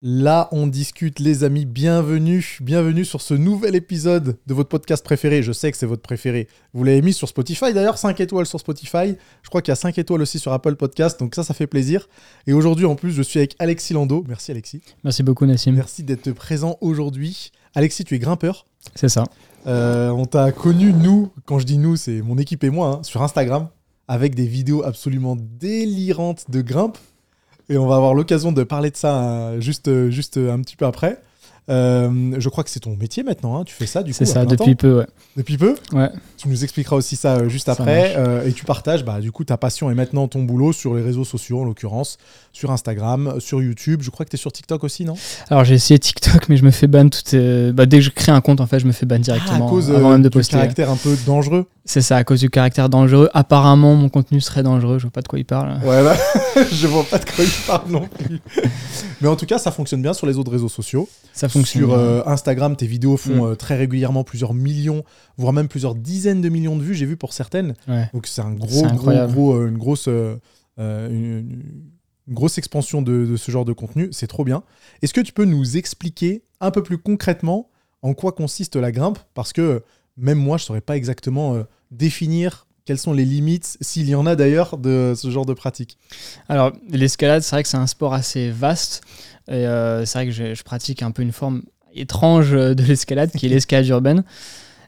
Là, on discute, les amis. Bienvenue, bienvenue sur ce nouvel épisode de votre podcast préféré. Je sais que c'est votre préféré. Vous l'avez mis sur Spotify d'ailleurs, 5 étoiles sur Spotify. Je crois qu'il y a 5 étoiles aussi sur Apple Podcast, donc ça, ça fait plaisir. Et aujourd'hui, en plus, je suis avec Alexis Lando. Merci Alexis. Merci beaucoup Nassim. Merci d'être présent aujourd'hui. Alexis, tu es grimpeur. C'est ça. Euh, on t'a connu, nous, quand je dis nous, c'est mon équipe et moi, hein, sur Instagram, avec des vidéos absolument délirantes de grimpe. Et on va avoir l'occasion de parler de ça euh, juste, juste un petit peu après. Euh, je crois que c'est ton métier maintenant, hein. tu fais ça du coup. C'est ça, depuis temps. peu, ouais. Depuis peu Ouais, Tu nous expliqueras aussi ça euh, juste Ça après. euh, et tu partages bah, du coup ta passion et maintenant ton boulot sur les réseaux sociaux, en l'occurrence, sur Instagram, sur YouTube. Je crois que tu es sur TikTok aussi, non? Alors j'ai essayé TikTok, mais je me fais ban tout. bah, dès que je crée un compte, en fait, je me fais ban directement Ah, à cause avant même de du poster. caractère un peu dangereux. C'est ça, à cause du caractère dangereux. Apparemment, mon contenu serait dangereux. Je vois pas de quoi il parle. Ouais, bah, je vois pas de quoi il parle non plus. Mais en tout cas, ça fonctionne bien sur les autres réseaux sociaux. Ça fonctionne. Sur euh, Instagram, tes vidéos font Mm. euh, très régulièrement plusieurs millions, voire même plusieurs dizaines de millions de vues, j'ai vu pour certaines. Ouais. Donc c'est un gros, gros, incroyable. gros, euh, une grosse, une, une grosse expansion de, de ce genre de contenu. C'est trop bien. Est-ce que tu peux nous expliquer un peu plus concrètement en quoi consiste la grimpe? Parce que même moi, je saurais pas exactement définir quelles sont les limites, s'il y en a d'ailleurs, de ce genre de pratique. Alors, l'escalade, c'est vrai que c'est un sport assez vaste. Et euh, c'est vrai que je, je pratique un peu une forme étrange euh, de l'escalade, qui est l'escalade urbaine.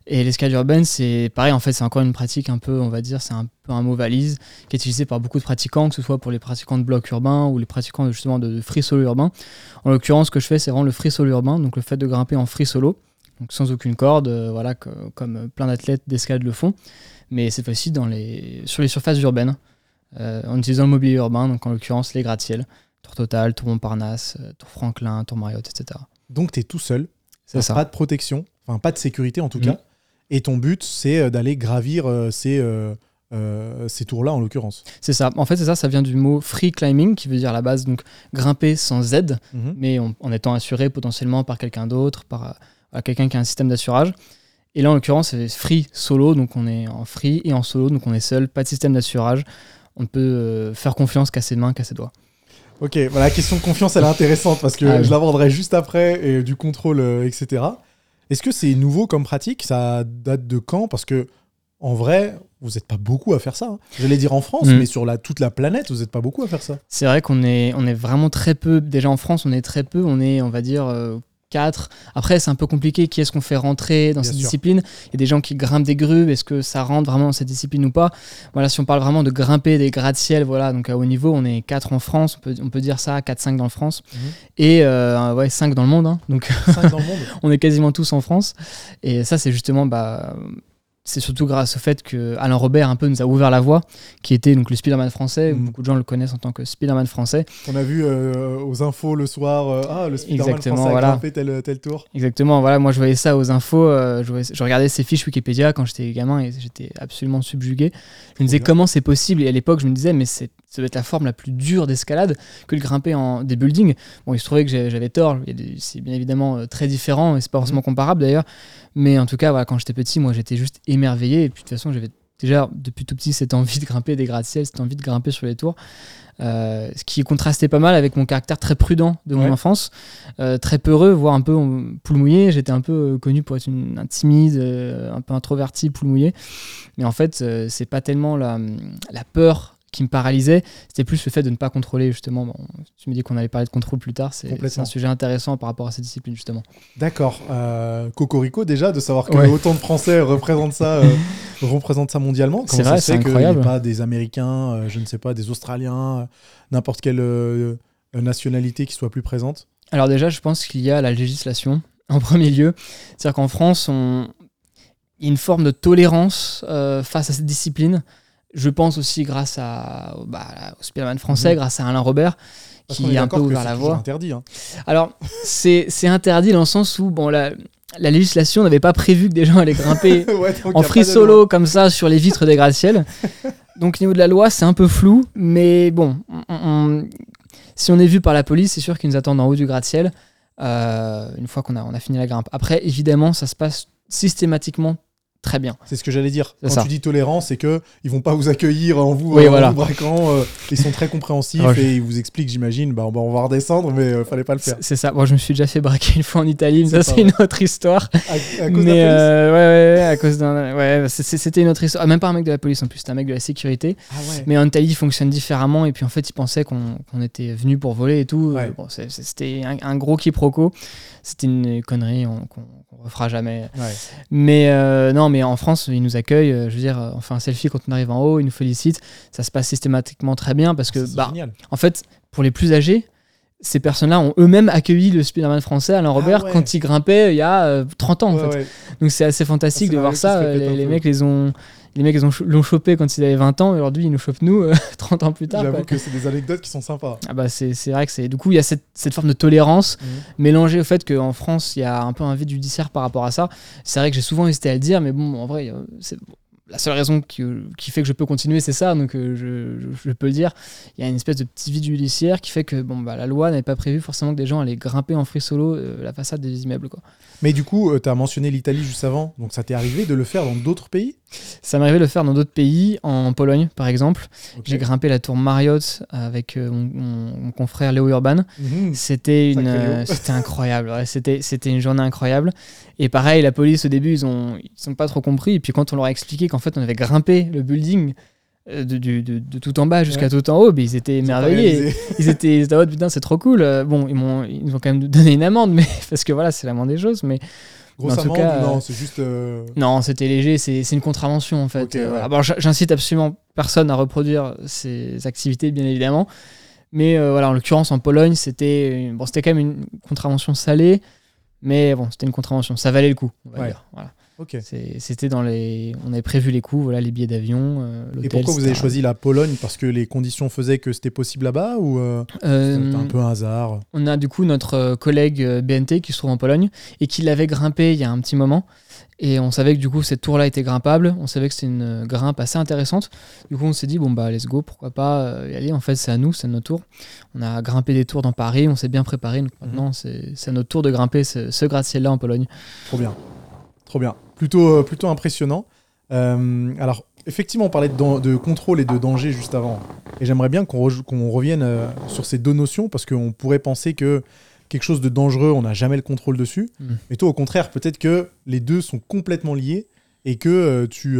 Et l'escalade urbaine, c'est pareil, en fait, c'est encore une pratique un peu, on va dire, c'est un peu un mot valise qui est utilisé par beaucoup de pratiquants, que ce soit pour les pratiquants de bloc urbain ou les pratiquants de, justement de, de free solo urbain. En l'occurrence, ce que je fais, c'est vraiment le free solo urbain, donc le fait de grimper en free solo, donc sans aucune corde, euh, voilà, que- comme plein d'athlètes d'escalade le font, mais cette fois-ci dans les, sur les surfaces urbaines, euh, en utilisant le mobilier urbain, donc en l'occurrence les gratte-ciel, Tour Total, Tour Montparnasse, euh, Tour Franklin, Tour Marriott, etc. Donc tu es tout seul, ça. pas de protection, enfin pas de sécurité en tout Mm. cas. Et ton but, c'est euh, d'aller gravir ces, euh, ces tours-là en l'occurrence. C'est ça. En fait, c'est ça, ça vient du mot free climbing, qui veut dire à la base donc grimper sans aide, Mhm. mais en, en étant assuré potentiellement par quelqu'un d'autre, par quelqu'un qui a un système d'assurage. Et là, en l'occurrence, c'est free solo, donc on est en free et en solo, donc on est seul, pas de système d'assurage. On ne peut euh, faire confiance qu'à ses mains, qu'à ses doigts. Ok, voilà, la question de confiance, elle est intéressante parce que Ah oui. je l'aborderai juste après, et du contrôle, euh, etc. Est-ce que c'est nouveau comme pratique? Ça date de quand? Parce que, en vrai, vous n'êtes pas beaucoup à faire ça. hein. J'allais dire en France, Mm. mais sur la, toute la planète, vous n'êtes pas beaucoup à faire ça. C'est vrai qu'on est, on est vraiment très peu. Déjà en France, on est très peu. On est, on va dire, 4. Après, c'est un peu compliqué. Qui est-ce qu'on fait rentrer dans Bien cette sûr. discipline Il y a des gens qui grimpent des grues. Est-ce que ça rentre vraiment dans cette discipline ou pas? Voilà, si on parle vraiment de grimper des gratte-ciel, voilà, donc à haut niveau, on est 4 en France. On peut, on peut dire ça, 4-5 dans le France. Mhm. Et euh, ouais, 5 dans le monde. hein. donc 5 dans le monde on est quasiment tous en France. Et ça, c'est justement, bah, c'est surtout grâce au fait que Alain Robert un peu nous a ouvert la voie, qui était donc le Spider-Man français. Mhm. Beaucoup de gens le connaissent en tant que Spider-Man français. On a vu euh, aux infos le soir, euh, ah, le Spider-Man français a voilà. tel, tel tour. Exactement, voilà, moi je voyais ça aux infos, euh, je, voyais- je regardais ces fiches Wikipédia quand j'étais gamin et j'étais absolument subjugué. Je me disais bien. comment c'est possible? Et à l'époque je me disais mais c'est ça doit être la forme la plus dure d'escalade que de grimper en des buildings. Bon, il se trouvait que j'avais tort, c'est bien évidemment euh, très différent et c'est pas forcément comparable d'ailleurs, mais en tout cas voilà, quand j'étais petit, moi j'étais juste émerveillé et puis de toute façon j'avais déjà depuis tout petit cette envie de grimper des gratte-ciel, cette envie de grimper sur les tours. Euh, ce qui contrastait pas mal avec mon caractère très prudent de mon Ouais. enfance, euh, très peureux, voire un peu euh, poule mouillée. J'étais un peu connu pour être une, un timide, euh, un peu introverti, poule mouillée. Mais en fait, c'est pas tellement la, la peur qui me paralysait, c'était plus le fait de ne pas contrôler justement. Bon, tu me dis qu'on allait parler de contrôle plus tard, c'est un sujet intéressant par rapport à cette discipline justement. D'accord. Euh, Cocorico, déjà, de savoir que Ouais. autant de Français représentent ça, euh, représentent ça mondialement. C'est vrai, c'est incroyable. pas des Américains, euh, je ne sais pas, des Australiens, euh, n'importe quelle nationalité qui soit plus présente? Alors déjà, je pense qu'il y a la législation en premier lieu. C'est-à-dire qu'en France, on... il y a une forme de tolérance face à cette discipline. Je pense aussi grâce à, bah, au Spider-Man français, Mhm. grâce à Alain Robert, Parce qu'on est qui a un peu ouvert c'est la voie. interdit. hein. Alors, c'est c'est interdit dans le sens où bon, la, la législation n'avait pas prévu que des gens allaient grimper Ouais, en free solo comme ça sur les vitres des gratte-ciel. Donc au niveau de la loi, c'est un peu flou, mais bon, on- on- si on est vu par la police, c'est sûr qu'ils nous attendent en haut du gratte-ciel euh, une fois qu'on a, on a fini la grimpe. Après, évidemment, ça se passe systématiquement très bien. C'est ce que j'allais dire. Quand ça. tu dis tolérance, c'est que ils vont pas vous accueillir en vous, Oui, en voilà. vous braquant. euh, ils sont très compréhensifs je- et ils vous expliquent, j'imagine, bah, bah, on va redescendre, mais euh, fallait pas le faire. C'est ça. Moi, je me suis déjà fait braquer une fois en Italie, mais ça, c'est une autre histoire. À, à cause de mais police euh, ouais, ouais, ouais, à cause d'un. Ouais, c'était une autre histoire. Ah, même pas un mec de la police en plus, c'était un mec de la sécurité. Ah ouais. Mais en Italie, il fonctionne différemment. Et puis en fait, ils pensaient qu'on était venu pour voler et tout. Ouais. Euh, Bon, c'était un, un gros quiproquo. C'était une connerie on- qu'on qu'on refera jamais. Ouais. Mais euh, non, mais en France, ils nous accueillent. euh, Je veux dire, euh, on fait un selfie quand on arrive en haut, ils nous félicitent. Ça se passe systématiquement très bien parce que, C'est bah, génial. en fait, pour les plus âgés, ces personnes-là ont eux-mêmes accueilli le Spider-Man français, Alain Robert, Ah ouais. quand il grimpait il y a euh, 30 ans. en Ouais, fait. ouais. Donc c'est assez fantastique Ah, de voir ça. euh, Les, les mecs, les ont, les mecs, l'ont chopé quand ils avaient 20 ans. Et aujourd'hui, ils nous chopent nous euh, 30 ans plus tard. J'avoue que c'est des anecdotes qui sont sympas. Ah bah c'est c'est vrai que c'est. Du coup, il y a cette, cette forme de tolérance mélangée au fait qu'en France, il y a un peu un vide judiciaire par rapport à ça. C'est vrai que j'ai souvent hésité à le dire, mais bon, en vrai, euh, c'est la seule raison qui, qui fait que je peux continuer, c'est ça. Donc euh, je, je- je peux le dire. Il y a une espèce de petit vide judiciaire qui fait que bon, bah, la loi n'avait pas prévu forcément que des gens allaient grimper en free solo euh, la façade des immeubles. Quoi. Mais du coup, tu as mentionné l'Italie juste avant, donc ça t'est arrivé de le faire dans d'autres pays? Ça m'est arrivé de le faire dans d'autres pays, en Pologne par exemple. J'ai grimpé la tour Marriott avec euh, mon, mon- mon confrère Léo Urban. Mhm. C'était une, euh, c'était incroyable. ouais, c'était, c'était une journée incroyable. Et pareil, la police au début, ils ont, ils ont pas trop compris. Et puis quand on leur a expliqué qu'en fait, on avait grimpé le building euh, de, du- de- de tout en bas jusqu'à Ouais. tout en haut, ben, ils étaient émerveillés. Ils étaient, ils étaient en mode, putain, c'est trop cool. Euh, Bon, ils m'ont, ils nous ont quand même donné une amende, mais parce que voilà, c'est la moindre des choses. Mais Grosse en tout amende cas, non, euh, c'est juste. euh, non, c'était léger. C'est, c'est une contravention en fait. Ouais. j- j'incite absolument personne à reproduire ces activités, bien évidemment. Mais euh, voilà, en l'occurrence, en Pologne, c'était bon, c'était quand même une contravention salée, mais bon, c'était une contravention. Ça valait le coup, on va Ouais. dire. Voilà. C'était dans les, on avait prévu les coûts, voilà, les billets d'avion, euh. Et pourquoi vous avez choisi la Pologne? Parce que les conditions faisaient que c'était possible là-bas ou euh, Euh, un peu un hasard? On a du coup notre euh, collègue BNT qui se trouve en Pologne et qui l'avait grimpé il y a un petit moment. Et on savait que du coup cette tour-là était grimpable. On savait que c'était une grimpe assez intéressante. Du coup on s'est dit bon bah let's go, pourquoi pas y aller. En fait c'est à nous, c'est à notre tour. On a grimpé des tours dans Paris, on s'est bien préparé. Donc maintenant c'est c'est à notre tour de grimper ce, ce gratte-ciel-là en Pologne. Trop bien. Trop bien. Plutôt, euh, plutôt impressionnant. Euh, alors, effectivement, on parlait de, contrôle et de danger juste avant. Et j'aimerais bien qu'on qu'on revienne euh, sur ces deux notions parce qu'on pourrait penser que quelque chose de dangereux, on n'a jamais le contrôle dessus. Mm. Mais toi, au contraire, peut-être que les deux sont complètement liés et que euh, tu,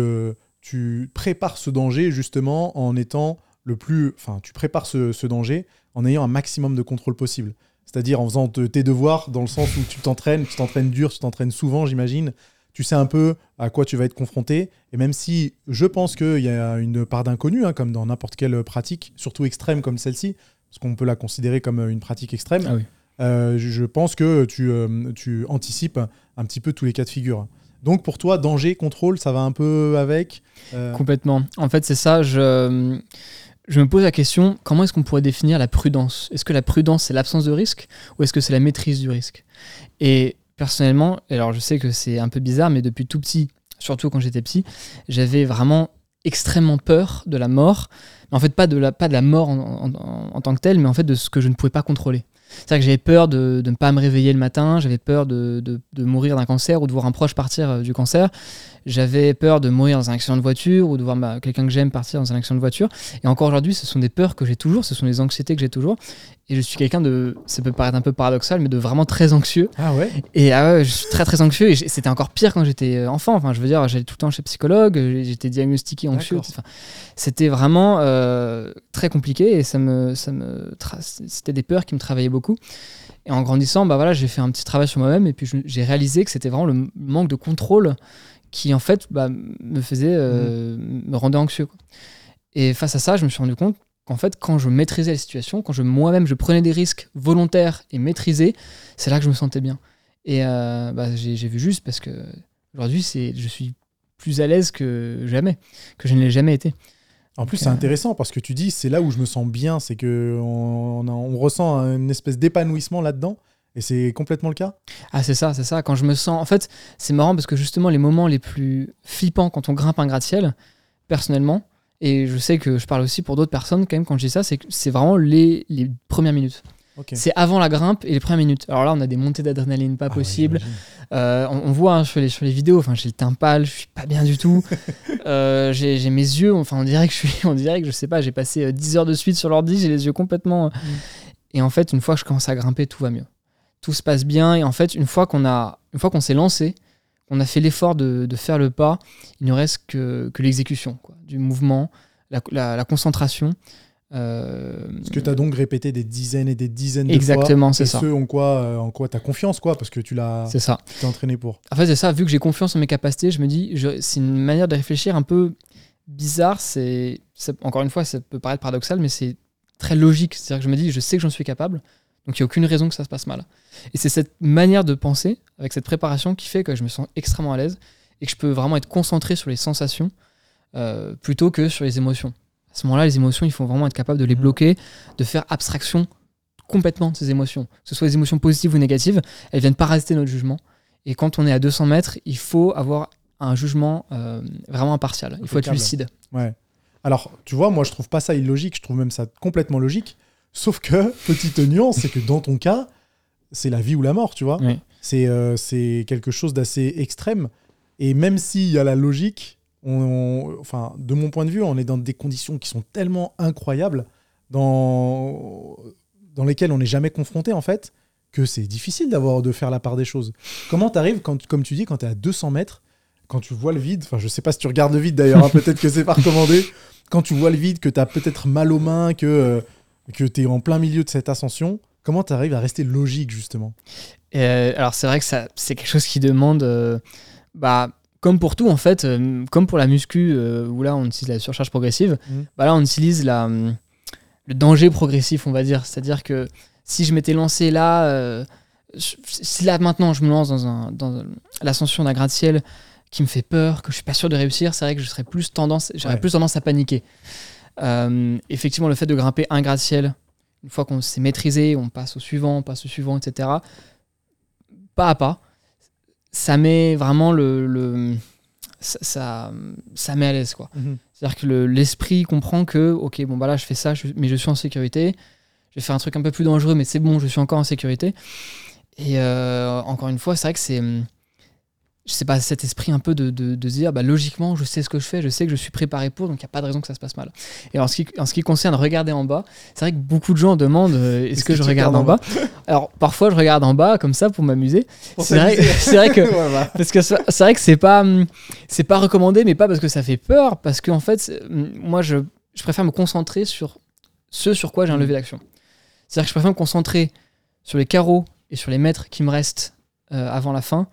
tu prépares ce danger justement en étant le plus. Enfin, tu prépares ce, ce danger en ayant un maximum de contrôle possible. C'est-à-dire en faisant te- tes devoirs dans le sens où tu t'entraînes, tu t'entraînes dur, tu t'entraînes souvent, j'imagine. Tu sais un peu à quoi tu vas être confronté. Et même si je pense qu'il y a une part d'inconnu, hein, comme dans n'importe quelle pratique, surtout extrême comme celle-ci, parce qu'on peut la considérer comme une pratique extrême, Ah oui. euh, je pense que tu, euh, tu anticipes un petit peu tous les cas de figure. Donc pour toi, danger, contrôle, ça va un peu avec euh, Complètement. En fait, c'est ça. Je, je me pose la question comment est-ce qu'on pourrait définir la prudence? Est-ce que la prudence, c'est l'absence de risque ou est-ce que c'est la maîtrise du risque? Et personnellement, alors je sais que c'est un peu bizarre, mais depuis tout petit, surtout quand j'étais petit, j'avais vraiment extrêmement peur de la mort. Mais en fait, pas de la, mort en, tant que telle, mais en fait de ce que je ne pouvais pas contrôler. C'est-à-dire que j'avais peur de, ne pas me réveiller le matin, j'avais peur de, de- de mourir d'un cancer ou de voir un proche partir euh, du cancer. J'avais peur de mourir dans un accident de voiture ou de voir ma- quelqu'un que j'aime partir dans un accident de voiture. Et encore aujourd'hui, ce sont des peurs que j'ai toujours, ce sont des anxiétés que j'ai toujours. Et je suis quelqu'un de, ça peut paraître un peu paradoxal, mais de vraiment très anxieux. Ah ouais Et ah ouais, je suis très très anxieux. Et c'était encore pire quand j'étais euh, enfant. Enfin, je veux dire, j'allais tout le temps chez psychologue, j'étais diagnostiqué anxieux. Enfin, c'était vraiment euh, très compliqué et ça me, ça me, c'était des peurs qui me travaillaient beaucoup. Et en grandissant, bah voilà, j'ai fait un petit travail sur moi-même et puis j'ai réalisé que c'était vraiment le manque de contrôle qui en fait bah, me faisait, euh, me rendait anxieux. quoi. Et face à ça, je me suis rendu compte qu'en fait, quand je maîtrisais la situation, quand je moi-même je prenais des risques volontaires et maîtrisés, c'est là que je me sentais bien. Et euh, bah, j'ai vu juste parce que aujourd'hui, c'est, je suis plus à l'aise que jamais, que je ne l'ai jamais été. En plus, c'est euh, intéressant parce que tu dis, c'est là où je me sens bien, c'est que on, on a- on ressent une espèce d'épanouissement là-dedans, et c'est complètement le cas? Ah, c'est ça, c'est ça. Quand je me sens. En fait, c'est marrant parce que justement, les moments les plus flippants quand on grimpe un gratte-ciel, personnellement, et je sais que je parle aussi pour d'autres personnes quand même quand je dis ça, c'est que c'est vraiment les, les premières minutes. Ok. C'est avant la grimpe et les premières minutes. Alors là, on a des montées d'adrénaline pas Ah possibles. Euh, on, on voit hein, sur, les, sur les vidéos, enfin, j'ai le teint pâle, je suis pas bien du tout. Euh, j'ai mes yeux, enfin, on dirait que je suis, on dirait que je sais pas, j'ai passé euh, 10 heures de suite sur l'ordi, j'ai les yeux complètement. euh, Et en fait, une fois que je commence à grimper, tout va mieux. Tout se passe bien. Et en fait, une fois qu'on a, une fois qu'on s'est lancé, qu'on a fait l'effort de, de faire le pas, il ne reste que, que l'exécution, quoi, du mouvement, la, la- la concentration. Euh, Parce que tu as donc répété des dizaines et des dizaines de fois. Exactement, c'est et ça. ce en quoi, euh, en quoi tu as confiance, quoi, parce que tu l'as C'est ça. tu t'es entraîné pour. En fait, c'est ça. Vu que j'ai confiance en mes capacités, je me dis, c'est une manière de réfléchir un peu bizarre. C'est, encore une fois, ça peut paraître paradoxal, mais c'est très logique. C'est-à-dire que je me dis, je sais que j'en suis capable, donc il n'y a aucune raison que ça se passe mal. Et c'est cette manière de penser, avec cette préparation, qui fait que je me sens extrêmement à l'aise et que je peux vraiment être concentré sur les sensations euh, plutôt que sur les émotions. À ce moment-là, les émotions, il faut vraiment être capable de les Mhm. bloquer, de faire abstraction complètement de ces émotions. Que ce soit des émotions positives ou négatives, elles viennent parasiter notre jugement. Et quand on est à 200 mètres, il faut avoir un jugement euh, vraiment impartial. Il faut être lucide. Ouais. Alors, tu vois, moi, je trouve pas ça illogique, je trouve même ça complètement logique. Sauf que, petite nuance, c'est que dans ton cas, c'est la vie ou la mort, tu vois. Oui. C'est euh, c'est quelque chose d'assez extrême. Et même s'il y a la logique, on, on- enfin, de mon point de vue, on est dans des conditions qui sont tellement incroyables, dans, dans lesquelles on n'est jamais confronté, en fait, que c'est difficile d'avoir de faire la part des choses. Comment t'arrives, quand, comme tu dis, quand tu es à 200 mètres, quand tu vois le vide, enfin, je sais pas si tu regardes le vide d'ailleurs, hein, peut-être que c'est pas recommandé, quand tu vois le vide, que tu as peut-être mal aux mains, que, euh, que tu es en plein milieu de cette ascension, comment tu arrives à rester logique, justement? Euh, alors c'est vrai que ça, c'est quelque chose qui demande, euh, bah, comme pour tout en fait, euh, comme pour la muscu où là on utilise la surcharge progressive, Mhm. bah là on utilise la, le danger progressif on va dire. C'est-à-dire que si je m'étais lancé là, si là maintenant je me lance dans, un, dans l'ascension d'un gratte-ciel qui me fait peur, que je suis pas sûr de réussir, c'est vrai que je serais plus tendance, j'aurais Ouais. plus tendance à paniquer. Effectivement, le fait de grimper un gratte-ciel, une fois qu'on s'est maîtrisé, on passe au suivant, on passe au suivant, etc. Pas à pas, ça met vraiment le, le- ça, ça, ça met à l'aise quoi. C'est-à-dire que le- l'esprit comprend que, ok, bon bah là je fais ça, je- mais je suis en sécurité. Je vais faire un truc un peu plus dangereux, mais c'est bon, je suis encore en sécurité. Et euh, encore une fois, c'est vrai que c'est, je sais pas, cet esprit un peu de, de, de se dire, bah logiquement, je sais ce que je fais, je sais que je suis préparé pour, donc il n'y a pas de raison que ça se passe mal. Et en ce qui, en ce qui concerne regarder en bas, c'est vrai que beaucoup de gens demandent, euh, est-ce que, je regarde en bas Alors parfois je regarde en bas comme ça pour m'amuser. C'est vrai, vrai que voilà. parce que c'est vrai que c'est pas hum, c'est pas recommandé mais pas parce que ça fait peur parce qu'en fait hum, moi je, je préfère me concentrer sur ce sur quoi j'ai un Mm. levé d'action c'est à dire que je préfère me concentrer sur les carreaux et sur les mètres qui me restent euh, avant la fin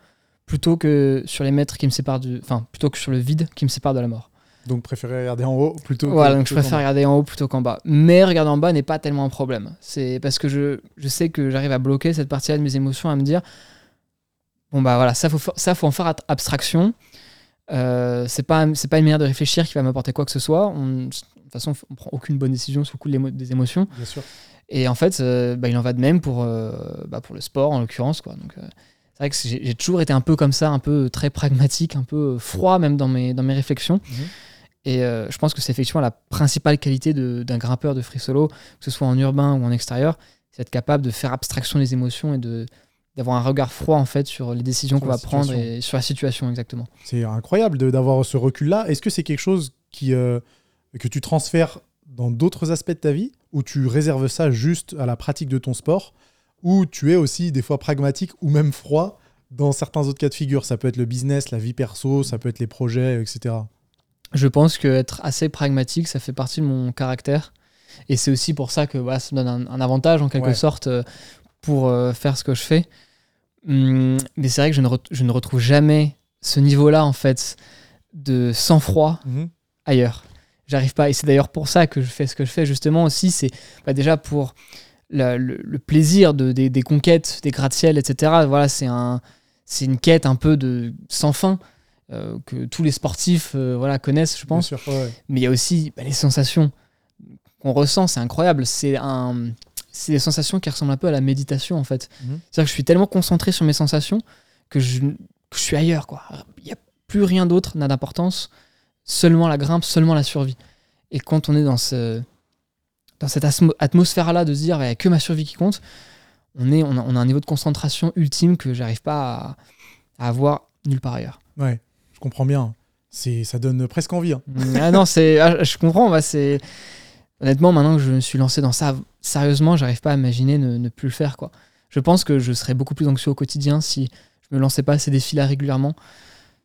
plutôt que sur les mètres qui me séparent du enfin plutôt que sur le vide qui me sépare de la mort. Donc, préférez regarder en haut plutôt voilà donc je préfère regarder en haut plutôt qu'en bas. Mais regarder en bas n'est pas tellement un problème. C'est parce que je, je sais que j'arrive à bloquer cette partie-là de mes émotions à me dire bon bah voilà ça faut fa- ça faut en faire abstraction. Euh, c'est pas c'est pas une manière de réfléchir qui va m'apporter quoi que ce soit. On, de toute façon on prend aucune bonne décision sous le coup des émotions. Bien sûr. et en fait euh, bah, il en va de même pour euh, bah, pour le sport en l'occurrence quoi. Donc euh, c'est vrai que j'ai toujours été un peu comme ça un peu très pragmatique un peu froid même dans mes dans mes réflexions Mhm. et euh, je pense que c'est effectivement la principale qualité d'un grimpeur de free solo, que ce soit en urbain ou en extérieur, c'est être capable de faire abstraction des émotions et de d'avoir un regard froid en fait sur les décisions qu'on va prendre et sur la situation exactement. C'est incroyable d'avoir ce recul-là. Est-ce que c'est quelque chose qui, euh, que tu transfères dans d'autres aspects de ta vie ou tu réserves ça juste à la pratique de ton sport ou tu es aussi des fois pragmatique ou même froid dans certains autres cas de figure Ça peut être le business, la vie perso, ça peut être les projets, etc. Je pense que être assez pragmatique, ça fait partie de mon caractère et c'est aussi pour ça que voilà, ça me donne un, un avantage en quelque Ouais. sorte euh, pour euh, faire ce que je fais. Hum, mais c'est vrai que je ne, re- je ne retrouve jamais ce niveau-là en fait de sang-froid ailleurs. J'arrive pas. Et c'est d'ailleurs pour ça que je fais ce que je fais, justement aussi. C'est bah, déjà pour la- le, le plaisir de, des, des conquêtes, des gratte-ciel, etc. Voilà, c'est un, c'est une quête un peu de sans fin euh, que tous les sportifs euh, voilà, connaissent, je pense. sûr, ouais, ouais. Mais il y a aussi bah, les sensations qu'on ressent, c'est incroyable. C'est un, c'est des sensations qui ressemblent un peu à la méditation en fait. Mhm. C'est-à-dire que je suis tellement concentré sur mes sensations que je, que je suis ailleurs. quoi. Il n'y a plus rien d'autre, n'a d'importance. Seulement la grimpe, seulement la survie. Et quand on est dans ce, dans cette atmosphère-là de se dire, il n'y a que ma survie qui compte, on, est, on, a, un niveau de concentration ultime que j'arrive pas à, avoir nulle part ailleurs. Ouais, je comprends bien. C'est, ça donne presque envie. Hein. Mm, ah non, c'est, ah, je comprends. Bah, c'est honnêtement maintenant que je me suis lancé dans ça sérieusement, j'arrive pas à imaginer ne, plus le faire quoi. Je pense que je serais beaucoup plus anxieux au quotidien si je me lançais pas ces défis-là régulièrement,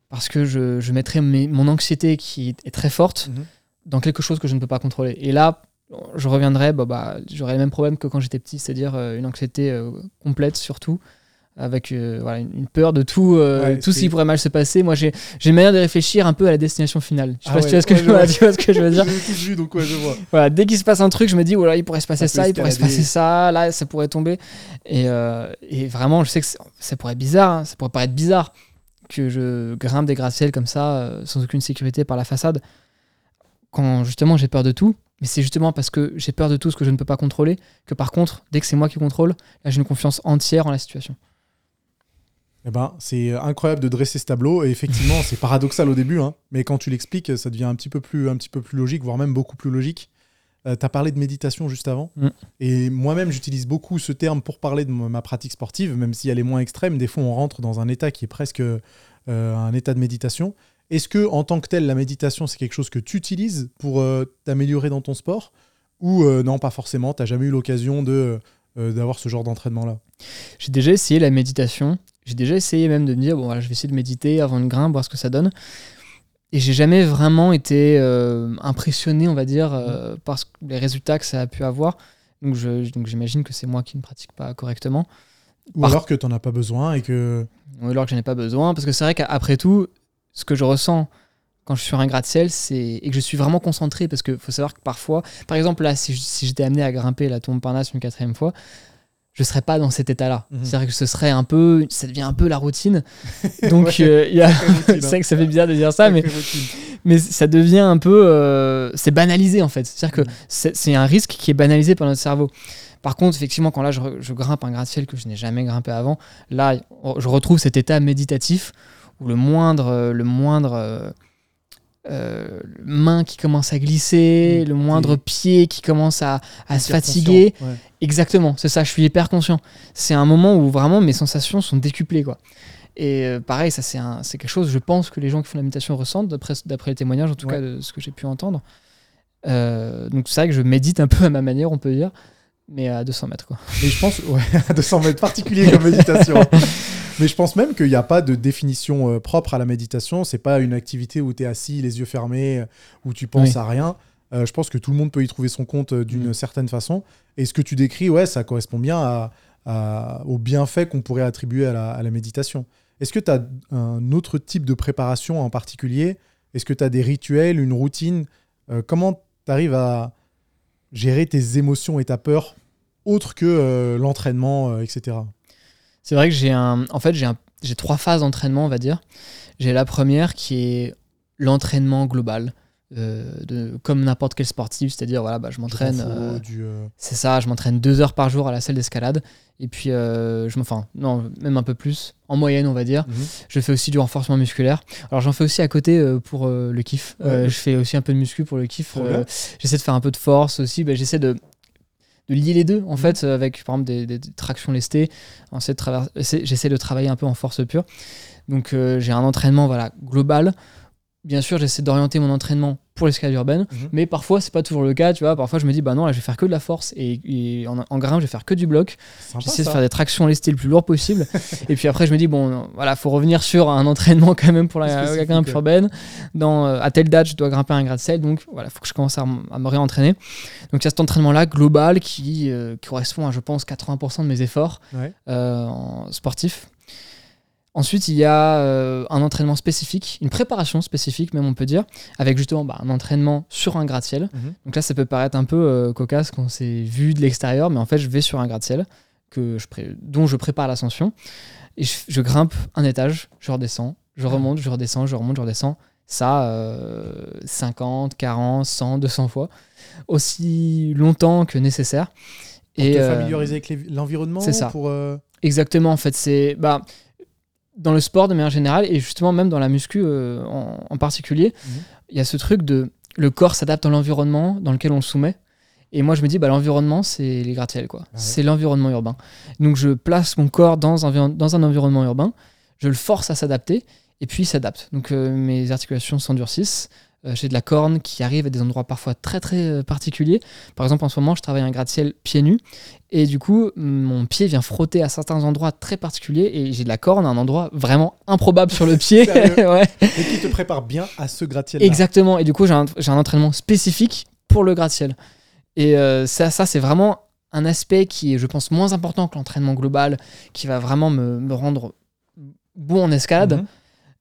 parce que je, je mettrais mon anxiété qui est très forte mhm. dans quelque chose que je ne peux pas contrôler. Et là, je reviendrai, bah, bah, j'aurais le même problème que quand j'étais petit, c'est-à-dire euh, une anxiété euh, complète surtout, avec euh, voilà, une peur de tout, tout ce qui pourrait mal se passer. Moi, j'ai une manière de réfléchir un peu à la destination finale. Je sais ah pas si tu, vois ce que je, vois, tu vois ce que je veux dire. vu, donc je vois. Voilà, dès qu'il se passe un truc, je me dis, voilà, il pourrait se passer ça, il pourrait se passer ça, là, ça pourrait tomber. Et, et vraiment, je sais que ça pourrait être bizarre, hein, ça pourrait paraître bizarre que je grimpe des gratte-ciels comme ça, sans aucune sécurité par la façade, quand justement j'ai peur de tout. Mais c'est justement parce que j'ai peur de tout ce que je ne peux pas contrôler que par contre, dès que c'est moi qui contrôle, là j'ai une confiance entière en la situation. Eh ben, c'est incroyable de dresser ce tableau et effectivement, c'est paradoxal au début, hein, mais quand tu l'expliques, ça devient un petit peu plus, un petit peu plus logique, voire même beaucoup plus logique. Euh, tu as parlé de méditation juste avant, mm. et moi-même j'utilise beaucoup ce terme pour parler de ma pratique sportive, même si elle est moins extrême. Des fois, on rentre dans un état qui est presque euh, un état de méditation. Est-ce que en tant que tel, la méditation, c'est quelque chose que tu utilises pour euh, t'améliorer dans ton sport? Ou euh, non, pas forcément, tu n'as jamais eu l'occasion de, euh, d'avoir ce genre d'entraînement-là? J'ai déjà essayé la méditation. J'ai déjà essayé même de me dire, bon voilà, je vais essayer de méditer avant une grimpe, voir ce que ça donne. Et j'ai jamais vraiment été impressionné, on va dire, mmh. par les résultats que ça a pu avoir. Donc, donc j'imagine que c'est moi qui ne pratique pas correctement. Ou alors que tu n'en as pas besoin et que... Ou alors que je n'en ai pas besoin, parce que c'est vrai qu'après tout, ce que je ressens quand je suis sur un gratte-ciel, c'est et que je suis vraiment concentré parce qu'il faut savoir que parfois, par exemple là, si, j'étais amené à grimper la tombe Parnasse une quatrième fois, je serais pas dans cet état-là. Mhm. C'est-à-dire que ce serait un peu, ça devient un peu la routine. Donc euh, il y a, c'est vrai que ça fait bizarre de dire ça, mais mais ça devient un peu, euh, c'est banalisé en fait. C'est-à-dire que mhm. c'est un risque qui est banalisé par notre cerveau. Par contre, effectivement, quand là je, je grimpe un gratte-ciel que je n'ai jamais grimpé avant, là je retrouve cet état méditatif le moindre, euh, le moindre euh, euh, main qui commence à glisser, mm. le moindre pied qui commence à, se fatiguer. Exactement, c'est ça, je suis hyper conscient. C'est un moment où vraiment mes sensations sont décuplées. Quoi. Et pareil, ça c'est quelque chose, je pense, que les gens qui font la méditation ressentent, d'après les témoignages, en tout cas, de ce que j'ai pu entendre. donc c'est vrai que je médite un peu à ma manière, on peut dire, mais à 200 mètres. Quoi. Et je pense, ouais, à 200 mètres, particulier comme méditation. Mais je pense même qu'il n'y a pas de définition euh, propre à la méditation. C'est pas une activité où tu es assis, les yeux fermés, euh, où tu penses à rien. Euh, je pense que tout le monde peut y trouver son compte d'une mm. certaine façon. Et ce que tu décris, ouais, ça correspond bien à, au bienfait qu'on pourrait attribuer à la, méditation. Est-ce que tu as un autre type de préparation en particulier? Est-ce que tu as des rituels, une routine? Comment tu arrives à gérer tes émotions et ta peur autre que l'entraînement, etc. C'est vrai que j'ai un. En fait, j'ai un... j'ai trois phases d'entraînement, on va dire. J'ai la première qui est l'entraînement global. Euh, de, comme n'importe quel sportif, c'est-à-dire voilà, bah, je m'entraîne. Euh, euh, c'est ça, je m'entraîne deux heures par jour à la salle d'escalade. Et puis, je enfin, non, même un peu plus, en moyenne, on va dire. Mhm. Je fais aussi du renforcement musculaire. Alors, j'en fais aussi à côté pour le kiff. je fais aussi un peu de muscu pour le kiff. j'essaie de faire un peu de force aussi. Bah, j'essaie de de lier les deux en mhm. fait avec par exemple des, tractions lestées. J'essaie de travailler un peu en force pure. Donc euh, j'ai un entraînement voilà global. Bien sûr, j'essaie d'orienter mon entraînement pour l'escalade urbaine, mhm. mais parfois, c'est pas toujours le cas, tu vois. Parfois, je me dis, bah non, là, je vais faire que de la force et, en, en grimpe, je vais faire que du bloc. J'essaie de faire des tractions lestées le plus lourd possible. et puis après, je me dis, bon, voilà, faut revenir sur un entraînement quand même pour la, grimpe urbaine. Dans, euh, à telle date, je dois grimper un gratte-ciel, donc voilà, faut que je commence à, me réentraîner. Donc, il y a cet entraînement-là global qui, euh, correspond à, je pense, 80% de mes efforts euh, sportifs. Ensuite, il y a euh, un entraînement spécifique, une préparation spécifique, même on peut dire, avec justement bah, un entraînement sur un gratte-ciel. Mhm. Donc là, ça peut paraître un peu euh, cocasse quand c'est vu de l'extérieur, mais en fait, je vais sur un gratte-ciel que je dont je prépare l'ascension. Et je, grimpe un étage, je redescends, je remonte, je redescends, je remonte, je redescends. Ça, 50, 40, 100, 200 fois. Aussi longtemps que nécessaire. Pour et te euh, familiariser avec l'environnement C'est ça. Pour, Exactement, en fait. c'est bah, dans le sport de manière générale et justement même dans la muscu euh, en, particulier, mhm. il y a ce truc de le corps s'adapte à l'environnement dans lequel on le soumet. Et moi, je me dis, bah, l'environnement, c'est les gratte-ciels, quoi. ouais. C'est l'environnement urbain. Donc, je place mon corps dans un, dans un environnement urbain, je le force à s'adapter, et puis il s'adapte. Donc, euh, mes articulations s'endurcissent. Euh, J'ai de la corne qui arrive à des endroits parfois très, très euh, particuliers. Par exemple, en ce moment, je travaille un gratte-ciel pieds nus, et du coup, mon pied vient frotter à certains endroits très particuliers, et j'ai de la corne à un endroit vraiment improbable sur le pied. Ouais. Et qui te prépare bien à ce gratte-ciel. Exactement. Et du coup, j'ai un, un entraînement spécifique pour le gratte-ciel. Et euh, ça, ça c'est vraiment un aspect qui est, je pense, moins important que l'entraînement global, qui va vraiment me, me rendre bon en escalade Mhm.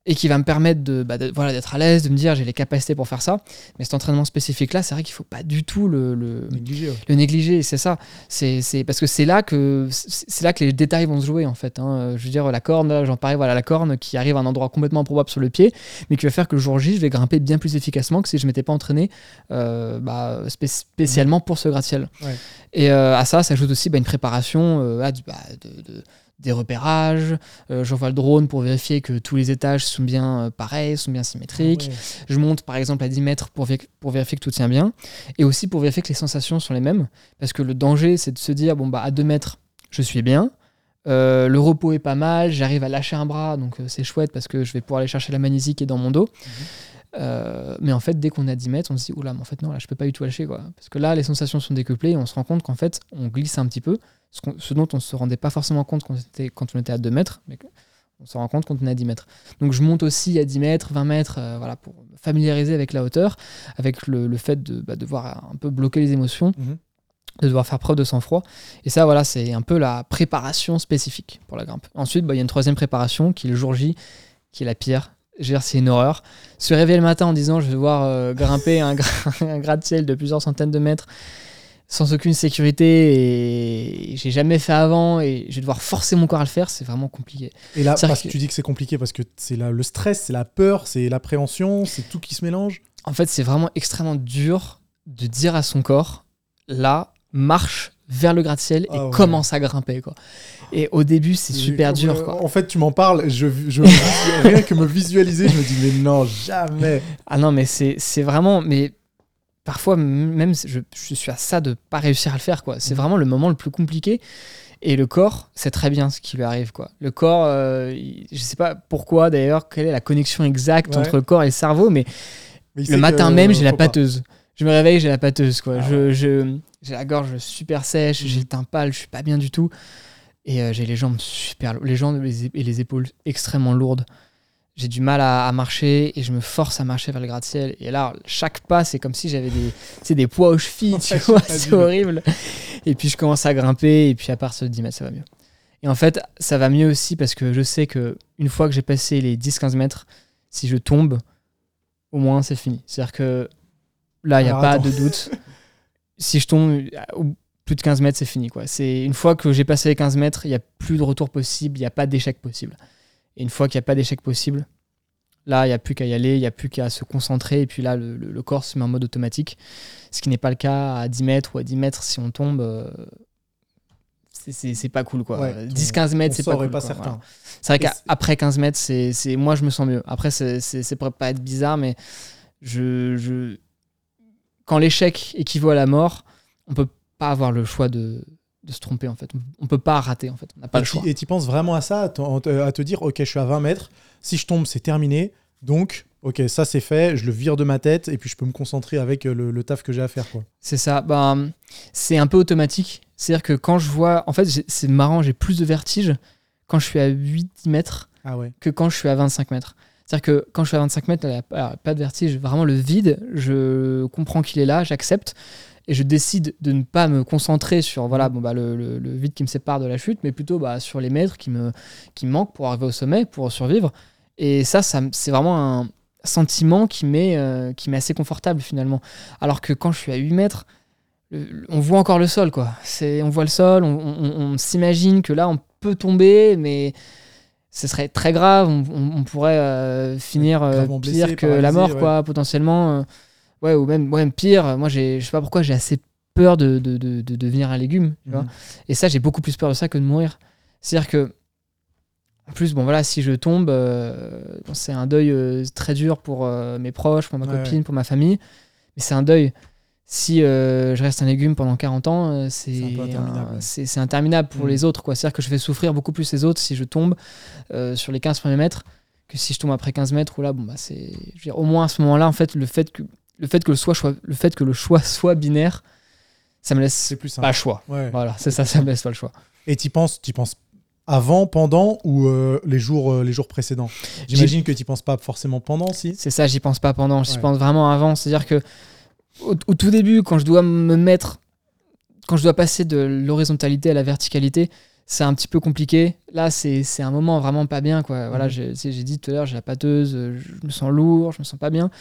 Et qui va me permettre de, bah, de- voilà, d'être à l'aise, de me dire j'ai les capacités pour faire ça. Mais cet entraînement spécifique-là, c'est vrai qu'il faut pas du tout le, le, Négligé, ouais. le négliger, c'est ça. C'est, parce que c'est là que c'est là que les détails vont se jouer en fait. hein. Je veux dire la corne, là, j'en parlais, voilà la corne qui arrive à un endroit complètement improbable sur le pied, mais qui va faire que le jour J, je vais grimper bien plus efficacement que si je m'étais pas entraîné euh, bah, spé- spécialement pour ce gratte-ciel. Ouais. Et euh, à ça, s'ajoute aussi bah, une préparation euh, à bah, de- de- des repérages. Euh, J'envoie le drone pour vérifier que tous les étages sont bien euh, pareils, sont bien symétriques. Ouais. Je monte par exemple à 10 mètres pour, vé- pour vérifier que tout tient bien. Et aussi pour vérifier que les sensations sont les mêmes. Parce que le danger, c'est de se dire, bon, bah à 2 mètres, je suis bien. Euh, le repos est pas mal, j'arrive à lâcher un bras, donc c'est chouette parce que je vais pouvoir aller chercher la magnésie qui est dans mon dos. Euh, mais en fait, dès qu'on est à 10 mètres, on se dit, oula, mais en fait, non, là, je peux pas du tout lâcher. Quoi. Parce que là, les sensations sont décuplées et on se rend compte qu'en fait, on glisse un petit peu, ce, dont on se rendait pas forcément compte quand, on était- quand on était à 2 mètres, mais on se rend compte quand on est à 10 mètres. Donc je monte aussi à 10 mètres, 20 mètres, euh, voilà, pour me familiariser avec la hauteur, avec le, le fait de bah, devoir un peu bloquer les émotions, Mhm. de devoir faire preuve de sang-froid. Et ça, voilà, c'est un peu la préparation spécifique pour la grimpe. Ensuite, bah, il y a une troisième préparation qui est le jour J, qui est la pire. C'est une horreur. Se réveiller le matin en disant je vais devoir euh, grimper un, gra- un gratte-ciel de plusieurs centaines de mètres sans aucune sécurité et j'ai jamais fait avant et je vais devoir forcer mon corps à le faire, c'est vraiment compliqué. Et là, parce que que- tu dis que c'est compliqué parce que c'est le stress, c'est la peur, c'est l'appréhension, c'est tout qui se mélange. En fait, c'est vraiment extrêmement dur de dire à son corps là, marche vers le gratte-ciel et Ah ouais. commence à grimper. Quoi. Et au début, c'est super dur. Quoi. En fait, tu m'en parles, je, je rien que me visualiser, je me dis mais non, jamais. Ah non, mais c'est c'est vraiment. Mais parfois, même, je, je suis à ça de pas réussir à le faire. quoi. C'est Mhm. vraiment le moment le plus compliqué. Et le corps, c'est très bien ce qui lui arrive. quoi. Le corps, euh, je sais pas pourquoi d'ailleurs, quelle est la connexion exacte Ouais. entre le corps et le cerveau, mais le matin que, même, j'ai la pas. pâteuse. Je me réveille, j'ai la pâteuse. Quoi. Ah je, je- j'ai la gorge super sèche, j'ai le teint pâle, je suis pas bien du tout. Et euh, j'ai les jambes super les jambes et les épaules extrêmement lourdes. J'ai du mal à, à marcher et je me force à marcher vers le gratte-ciel. Et là, chaque pas, c'est comme si j'avais des, des poids aux chevilles, tu vois, c'est horrible. Et puis je commence à grimper et puis à partir de 10 mètres, ça va mieux. Et en fait, ça va mieux aussi parce que je sais que une fois que j'ai passé les 10-15 mètres, si je tombe, au moins c'est fini. C'est-à-dire que là, il n'y a pas attends. de doute. si je tombe plus de 15 mètres, c'est fini. Quoi. C'est une fois que j'ai passé les 15 mètres, il n'y a plus de retour possible, il n'y a pas d'échec possible. Et une fois qu'il n'y a pas d'échec possible, là, il n'y a plus qu'à y aller, il n'y a plus qu'à se concentrer. Et puis là, le, corps se met en mode automatique. Ce qui n'est pas le cas à 10 mètres ou à 10 mètres. Si on tombe, euh, c'est- pas cool. quoi. Ouais, 10-15 mètres, c'est pas cool. pas certain. Voilà. C'est vrai qu'après 15 mètres, c'est, moi, je me sens mieux. Après, c'est pourrait pas être bizarre, mais je, je... quand l'échec équivaut à la mort, on peut pas avoir le choix de, de se tromper, en fait. On peut pas rater, en fait. On n'a pas Et le tu- choix. Et tu penses vraiment à ça, à te, à te dire, ok, je suis à 20 mètres, si je tombe, c'est terminé, donc, ok, ça c'est fait, je le vire de ma tête, et puis je peux me concentrer avec euh, le, le taf que j'ai à faire. C'est ça. Ben, c'est un peu automatique. C'est-à-dire que quand je vois. En fait, c'est marrant, j'ai plus de vertige quand je suis à 8-10 mètres Ah ouais. que quand je suis à 25 mètres. C'est-à-dire que quand je suis à 25 mètres, alors, pas de vertige. Vraiment, le vide, je comprends qu'il est là, j'accepte. Et je décide de ne pas me concentrer sur voilà, bon, bah, le, le- le vide qui me sépare de la chute, mais plutôt bah, sur les mètres qui me, qui me manquent pour arriver au sommet, pour survivre. Et ça, ça c'est vraiment un sentiment qui m'est euh, qui m'est assez confortable finalement. Alors que quand je suis à 8 mètres, on voit encore le sol. quoi. C'est, on voit le sol, on, on- on s'imagine que là, on peut tomber, mais ce serait très grave. On, pourrait euh, finir euh, pire blessé, que la mort, ouais. quoi, potentiellement. euh, ouais, ou même, ouais, même pire. Moi, j'ai, je sais pas pourquoi, j'ai assez peur de, de, de- de devenir un légume. tu vois. Mhm. Et ça, j'ai beaucoup plus peur de ça que de mourir. C'est-à-dire que, en plus, bon voilà, si je tombe, euh, c'est un deuil euh, très dur pour euh, mes proches, pour ma Ouais, copine, pour ma famille. Mais c'est un deuil. si je reste un légume pendant 40 ans, c'est interminable, c'est interminable pour les autres. quoi. C'est-à-dire que je vais souffrir beaucoup plus les autres si je tombe sur les 15 premiers mètres que si je tombe après 15 mètres. Ou là, bon, bah, c'est, au moins à ce moment-là, en fait, le fait que le fait que le choix, soit- le fait que le choix soit binaire, ça me laisse plus pas le choix. Ouais. Voilà, c'est ça, ça me laisse pas le choix. Et tu penses, y penses avant, pendant ou euh, les, jours, euh, les jours précédents? J'imagine que tu penses pas forcément pendant, si C'est ça, j'y pense pas pendant, j'y Ouais. pense vraiment avant. C'est-à-dire que au, au tout début, quand je dois me mettre, quand je dois passer de l'horizontalité à la verticalité, c'est un petit peu compliqué. Là, c'est un moment vraiment pas bien. Quoi. Voilà, Mhm. j'ai dit tout à l'heure, j'ai la pâteuse, euh, je me sens lourd, je me sens pas bien.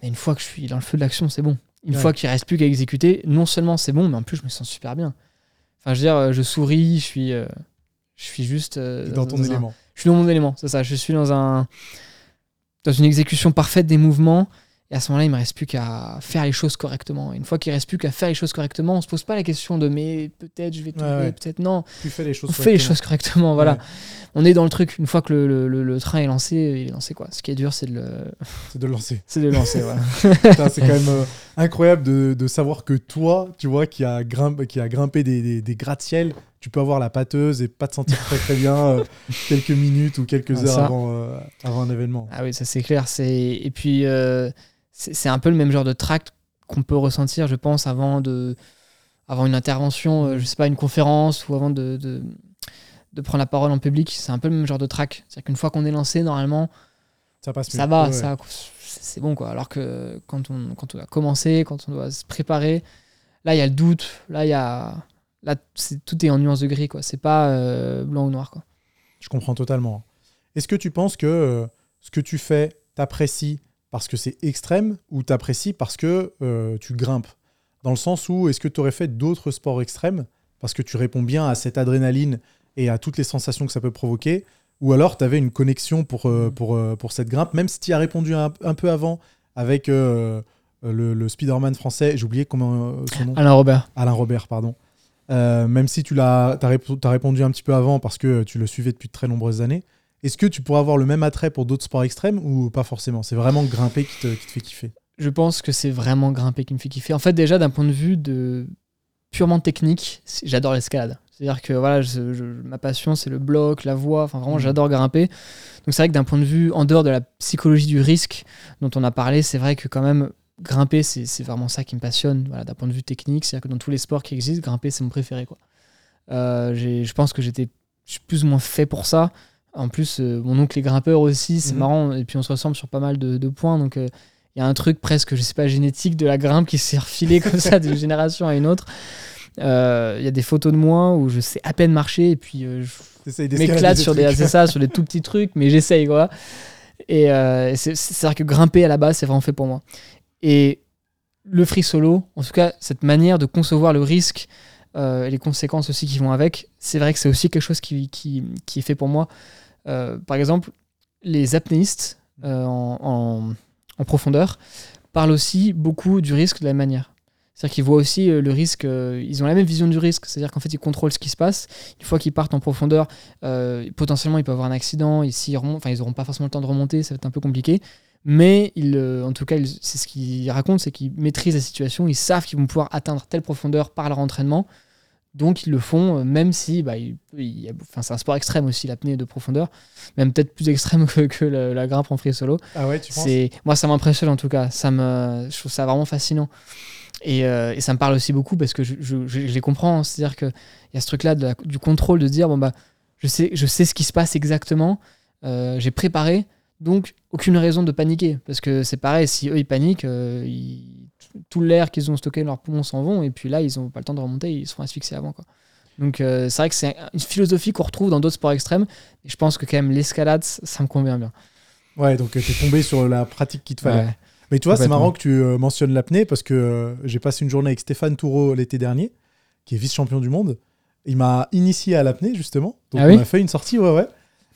Mais une fois que je suis dans le feu de l'action, c'est bon. Une Ouais. fois qu'il reste plus qu'à exécuter, non seulement c'est bon, mais en plus, je me sens super bien. Enfin, je veux dire, je souris, je suis, euh, je suis juste euh, dans ton élément je suis dans mon élément, c'est ça. Je suis dans un dans une exécution parfaite des mouvements. Et à ce moment-là, il me reste plus qu'à faire les choses correctement. Et une fois qu'il reste plus qu'à faire les choses correctement, on se pose pas la question de mais peut-être je vais tomber, ouais. peut-être non. Tu fais les choses On fait les choses correctement, voilà. Ouais. On est dans le truc. Une fois que le, le- le- le train est lancé, il est lancé quoi. Ce qui est dur, c'est de le, C'est de le lancer. c'est de le lancer. voilà. C'est quand même euh, incroyable de, de savoir que toi, tu vois, qui a, grimpe, qui a grimpé des, des, des gratte-ciel, tu peux avoir la pâteuse et pas te sentir très très bien euh, quelques minutes ou quelques Ah, heures avant, euh, avant un événement. Ah oui, ça c'est clair. Et puis euh, c'est un peu le même genre de tract qu'on peut ressentir, je pense, avant de avant une intervention, euh, je sais pas, une conférence ou avant de, de, de prendre la parole en public. C'est un peu le même genre de track. C'est-à-dire qu'une fois qu'on est lancé, normalement, Ça passe ça va, Ouais, ça c'est bon quoi. Alors que quand on quand on a commencé, quand on doit se préparer, là il y a le doute, là il y a là tout est en nuance de gris quoi. C'est pas euh, blanc ou noir quoi. Je comprends totalement. Est-ce que tu penses que euh, ce que tu fais, t'apprécies parce que c'est extrême ou t'apprécies parce que euh, tu grimpes? Dans le sens où est-ce que tu aurais fait d'autres sports extrêmes parce que tu réponds bien à cette adrénaline et à toutes les sensations que ça peut provoquer? Ou alors tu avais une connexion pour, euh, pour, euh, pour cette grimpe, même si tu as répondu un, un peu avant avec le, le Spider-Man français, j'ai oublié comment son nom Alain Robert. Alain Robert, pardon. Même si tu l'as, répondu un petit peu avant parce que tu le suivais depuis de très nombreuses années, est-ce que tu pourrais avoir le même attrait pour d'autres sports extrêmes ou pas forcément? C'est vraiment grimper qui te, qui te fait kiffer? je pense que c'est vraiment grimper qui me fait kiffer. En fait, déjà d'un point de vue de purement technique, j'adore l'escalade. C'est-à-dire que voilà, je- je- ma passion c'est le bloc, la voix. Enfin vraiment, Mhm. j'adore grimper. Donc c'est vrai que d'un point de vue en dehors de la psychologie du risque dont on a parlé, c'est vrai que quand même grimper c'est vraiment ça qui me passionne. Voilà, d'un point de vue technique, c'est-à-dire que dans tous les sports qui existent, grimper c'est mon préféré quoi. Euh, je pense que j'étais plus ou moins fait pour ça. En plus, euh, mon oncle est grimpeur aussi, c'est Mhm. marrant. Et puis on se ressemble sur pas mal de, de points. Donc euh, il y a un truc presque, je sais pas, génétique de la grimpe qui s'est refilé comme ça d'une génération à une autre. Euh, Il y a des photos de moi où je sais à peine marcher et puis euh, je m'éclate sur des, trucs. c'est ça, sur des tout petits trucs, mais j'essaye quoi. Et euh, c'est vrai que grimper à la base, c'est vraiment fait pour moi. Et le free solo, en tout cas, cette manière de concevoir le risque euh, les conséquences aussi qui vont avec, c'est vrai que c'est aussi quelque chose qui, qui, qui est fait pour moi. Euh, par exemple, les apnéistes euh, en, en- profondeur parlent aussi beaucoup du risque de la même manière. C'est-à-dire qu'ils voient aussi le risque, ils ont la même vision du risque, c'est-à-dire qu'en fait ils contrôlent ce qui se passe. Une fois qu'ils partent en profondeur, potentiellement ils peuvent avoir un accident, et ils n'auront pas forcément le temps de remonter, ça va être un peu compliqué. Mais ils, en tout cas, c'est ce qu'ils racontent, c'est qu'ils maîtrisent la situation, ils savent qu'ils vont pouvoir atteindre telle profondeur par leur entraînement. Donc ils le font, euh, même si bah, il- enfin, c'est un sport extrême aussi, l'apnée de profondeur, même peut-être plus extrême que, que la, la grimpe en free solo. Ah ouais, tu penses? C'est moi ça m'impressionne en tout cas. Ça me, je trouve ça vraiment fascinant. Et, euh, et ça me parle aussi beaucoup parce que je, je- je- je les comprends. hein. C'est-à-dire qu'il y a ce truc-là de la- du contrôle de se dire bon bah je sais, je sais ce qui se passe exactement. euh, J'ai préparé, donc aucune raison de paniquer parce que c'est pareil. Si eux ils paniquent, euh, ils- tout l'air qu'ils ont stocké dans leurs poumons s'en vont et puis là ils ont pas le temps de remonter, ils se font asphyxier avant quoi. Donc euh, c'est vrai que c'est une philosophie qu'on retrouve dans d'autres sports extrêmes. Et je pense que quand même l'escalade, ça me convient bien. Ouais, donc tu es tombé sur la pratique qu'il te fallait. Ouais. Mais tu vois, c'est marrant que tu euh, mentionnes l'apnée parce que euh, j'ai passé une journée avec Stéphane Toureau l'été dernier, qui est vice-champion du monde. Il m'a initié à l'apnée, justement. Donc Ah on oui a fait une sortie, ouais, ouais.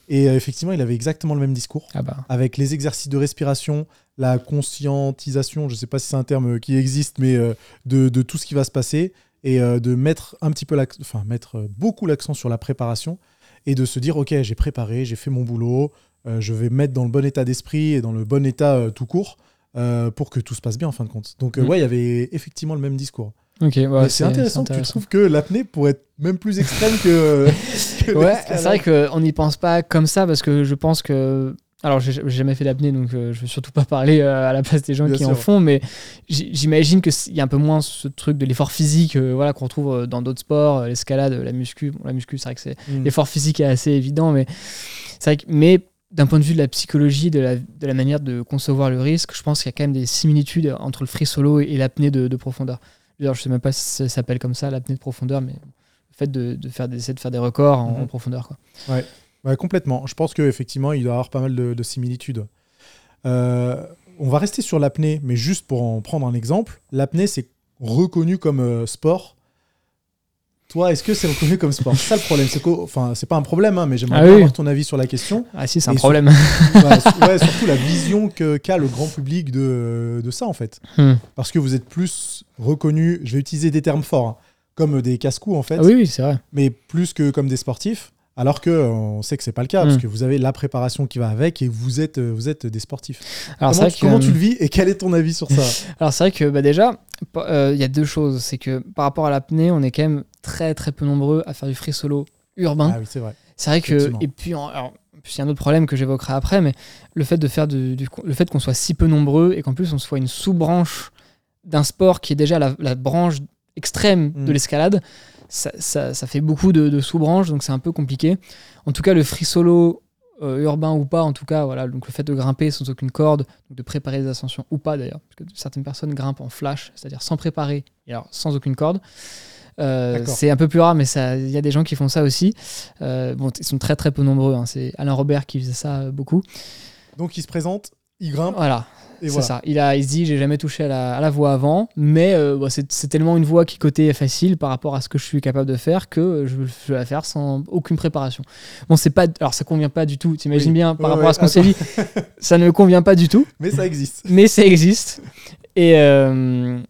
Et euh, effectivement, il avait exactement le même discours. Ah bah. avec les exercices de respiration, la conscientisation, je ne sais pas si c'est un terme euh, qui existe, mais euh, de, de tout ce qui va se passer et euh, de mettre un petit peu, enfin mettre beaucoup l'accent sur la préparation et de se dire ok j'ai préparé, j'ai fait mon boulot, euh, je vais me mettre dans le bon état d'esprit et dans le bon état euh, tout court euh, pour que tout se passe bien en fin de compte. Donc, Mm. ouais, il y avait effectivement le même discours. Ok, ouais, c'est intéressant que tu trouves que l'apnée pourrait être même plus extrême que. que Ouais, c'est vrai qu'on n'y pense pas comme ça parce que je pense que. Alors, j'ai jamais fait d'apnée, donc euh, je veux surtout pas parler euh, à la place des gens Bien qui en font, mais j'imagine qu'il y a un peu moins ce truc de l'effort physique euh, voilà, qu'on retrouve euh, dans d'autres sports, l'escalade, la muscu. Bon, la muscu, c'est vrai que c'est Mm. l'effort physique est assez évident, mais c'est vrai que, mais d'un point de vue de la psychologie, de la, de la manière de concevoir le risque, je pense qu'il y a quand même des similitudes entre le free solo et, l'apnée de, de profondeur. D'ailleurs, je sais même pas si ça s'appelle comme ça, l'apnée de profondeur, mais le fait de, de faire, d'essayer de faire des records en, Mhm. en profondeur. Quoi. Ouais, complètement. Je pense qu'effectivement, il doit y avoir pas mal de, de similitudes. Euh, on va rester sur l'apnée, mais juste pour en prendre un exemple. L'apnée, c'est reconnu comme euh, sport. Toi, est-ce que c'est reconnu comme sport? C'est ça le problème. C'est enfin, c'est pas un problème, hein, mais j'aimerais Ah oui. avoir ton avis sur la question. Ah si, c'est un problème. Ouais, surtout la vision que- qu'a le grand public de, de ça, en fait. Hmm. Parce que vous êtes plus reconnu, je vais utiliser des termes forts, hein, comme des casse-coups, en fait, Ah oui, oui, c'est vrai. mais plus que comme des sportifs. Alors que on sait que c'est pas le cas, parce Mm. que vous avez la préparation qui va avec et vous êtes, euh, vous êtes des sportifs. Alors c'est comment tu, que, comment tu le vis et quel est ton avis sur ça? Alors c'est vrai que bah, déjà, euh, il y a deux choses. C'est que par rapport à l'apnée, on est quand même très très peu nombreux à faire du free solo urbain. Ah oui, c'est vrai. C'est vrai que et puis alors, puis il y a un autre problème que j'évoquerai après, mais le fait de faire du, du- le fait qu'on soit si peu nombreux et qu'en plus on soit une sous-branche d'un sport qui est déjà la, la branche extrême de l'escalade, ça, ça- ça fait beaucoup de, de sous-branches, donc c'est un peu compliqué. En tout cas, le free solo euh, urbain ou pas, en tout cas, voilà, donc le fait de grimper sans aucune corde, de préparer des ascensions ou pas d'ailleurs, parce que certaines personnes grimpent en flash, c'est-à-dire sans préparer et alors sans aucune corde. Euh, c'est un peu plus rare, mais il y a des gens qui font ça aussi. Euh, bon, ils sont très très peu nombreux. hein. C'est Alain Robert qui faisait ça beaucoup. Donc il se présente, il grimpe Voilà, c'est voilà. ça. Il, a, il se dit j'ai jamais touché à la, à la voix avant, mais euh, bon, c'est tellement une voix qui côté est facile par rapport à ce que je suis capable de faire que euh, je, je vais la faire sans aucune préparation. Bon, c'est pas, alors ça convient pas du tout. T'imagines Oui. bien par Ouais, rapport ouais, à ce qu'on s'est dit, ça ne convient pas du tout Mais ça existe. mais ça existe. Et euh,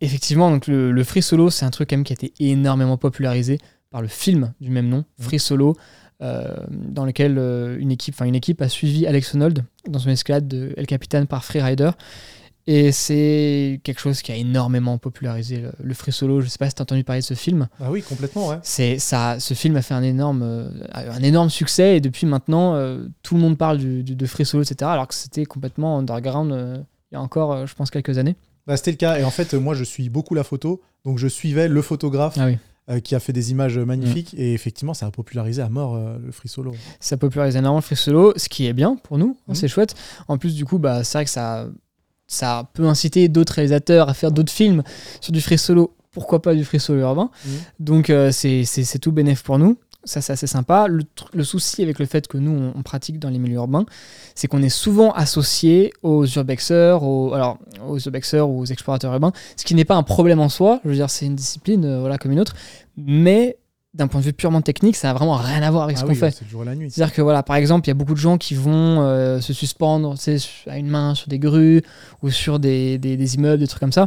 effectivement, donc le, le free solo, c'est un truc quand même qui a été énormément popularisé par le film du même nom, Free Solo, dans lequel euh, une équipe, une équipe a suivi Alex Honnold dans une escalade de El Capitan par Freerider. Et c'est quelque chose qui a énormément popularisé le, le free solo. Je sais pas si tu as entendu parler de ce film. Ah oui, complètement, ouais. C'est ça, ce film a fait un énorme, euh, un énorme succès et depuis maintenant, euh, tout le monde parle du, du- de free solo, etc. Alors que c'était complètement underground euh, il y a encore, euh, je pense, quelques années. Bah, C'était le cas. Et en fait, moi, je suis beaucoup la photo. Donc, je suivais le photographe Ah oui. Euh, qui a fait des images magnifiques. Et effectivement, ça a popularisé à mort euh, le free solo. Ça popularise énormément le free solo, ce qui est bien pour nous, hein, Mhm. c'est chouette. En plus, du coup, bah, c'est vrai que ça, ça peut inciter d'autres réalisateurs à faire d'autres films sur du free solo. Pourquoi pas du free solo urbain Mhm. Donc, euh, c'est tout bénéf pour nous. Ça, c'est assez sympa. Le, souci avec le fait que nous, on, on pratique dans les milieux urbains, c'est qu'on est souvent associé aux urbexeurs, aux, alors, aux urbexeurs ou aux explorateurs urbains, ce qui n'est pas un problème en soi. Je veux dire, c'est une discipline euh, voilà, comme une autre. Mais d'un point de vue purement technique, ça n'a vraiment rien à voir avec Ah ce oui, qu'on fait. C'est-à-dire que voilà, par exemple, il y a beaucoup de gens qui vont euh, se suspendre à une main sur des grues ou sur des, des- des immeubles, des trucs comme ça,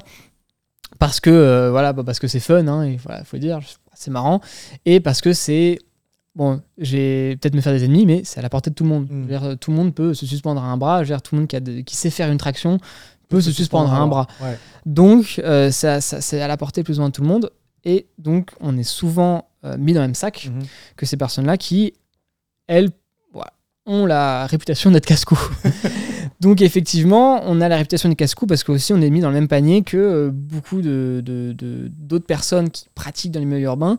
parce que euh, voilà, bah, parce que c'est fun, hein, il voilà, faut le dire, c'est marrant, et parce que c'est bon, j'ai peut-être me faire des ennemis, mais c'est à la portée de tout le monde. Mm. Dire, tout le monde peut se suspendre à un bras. Dire, tout le monde qui, a de- qui sait faire une traction peut se suspendre à un bras. Ouais. Donc, euh, ça, ça- c'est à la portée plus ou moins de tout le monde. Et donc, on est souvent euh, mis dans le même sac Mhm. que ces personnes-là qui, elles, voilà, ont la réputation d'être casse-cou. donc, effectivement, on a la réputation d'être casse-cou parce qu'aussi, on est mis dans le même panier que euh, beaucoup de- de- de- d'autres personnes qui pratiquent dans les milieux urbains,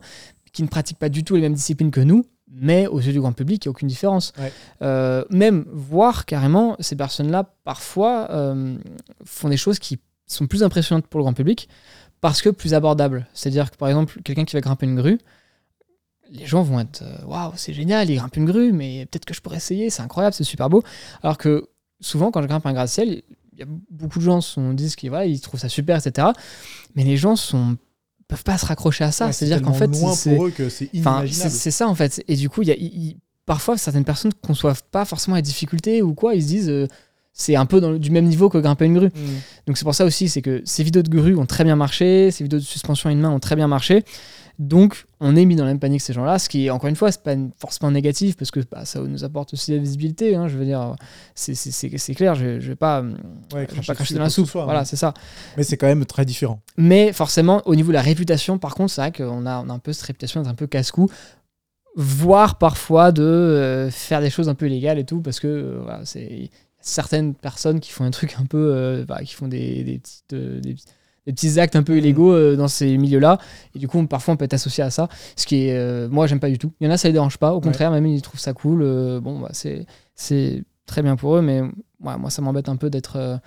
qui ne pratiquent pas du tout les mêmes disciplines que nous. Mais aux yeux du grand public, il n'y a aucune différence. Ouais. Euh, même voir carrément, ces personnes-là, parfois, euh, font des choses qui sont plus impressionnantes pour le grand public parce que plus abordables. C'est-à-dire que par exemple, quelqu'un qui va grimper une grue, les gens vont être waouh, c'est génial, il grimpe une grue, mais peut-être que je pourrais essayer, c'est incroyable, c'est super beau. Alors que souvent, quand je grimpe un gratte-ciel, il y a beaucoup de gens sont, disent qu'ils voilà, ils trouvent ça super, etc. Mais les gens sont peuvent pas se raccrocher à ça. Ouais, C'est-à-dire qu'en fait, c'est pour eux que c'est ça en fait. Et du coup, il y a, il- il- parfois certaines personnes ne conçoivent pas forcément les difficultés ou quoi. Ils se disent euh, c'est un peu dans le- du même niveau que grimper une grue. Mhm. Donc c'est pour ça aussi, c'est que ces vidéos de grue ont très bien marché, ces vidéos de suspension à une main ont très bien marché. Donc, on est mis dans la même panique que ces gens-là, ce qui, encore une fois, c'est pas forcément négatif parce que bah, ça nous apporte aussi la visibilité. Hein, je veux dire, c'est clair, je, je vais pas, ouais, je vais pas cracher dans la soupe. voilà, c'est ça. Mais c'est quand même très différent. Mais forcément, au niveau de la réputation, par contre, c'est vrai qu'on a, on a un peu cette réputation d'être un peu casse-cou voire parfois de euh, faire des choses un peu illégales et tout, parce que euh, voilà, c'est certaines personnes qui font un truc un peu, euh, bah, qui font des, des, petites, des, petits actes un peu illégaux mm. dans ces milieux-là, et du coup parfois on peut être associé à ça, ce qui est, moi j'aime pas du tout. Il y en a ça les dérange pas, au contraire même ils trouvent ça cool. bon bah c'est c'est très bien pour eux, mais ouais, moi ça m'embête un peu d'être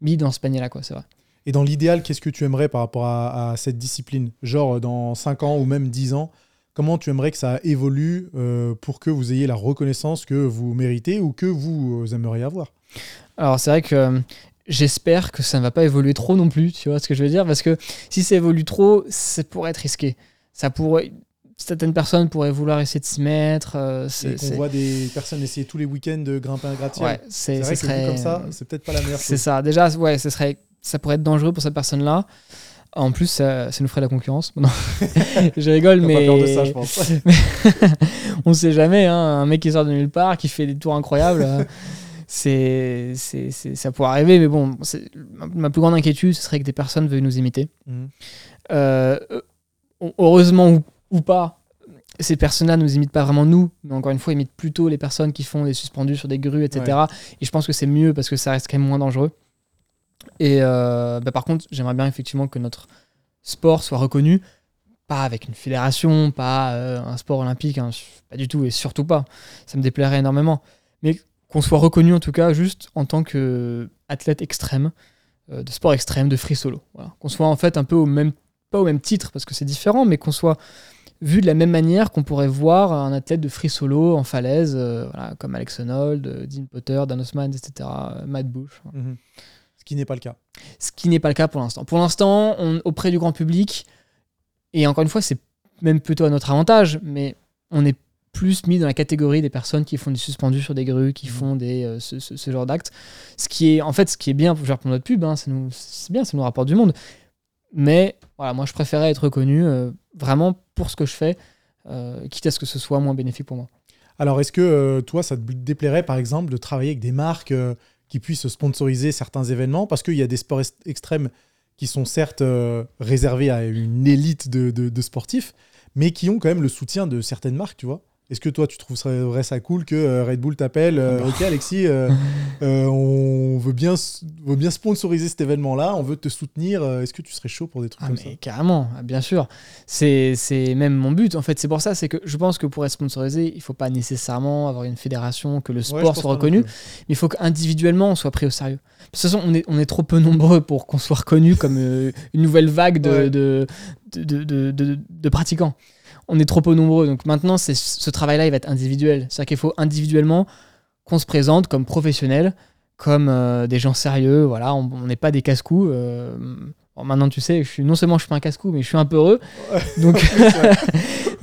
mis dans ce panier-là quoi, c'est vrai. Et dans l'idéal, qu'est-ce que tu aimerais par rapport à, à cette discipline? Genre dans 5 ans ou même 10 ans comment tu aimerais que ça évolue euh, pour que vous ayez la reconnaissance que vous méritez ou que vous euh, aimeriez avoir? Alors c'est vrai que euh, j'espère que ça ne va pas évoluer trop non plus, tu vois ce que je veux dire Parce que si ça évolue trop, ça pourrait être risqué. Ça pourrait, certaines personnes pourraient vouloir essayer de s'y mettre. on voit des personnes essayer tous les week-ends de grimper un gratte-ciel. Ouais, c'est vrai que comme ça, c'est peut-être pas la meilleure chose. C'est ça. Déjà, ouais, ce serait, ça pourrait être dangereux pour cette personne-là. En plus, ça, nous ferait la concurrence. je rigole, mais. Pas peur de ça, je pense. on ne sait jamais. Hein. Un mec qui sort de nulle part, qui fait des tours incroyables, euh, c'est, c'est, ça pourrait arriver. Mais bon, ma plus grande inquiétude, ce serait que des personnes veuillent nous imiter. Mhm. Euh, heureusement ou, pas, ces personnes-là ne nous imitent pas vraiment nous, mais encore une fois, ils imitent plutôt les personnes qui font des suspendus sur des grues, etc. Et je pense que c'est mieux parce que ça reste quand même moins dangereux. Et euh, bah, par contre, j'aimerais bien effectivement que notre sport soit reconnu, pas avec une fédération, pas euh, un sport olympique, hein, pas du tout, et surtout pas. Ça me déplairait énormément. Mais qu'on soit reconnu en tout cas juste en tant qu'athlète extrême, euh, de sport extrême, de free solo. Qu'on soit en fait un peu au même, pas au même titre parce que c'est différent, mais qu'on soit vu de la même manière qu'on pourrait voir un athlète de free solo en falaise, comme Alex Honnold, Dean Potter, Dan Osman, etc., Matt Bush. Mhm qui n'est pas le cas. Ce qui n'est pas le cas pour l'instant. Pour l'instant, auprès du grand public, et encore une fois, c'est même plutôt à notre avantage, mais on est plus mis dans la catégorie des personnes qui font des suspendus sur des grues, qui mmh. font des, euh, ce, genre d'actes. Ce qui est, en fait, ce qui est bien pour, pour notre pub, hein, c'est bien, ça nous rapporte du monde. Mais voilà, moi, je préférais être reconnu euh, vraiment pour ce que je fais, euh, quitte à ce que ce soit moins bénéfique pour moi. Alors, est-ce que toi, ça te déplairait, par exemple, de travailler avec des marques qui puissent sponsoriser certains événements, parce qu'il y a des sports extrêmes qui sont certes réservés à une élite de, de, sportifs, mais qui ont quand même le soutien de certaines marques, tu vois? Est-ce que toi, tu trouverais ça cool que euh, Red Bull t'appelle euh, bah. Ok, Alexis, euh, on veut bien, veut bien sponsoriser cet événement-là, on veut te soutenir. Est-ce que tu serais chaud pour des trucs ah, comme mais ça? Carrément, ah, bien sûr. C'est même mon but. En fait, c'est pour ça, c'est que je pense que pour être sponsorisé, il ne faut pas nécessairement avoir une fédération, que le sport soit reconnu, mais il faut qu'individuellement, on soit pris au sérieux. De toute façon, on est, on est trop peu nombreux pour qu'on soit reconnu comme une nouvelle vague de, de, de, de pratiquants on est trop peu nombreux. Donc maintenant, ce travail-là, il va être individuel. C'est-à-dire qu'il faut individuellement qu'on se présente comme professionnels, comme euh, des gens sérieux. Voilà, on n'est pas des casse-cous. Euh, maintenant, tu sais, je suis, non seulement je suis pas un casse-cou, mais je suis un peu heureux. Donc,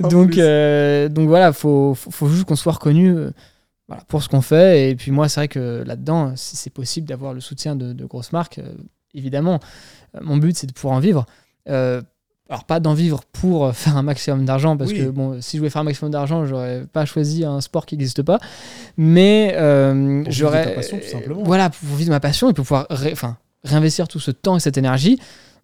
donc, euh, donc voilà, faut, faut, juste qu'on soit reconnu. Voilà, pour ce qu'on fait. Et puis moi, c'est vrai que là-dedans, si c'est possible d'avoir le soutien de, de grosses marques, évidemment, mon but, c'est de pouvoir en vivre alors pas d'en vivre pour euh, faire un maximum d'argent parce que bon si je voulais faire un maximum d'argent j'aurais pas choisi un sport qui n'existe pas mais euh, j'aurais voilà pour vivre ma passion et pour pouvoir enfin réinvestir tout ce temps et cette énergie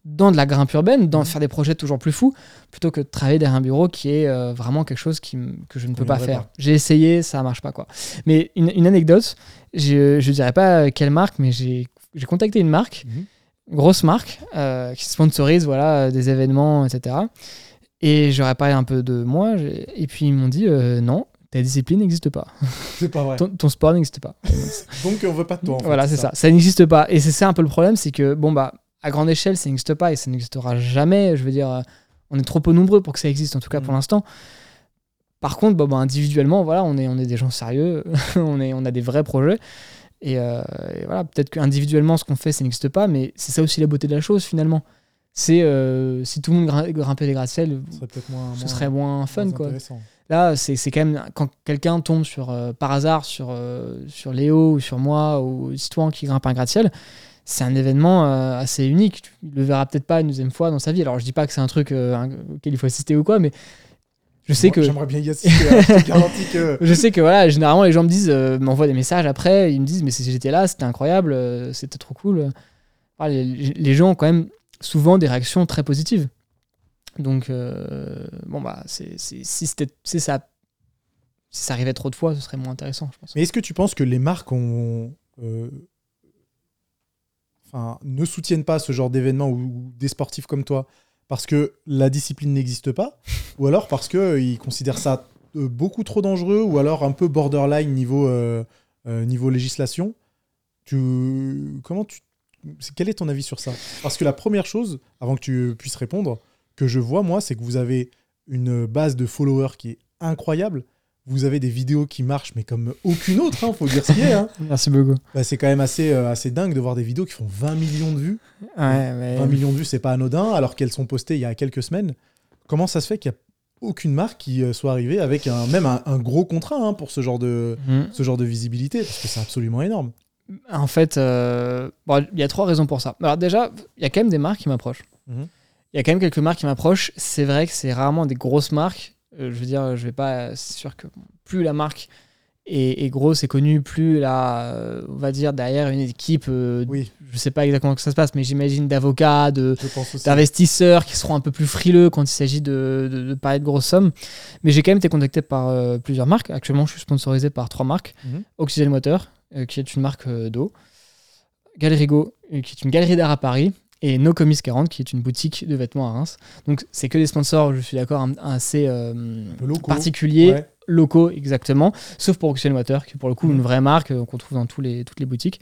dans de la grimpe urbaine, dans mhm. faire des projets toujours plus fous, plutôt que de travailler derrière un bureau qui est euh, vraiment quelque chose qui, que je ne peux pas faire. J'ai essayé, ça marche pas quoi. Mais une, anecdote, je ne dirais pas quelle marque, mais j'ai contacté une marque. Mhm grosse marque euh, qui sponsorise voilà, des événements, etc. Et j'aurais parlé un peu de moi, et puis ils m'ont dit euh, non, ta discipline n'existe pas. C'est pas vrai. ton, sport n'existe pas. Donc on veut pas de toi. voilà, c'est ça. Ça, n'existe pas. Et c'est ça un peu le problème, c'est que bon bah à grande échelle, ça n'existe pas et ça n'existera jamais. Je veux dire, on est trop peu nombreux pour que ça existe, en tout cas pour mm. l'instant. Par contre, bah, individuellement, voilà, on est, on est des gens sérieux, on, est, on a des vrais projets. Euh, et, voilà, peut-être qu'individuellement, ce qu'on fait, ça n'existe pas, mais c'est ça aussi la beauté de la chose finalement. C'est euh, si tout le monde grimpait les gratte-ciel, ce serait moins fun. quoi. Là, c'est quand même quand quelqu'un tombe sur, euh, par hasard sur, sur Léo ou sur moi ou Citoyen qui grimpe un gratte-ciel, c'est un événement euh, assez unique. Il le verra peut-être pas une deuxième fois dans sa vie. Alors je dis pas que c'est un truc euh, auquel il faut assister ou quoi, mais je sais que j'aimerais bien y assister. hein, je te garantis que je sais que voilà, généralement les gens me disent, euh, m'envoient des messages après, ils me disent mais si j'étais là, c'était incroyable, euh, c'était trop cool. Les, les gens ont quand même souvent des réactions très positives. Donc euh, bon bah c'est si c'était si ça si ça arrivait trop de fois, ce serait moins intéressant, je pense. Mais est-ce que tu penses que les marques ont, enfin, ne soutiennent pas ce genre d'événement ou des sportifs comme toi parce que la discipline n'existe pas ou alors parce qu'ils considèrent ça euh, beaucoup trop dangereux ou alors un peu borderline niveau, euh, euh, niveau législation tu, comment tu, Quel est ton avis sur ça? Parce que la première chose, avant que tu puisses répondre, que je vois moi, c'est que vous avez une base de followers qui est incroyable. Vous avez des vidéos qui marchent, mais comme aucune autre, hein, faut dire ce qu'il y a. hein. Merci beaucoup. Bah, c'est quand même assez, euh, assez dingue de voir des vidéos qui font 20 millions de vues. Ouais, mais 20 millions de vues, c'est pas anodin, alors qu'elles sont postées il y a quelques semaines. Comment ça se fait qu'il n'y a aucune marque qui euh, soit arrivée avec un, même un, un gros contrat hein, pour ce genre, de, Mhm. ce genre de visibilité? Parce que c'est absolument énorme. En fait, euh, bon, il y a trois raisons pour ça. Alors déjà, il y a quand même des marques qui m'approchent. Mhm. Il y a quand même quelques marques qui m'approchent. C'est vrai que c'est rarement des grosses marques. Euh, je veux dire, je vais pas. C'est sûr que plus la marque est, est grosse et connue, plus là, euh, on va dire derrière une équipe. euh, Oui, Je sais pas exactement comment ça se passe, mais j'imagine d'avocats, d'investisseurs qui seront un peu plus frileux quand il s'agit de, de, de parler de grosses sommes. Mais j'ai quand même été contacté par euh, plusieurs marques. Actuellement, je suis sponsorisé par trois marques. Mhm. Oxygen Water, euh, qui est une marque d'eau. Galerigo, qui est une galerie d'art à Paris. Et No Comics 40, qui est une boutique de vêtements à Reims. Donc, c'est que des sponsors, je suis d'accord, assez euh, locaux. particuliers, Ouais. locaux exactement, sauf pour Oxygen Water, qui est pour le coup une vraie marque euh, qu'on trouve dans tous les, toutes les boutiques.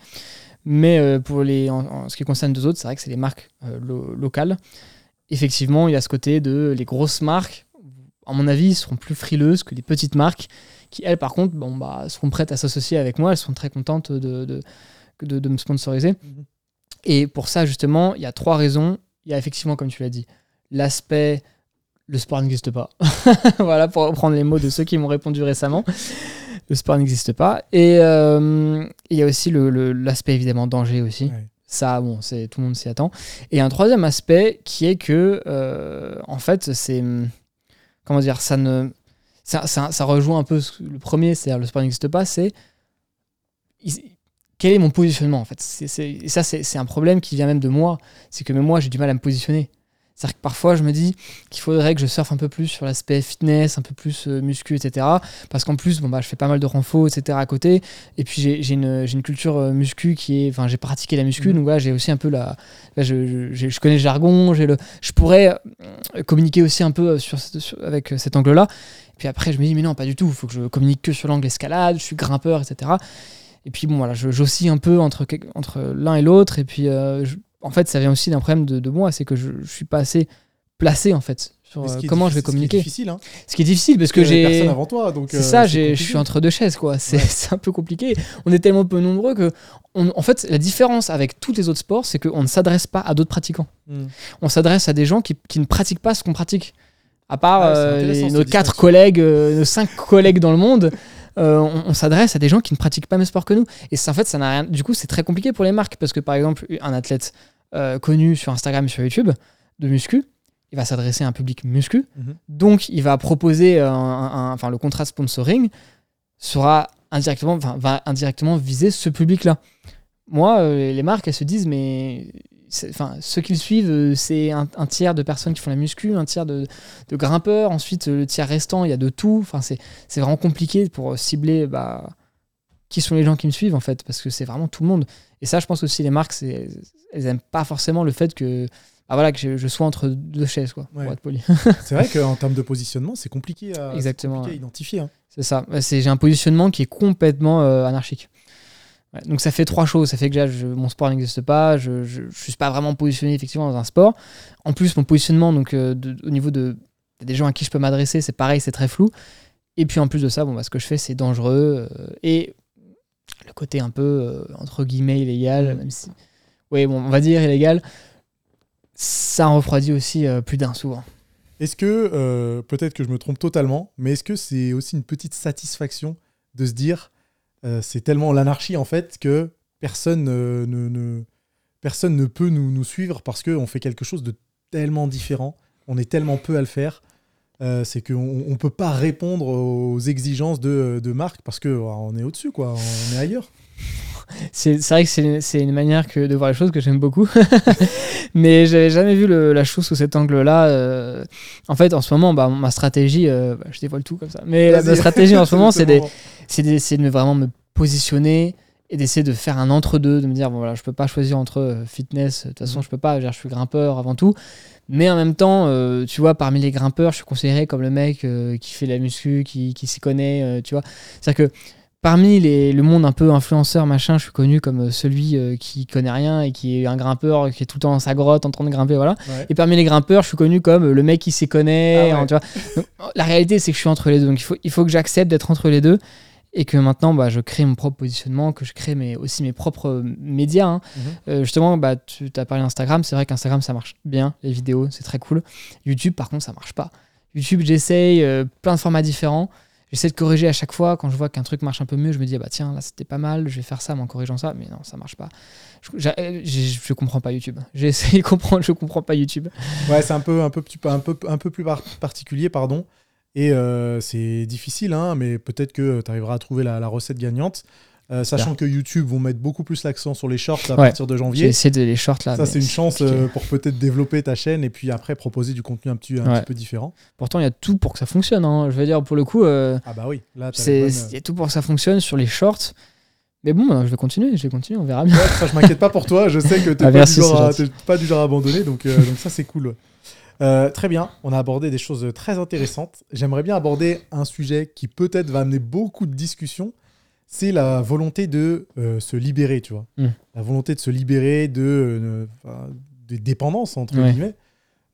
Mais euh, pour les, en, en ce qui concerne deux autres, c'est vrai que c'est les marques lo- locales. Effectivement, il y a ce côté de les grosses marques, à mon avis, seront plus frileuses que les petites marques, qui elles, par contre, bon, bah, seront prêtes à s'associer avec moi. Elles sont très contentes de, de, de, de me sponsoriser. Mhm. Et pour ça, justement, il y a trois raisons. Il y a effectivement, comme tu l'as dit, l'aspect le sport n'existe pas. voilà, pour reprendre les mots de ceux qui m'ont répondu récemment. Le sport n'existe pas. Et euh, il y a aussi l'aspect évidemment danger aussi. Ouais. Ça, bon, c'est tout le monde s'y attend. Et un troisième aspect qui est que, euh, en fait, c'est comment dire, ça ne, ça, ça, ça rejoint un peu le premier, c'est-à-dire le sport n'existe pas. C'est quel est mon positionnement en fait? Et ça, c'est un problème qui vient même de moi. C'est que même moi, j'ai du mal à me positionner. C'est-à-dire que parfois, je me dis qu'il faudrait que je surfe un peu plus sur l'aspect fitness, un peu plus euh, muscu, etc. Parce qu'en plus, bon, bah, je fais pas mal de renfo, etc. à côté. Et puis, j'ai une, culture euh, muscu qui est. Enfin, j'ai pratiqué la muscu, Mhm. donc voilà, j'ai aussi un peu la. là, je, je- j'ai- je connais le jargon, j'ai le, je pourrais euh, communiquer aussi un peu sur, avec cet angle-là. Et puis après, je me dis, mais non, pas du tout, il faut que je communique que sur l'angle escalade, je suis grimpeur, etc. Et puis, bon, voilà, j'oscille un peu entre, l'un et l'autre. Et puis, euh, je- en fait, ça vient aussi d'un problème de, de moi, c'est que je, je suis pas assez placé, en fait, sur euh, comment je vais difficile- ce qui est communiquer. difficile, hein, Ce qui est difficile parce que avait j'ai. personne avant toi. donc, C'est euh, ça, je suis entre deux chaises, quoi. C'est Ouais. un peu compliqué. On est tellement peu nombreux que, on- en fait, la différence avec tous les autres sports, c'est qu'on ne s'adresse pas à d'autres pratiquants. Mm. On s'adresse à des gens qui, qui ne pratiquent pas ce qu'on pratique. À part euh, les- cette nos quatre collègues, euh, nos cinq collègues dans le monde, euh, on, on s'adresse à des gens qui ne pratiquent pas le même sport que nous. Et en fait, ça n'a rien. Du coup, c'est très compliqué pour les marques parce que, par exemple, un athlète euh, connu sur Instagram et sur YouTube de muscu, il va s'adresser à un public muscu. Mhm. Donc, il va proposer un- un- enfin, le contrat de sponsoring sera indirectement, enfin, va indirectement viser ce public-là. Moi, euh, les marques, elles se disent, mais enfin, ceux qui le suivent, euh, c'est un, un tiers de personnes qui font la muscu, un tiers de, de grimpeurs, ensuite euh, le tiers restant, il y a de tout. Enfin, c'est vraiment compliqué pour euh, cibler bah, qui sont les gens qui me suivent, en fait, parce que c'est vraiment tout le monde. Et ça, je pense aussi, les marques, elles aiment pas forcément le fait que, bah, voilà, que je, je sois entre deux chaises, quoi, Ouais. pour être poli. C'est vrai qu'en termes de positionnement, c'est compliqué à, c'est Exactement, compliqué à identifier. hein. C'est ça. C'est- J'ai un positionnement qui est complètement euh, anarchique. Ouais, donc ça fait trois choses. Ça fait que déjà, je- mon sport n'existe pas. Je ne suis pas vraiment positionné effectivement dans un sport. En plus, mon positionnement donc, euh, de- au niveau de, des gens à qui je peux m'adresser, c'est pareil, c'est très flou. Et puis en plus de ça, bon, bah, ce que je fais, c'est dangereux. euh, et le côté un peu, euh, entre guillemets, illégal, même si... Oui, bon, on va dire illégal. Ça en refroidit aussi plus d'un souvent. Est-ce que, peut-être que je me trompe totalement, mais est-ce que c'est aussi une petite satisfaction de se dire, euh, c'est tellement l'anarchie en fait que personne ne, peut nous, suivre parce qu'on fait quelque chose de tellement différent. On est tellement peu à le faire. Euh, c'est qu'on ne peut pas répondre aux exigences de, de parce qu'on est au-dessus, quoi. On est ailleurs. C'est vrai que c'est une manière que, de voir les choses que j'aime beaucoup. Mais j'avais jamais vu le, la chose sous cet angle-là. Euh. en fait, en ce moment, bah, ma stratégie, euh, bah, je dévoile tout comme ça. Mais la, ma stratégie en ce moment, c'est d'essayer de vraiment me positionner et d'essayer de faire un entre-deux, de me dire, bon voilà, je peux pas choisir entre euh, fitness, de toute façon, mhm. je peux pas, je suis grimpeur avant tout. Mais en même temps, euh, tu vois, parmi les grimpeurs, je suis considéré comme le mec euh, qui fait la muscu, qui, qui s'y connaît, tu vois. C'est-à-dire que parmi les, le monde un peu influenceur, machin, je suis connu comme celui qui connaît rien et qui est un grimpeur, qui est tout le temps dans sa grotte en train de grimper, voilà. Et parmi les grimpeurs, je suis connu comme le mec qui s'y connaît, ah tu vois. la réalité, c'est que je suis entre les deux. Donc il faut, il faut que j'accepte d'être entre les deux et que maintenant bah, je crée mon propre positionnement, que je crée mes, aussi mes propres médias. Hein. Mhm. Euh, justement, bah, tu as parlé d'Instagram, c'est vrai qu'Instagram ça marche bien, les vidéos, c'est très cool. YouTube, par contre, ça marche pas. YouTube, j'essaye euh, plein de formats différents. J'essaie de corriger à chaque fois. Quand je vois qu'un truc marche un peu mieux, je me dis, ah bah tiens, là c'était pas mal, je vais faire ça en corrigeant ça. Mais non, ça marche pas. Je, je, comprends pas YouTube. J'ai essayé de comprendre, je comprends pas YouTube. Ouais, c'est un peu, un, peu, un, peu, un peu plus particulier, pardon. Et euh, c'est difficile, hein, mais peut-être que tu arriveras à trouver la, recette gagnante. Euh, sachant que YouTube vont mettre beaucoup plus l'accent sur les shorts à partir de janvier. J'ai essayé de les shorts là. Ça, c'est une chance euh, pour peut-être développer ta chaîne et puis après proposer du contenu un petit, un petit peu différent. Pourtant, il y a tout pour que ça fonctionne. Hein. Je veux dire, pour le coup. ah bah oui, là, il y a tout pour que ça fonctionne sur les shorts. Mais bon, je vais continuer, je vais continuer, on verra bien. ça, je m'inquiète pas pour toi, je sais que tu n'es ah, pas, pas, du genre à abandonner, donc, donc ça, c'est cool. Euh, très bien, on a abordé des choses très intéressantes. J'aimerais bien aborder un sujet qui peut-être va amener beaucoup de discussions. C'est la volonté de euh, se libérer, tu vois. Mm. La volonté de se libérer de, euh, de dépendance, entre guillemets.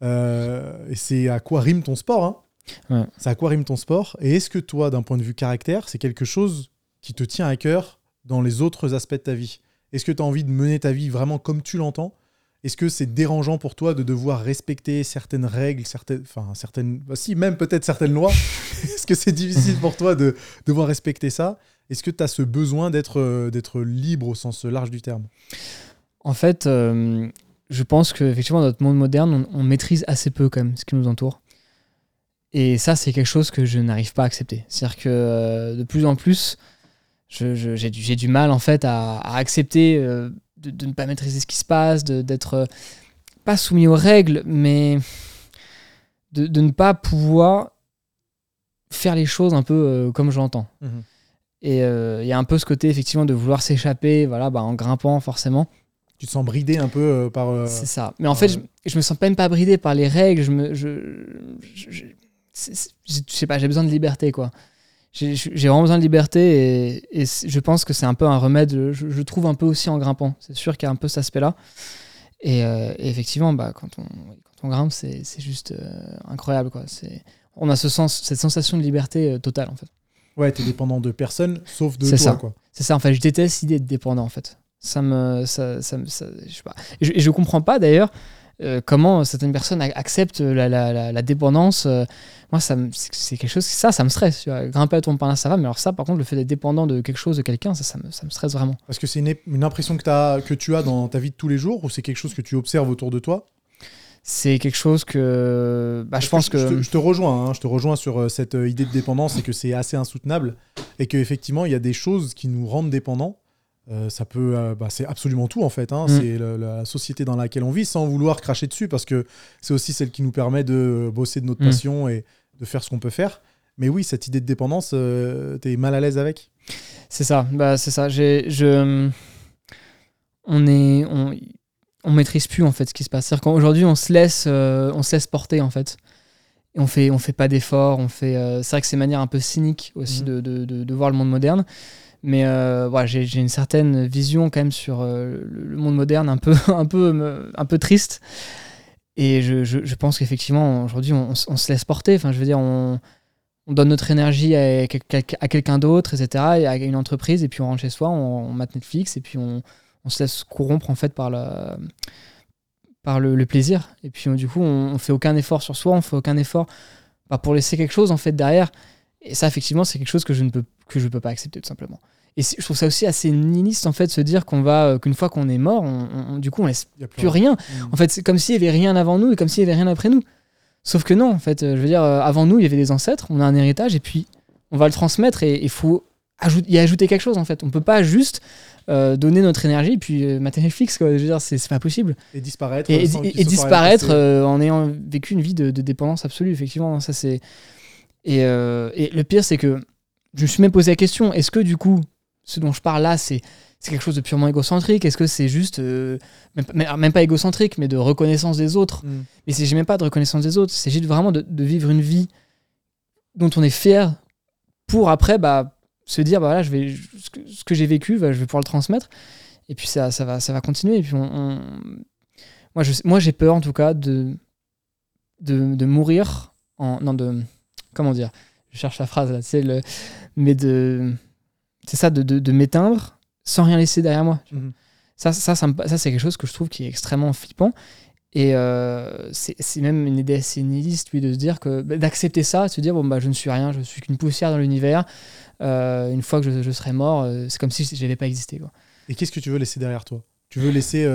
et c'est à quoi rime ton sport. Hein. C'est à quoi rime ton sport. Et est-ce que toi, d'un point de vue caractère, c'est quelque chose qui te tient à cœur dans les autres aspects de ta vie? Est-ce que tu as envie de mener ta vie vraiment comme tu l'entends? Est-ce que c'est dérangeant pour toi de devoir respecter certaines règles, certaines, enfin certaines, bah, si même peut-être certaines lois? Est-ce que c'est difficile pour toi de devoir respecter ça? Est-ce que tu as ce besoin d'être euh, d'être libre au sens large du terme? En fait, euh, je pense qu'effectivement, dans notre monde moderne, on, maîtrise assez peu quand même ce qui nous entoure. Et ça, c'est quelque chose que je n'arrive pas à accepter. C'est-à-dire que euh, de plus en plus, j'ai du, du, mal en fait à, accepter de, ne pas maîtriser ce qui se passe, d'être pas soumis aux règles, mais de, ne pas pouvoir faire les choses un peu comme je l'entends. Mhm. Et euh, il y a un peu ce côté, effectivement, de vouloir s'échapper, voilà, bah, en grimpant, forcément. Tu te sens bridé un peu par. C'est ça. Mais en fait, je, je, me sens même pas bridé par les règles. Je me. Je, je, je sais pas, j'ai besoin de liberté, quoi j'ai vraiment besoin de liberté et, je pense que c'est un peu un remède, je, trouve un peu aussi en grimpant. C'est sûr qu'il y a un peu cet aspect-là. Et, euh, effectivement, bah, quand, on, quand on grimpe, c'est juste euh, incroyable. Quoi. On a ce sens, cette sensation de liberté euh, totale en fait. Ouais, t'es dépendant de personne sauf de toi. Ça. C'est ça, en fait. Je déteste l'idée d'être dépendant en fait. Ça me. Ça, ça, ça je sais pas. Et je, et je comprends pas d'ailleurs euh, comment certaines personnes acceptent la, la, la, dépendance. Euh, moi, ça, c'est quelque chose, ça, ça me stresse. Grimper à ton pain, ça va, mais alors ça, par contre, le fait d'être dépendant de quelque chose, de quelqu'un, ça, ça me, ça me stresse vraiment. Parce que c'est une, une, impression que, as, que tu as dans ta vie de tous les jours ou c'est quelque chose que tu observes autour de toi? C'est quelque chose que bah, je pense que, Je, te, rejoins hein, je te rejoins sur euh, cette idée de dépendance et que c'est assez insoutenable et qu'effectivement il y a des choses qui nous rendent dépendants euh, ça peut, euh, bah, c'est absolument tout en fait. Hein. Mm. C'est la société dans laquelle on vit, sans vouloir cracher dessus, parce que c'est aussi celle qui nous permet de bosser de notre mm. passion et de faire ce qu'on peut faire. Mais oui, cette idée de dépendance, euh, tu es mal à l'aise avec? C'est ça, bah, c'est ça. Je, on est, on, on, maîtrise plus en fait ce qui se passe. C'est-à-dire qu'aujourd'hui, on se laisse, on se laisse porter en fait. Et on fait, on fait pas d'efforts. On fait. c'est vrai que c'est une manière un peu cynique aussi mm. de, de, de, voir le monde moderne. Mais euh, voilà, j'ai une certaine vision quand même sur euh, le monde moderne un peu, un peu, un peu triste. Et je, je, pense qu'effectivement, aujourd'hui, on, on, se laisse porter. Enfin, je veux dire, on, on donne notre énergie à, à quelqu'un d'autre, etc., et à une entreprise, et puis on rentre chez soi, on, on mate Netflix, et puis on, on, se laisse corrompre en fait par, le, par le, le plaisir. Et puis du coup, on, on fait aucun effort sur soi, on fait aucun effort bah, pour laisser quelque chose en fait derrière. Et ça, effectivement, c'est quelque chose que je ne peux, que je peux pas accepter tout simplement. Et je trouve ça aussi assez nihiliste en fait, se dire qu'on va, euh, qu'une fois qu'on est mort, on, du coup, on laisse plus rien. Mm. En fait, c'est comme s'il y avait rien avant nous et comme s'il y avait rien après nous. Sauf que non, en fait, je veux dire, avant nous, il y avait des ancêtres, on a un héritage et puis on va le transmettre et il faut y ajouter quelque chose en fait. On peut pas juste euh, donner notre énergie et puis euh, mater Netflix quoi. Je veux dire, c'est pas possible. Et disparaître. Et, disparaître euh, en ayant vécu une vie de, dépendance absolue, effectivement. Ça c'est. Et, et, le pire, c'est que je me suis même posé la question est-ce que du coup, ce dont je parle là, c'est quelque chose de purement égocentrique? Est-ce que c'est juste, même, pas égocentrique, mais de reconnaissance des autres? Mm. Mais c'est j'ai même pas de reconnaissance des autres, c'est juste vraiment de, de, vivre une vie dont on est fier pour après bah, se dire bah voilà je vais ce que, j'ai vécu bah, je vais pouvoir le transmettre. Et puis ça, ça va ça va continuer. Et puis on, moi je moi j'ai peur en tout cas de de, de mourir en non de comment dire je cherche la phrase là c'est le mais de c'est ça de, de, de m'éteindre sans rien laisser derrière moi. Mhm. ça ça ça, ça c'est quelque chose que je trouve qui est extrêmement flippant et euh, c'est même une idée assez nihiliste, lui, de se dire que bah, d'accepter ça, de se dire bon bah je ne suis rien, je suis qu'une poussière dans l'univers. Euh, une fois que je, je serai mort, euh, c'est comme si je n'avais pas existé. Quoi. Et qu'est-ce que tu veux laisser derrière toi? Tu veux laisser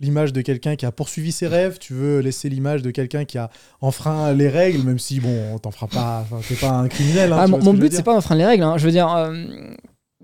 l'image de quelqu'un qui a poursuivi ses rêves, tu veux laisser l'image de quelqu'un qui a enfreint les règles, même si bon, on t'en fera pas, t'es pas un criminel. Hein, ah, mon, but c'est pas d'enfreindre les règles. Hein. Je veux dire,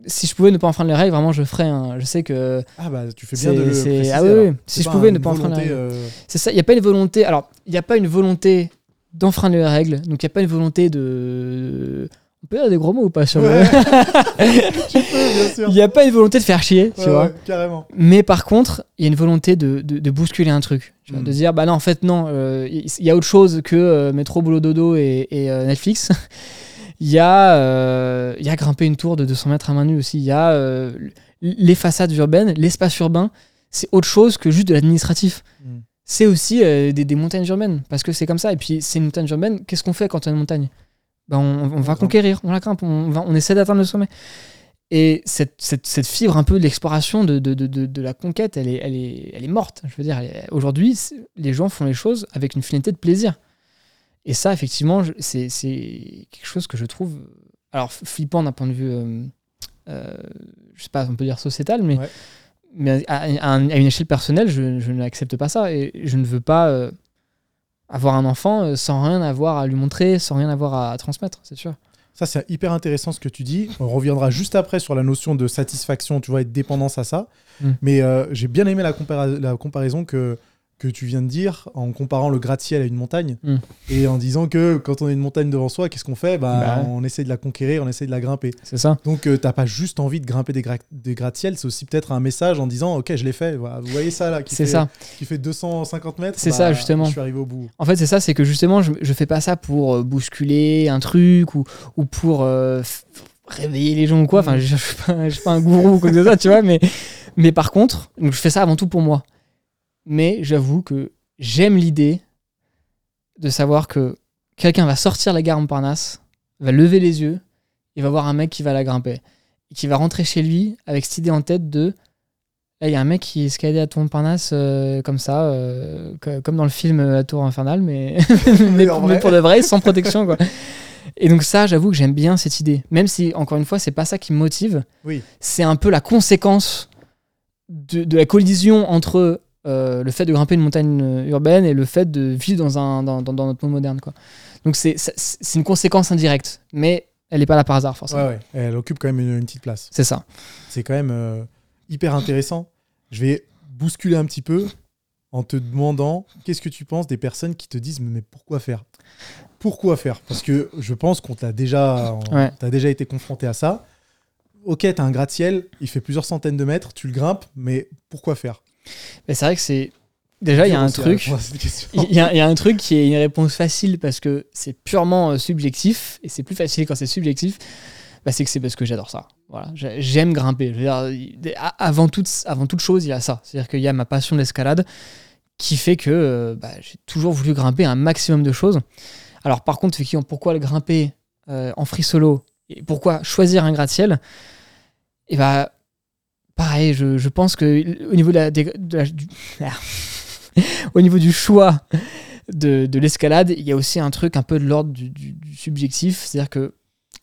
si je pouvais ne pas enfreindre les règles, vraiment, je ferais. Je sais que. Ah bah, tu fais bien de le préciser, Ah oui, Si je pouvais ne pas enfreindre les règles. Euh, c'est ça. Il n'y a pas une volonté. Alors, il n'y a pas une volonté d'enfreindre les règles. Donc, il n'y a pas une volonté de. On peut dire des gros mots ou pas sur ouais. tu peux, bien sûr. Il n'y a pas une volonté de faire chier, tu vois. carrément. Mais par contre, il y a une volonté de, de, bousculer un truc. Hmm. De dire, bah non, en fait, non, euh, il y a autre chose que euh, Métro, Boulot, Dodo et, et Netflix. Il y, a, euh, il y a grimper une tour de 200 mètres à main nue aussi. Il y a euh, les façades urbaines, l'espace urbain. C'est autre chose que juste de l'administratif. Mm. C'est aussi euh, des, montagnes urbaines, parce que c'est comme ça. Et puis, c'est une montagne urbaine. Qu'est-ce qu'on fait quand on a une montagne? Ben, on, va conquérir, on la grimpe, on, va, on essaie d'atteindre le sommet. Et cette, cette, cette, fibre un peu de l'exploration, de, de, de, de, la conquête, elle est, elle est, elle est morte. Je veux dire, aujourd'hui, les gens font les choses avec une finalité de plaisir. Et ça, effectivement, c'est quelque chose que je trouve alors flippant d'un point de vue, euh, euh, je sais pas, on peut dire sociétal, mais, mais à, une échelle personnelle, je, je n'accepte pas ça. Et je ne veux pas euh, avoir un enfant sans rien avoir à lui montrer, sans rien avoir à, transmettre, c'est sûr. Ça, c'est hyper intéressant ce que tu dis. On reviendra juste après sur la notion de satisfaction, tu vois, et de dépendance à ça. Mm. Mais j'ai bien aimé la, la comparaison que que tu viens de dire en comparant le gratte-ciel à une montagne hmm. et en disant que quand on a une montagne devant soi, qu'est-ce qu'on fait? Bah, bah On essaie de la conquérir, on essaie de la grimper. C'est ça. Donc tu euh, t'as pas juste envie de grimper des, des gratte-ciel, c'est aussi peut-être un message en disant ok je l'ai fait. Vous voyez ça là qui fait, ça. qui fait 250 mètres. C'est ça bah, justement. Je suis arrivé au bout. En fait c'est ça, c'est que justement je, je fais pas ça pour euh, bousculer un truc ou, ou pour euh, réveiller les gens ou quoi. Enfin je, je, suis pas, suis pas un gourou ou quoi que ce soit, tu vois. Mais, mais par contre, je fais ça avant tout pour moi mais j'avoue que j'aime l'idée de savoir que quelqu'un va sortir la gare Montparnasse, va lever les yeux, et va voir un mec qui va la grimper. Et qui va rentrer chez lui avec cette idée en tête de il y a un mec qui est escaladé à Tour Montparnasse euh, comme ça, euh, comme dans le film La Tour Infernale, mais, mais, pour de vrai, sans protection. Quoi. Et donc ça, j'avoue que j'aime bien cette idée. Même si, encore une fois, c'est pas ça qui me motive. Oui. C'est un peu la conséquence de, de, la collision entre euh, le fait de grimper une montagne euh, urbaine et le fait de vivre dans, un, dans, dans, notre monde moderne. Quoi. Donc c'est une conséquence indirecte, mais elle n'est pas là par hasard forcément. Ouais, Elle occupe quand même une, petite place. C'est ça. C'est quand même euh, hyper intéressant. Je vais bousculer un petit peu en te demandant qu'est-ce que tu penses des personnes qui te disent mais pourquoi faire? Pourquoi faire? Parce que je pense qu'on t'a déjà, as déjà été confronté à ça. Ok, t'as un gratte-ciel, il fait plusieurs centaines de mètres, tu le grimpes, mais pourquoi faire? C'est vrai que c'est. Déjà, il y a un truc. Il y, a un truc qui est une réponse facile parce que c'est purement euh, subjectif et c'est plus facile quand c'est subjectif. Bah, c'est que c'est parce que j'adore ça. Voilà, j'aime grimper. avant toute, avant toute chose, il y a ça. C'est-à-dire qu'il y a ma passion d'escalade qui fait que euh, bah, j'ai toujours voulu grimper un maximum de choses. Alors, par contre, pourquoi le grimper euh, en free solo et pourquoi choisir un gratte-ciel? Et eh bah, pareil, je, pense que au niveau de la, du, au niveau du choix de, l'escalade, il y a aussi un truc un peu de l'ordre du, subjectif. C'est-à-dire que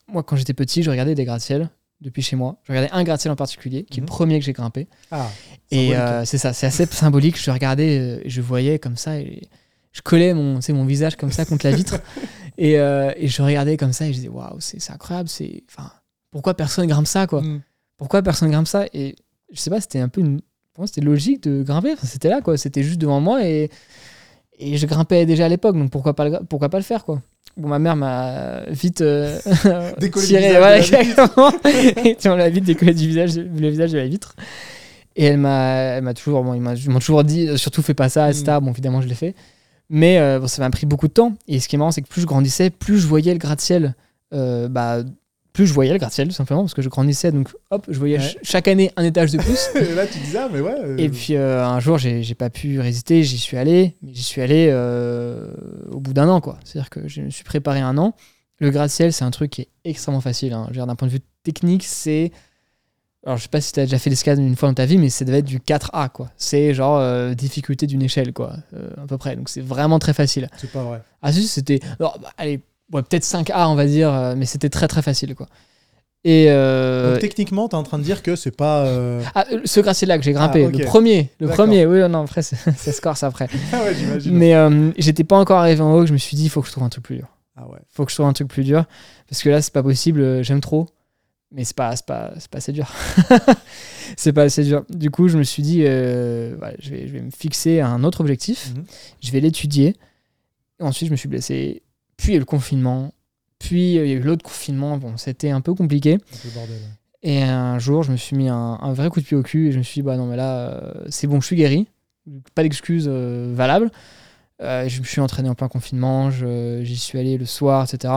moi, quand j'étais petit, je regardais des gratte-ciel depuis chez moi. Je regardais un gratte-ciel en particulier, qui est le Mhm. premier que j'ai grimpé. Ah, Et euh, c'est ça, c'est assez symbolique. Je regardais, euh, je voyais comme ça, et je collais mon, visage comme ça contre la vitre. et, euh, et je regardais comme ça et je disais, waouh, c'est incroyable. c'est Enfin, pourquoi personne grimpe ça, quoi? Mm. Pourquoi personne grimpe ça Et je sais pas, c'était un peu une. C'était logique de grimper. Enfin, c'était là, quoi. C'était juste devant moi et, et je grimpais déjà à l'époque, donc pourquoi pas le, pourquoi pas le faire, quoi. Bon, ma mère m'a vite euh, tiré, voilà, et on l'a vite décollé du visage, le visage de la vitre. Et elle m'a, elle m'a toujours, bon, ils m'a- ils m'ont toujours dit, euh, surtout fais pas ça, etc. Mm. Bon, évidemment, je l'ai fait. Mais euh, bon, ça m'a pris beaucoup de temps. Et ce qui est marrant, c'est que plus je grandissais, plus je voyais le gratte-ciel. euh, bah, plus je voyais le gratte-ciel, tout simplement, parce que je grandissais. Donc, hop, je voyais Ouais. ch- chaque année un étage de plus. Et là, tu disais, ah, mais ouais. euh, Et puis euh, un jour, j'ai pas pu résister, j'y suis allé, mais j'y suis allé euh, au bout d'un an, quoi. C'est-à-dire que je me suis préparé un an. Le gratte-ciel, c'est un truc qui est extrêmement facile. hein. Dire, D'un point de vue technique, c'est. Alors, je sais pas si tu as déjà fait l'escalade une fois dans ta vie, mais ça devait être du 4A, quoi. C'est genre difficulté d'une échelle, quoi, à peu près. Donc, c'est vraiment très facile. C'est pas vrai. Ah, si, c'était. alors, bah, allez, ouais, peut-être 5A, on va dire, euh, mais c'était très, très facile, quoi. Et. euh, Donc, techniquement, t'es en train de dire que c'est pas. euh, ah, ce gratte-ciel-là que j'ai grimpé, Ah, le premier, le premier, oui, non, après, ça se corse après. Ah ouais. Mais euh, j'étais pas encore arrivé en haut, que je me suis dit, il faut que je trouve un truc plus dur. Ah ouais. faut que je trouve un truc plus dur. Parce que là, c'est pas possible, j'aime trop. Mais c'est pas, pas, pas assez dur. c'est pas assez dur. Du coup, je me suis dit, ouais, je, vais, je vais me fixer un autre objectif. Mhm. Je vais l'étudier. Ensuite, je me suis blessé. Puis il y a eu le confinement. Puis euh, il y a eu l'autre confinement. Bon, c'était un peu compliqué. Un peu bordel. Et un jour, je me suis mis un, un vrai coup de pied au cul et je me suis dit, bah non, mais là, euh, c'est bon, je suis guéri. Pas d'excuses euh, valables. Euh, je me suis entraîné en plein confinement, j'y suis allé le soir, etc.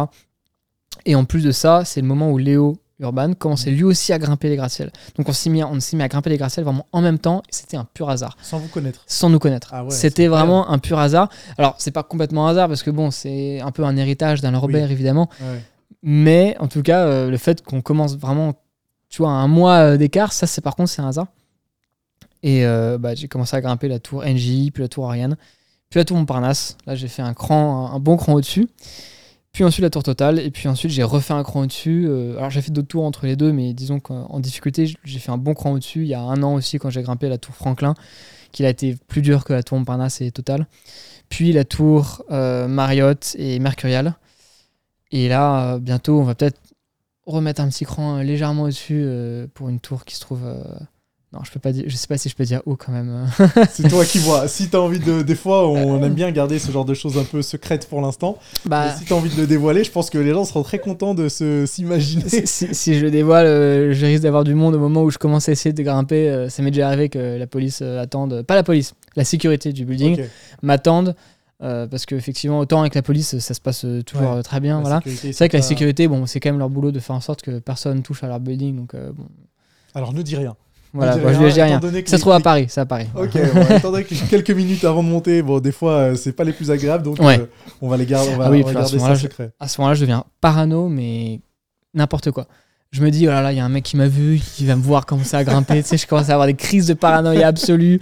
Et en plus de ça, c'est le moment où Léo Urban commençait lui aussi à grimper les gratte-ciels. Donc on s'est mis, on s'est mis à grimper les gratte-ciels vraiment en même temps c'était un pur hasard, Sans vous connaître. sans nous connaître. Ah ouais, c'était vraiment un pur hasard. Alors c'est pas complètement un hasard parce que bon, c'est un peu un héritage d'Alain Robert évidemment. Ouais. Mais en tout cas, euh, le fait qu'on commence vraiment, tu vois, un mois euh, d'écart, ça, c'est par contre, c'est un hasard. Et euh, bah, j'ai commencé à grimper la tour NJ, puis la tour Ariane, puis la tour Montparnasse. Là, j'ai fait un cran, un bon cran au-dessus. Puis ensuite la tour totale, et puis ensuite j'ai refait un cran au-dessus. Euh, alors j'ai fait d'autres tours entre les deux, mais disons qu'en difficulté, j'ai fait un bon cran au-dessus. Il y a un an aussi, quand j'ai grimpé la tour Franklin, qu'il a été plus dur que la tour Montparnasse et totale. Puis la tour euh, Marriott et Mercurial. Et là, euh, bientôt, on va peut-être remettre un petit cran euh, légèrement au-dessus pour une tour qui se trouve. Non, je peux pas dire. Je sais pas si je peux dire haut quand même. C'est toi qui vois. Si t'as envie de. Des fois, on aime bien garder ce genre de choses un peu secrètes pour l'instant. bah, si t'as envie de le dévoiler, je pense que les gens seront très contents de se s'imaginer. si, si- si je le dévoile, euh, je risque d'avoir du monde au moment où je commence à essayer de grimper. euh, ça m'est déjà arrivé que la police euh, attende. Pas la police, la sécurité du building Ok. m'attende. euh, parce qu'effectivement, autant avec la police, ça se passe toujours Ouais. très bien. Voilà. C'est vrai que la sécurité, bon, c'est quand même leur boulot de faire en sorte que personne touche à leur building. Donc, euh, bon, Alors ne dis rien. Voilà, moi, je lui ai rien. Ça se trouve à Paris, c'est à Paris. Ok, bon, que quelques minutes avant de monter, bon, des fois, euh, c'est pas les plus agréables, donc Ouais. euh, on va les garder, on va, Ah oui, on va garder ça je- secret. à ce moment-là, je deviens parano, mais n'importe quoi. Je me dis, oh là là, il y a un mec qui m'a vu, qui va me voir commencer à grimper. tu sais, je commence à avoir des crises de paranoïa absolue.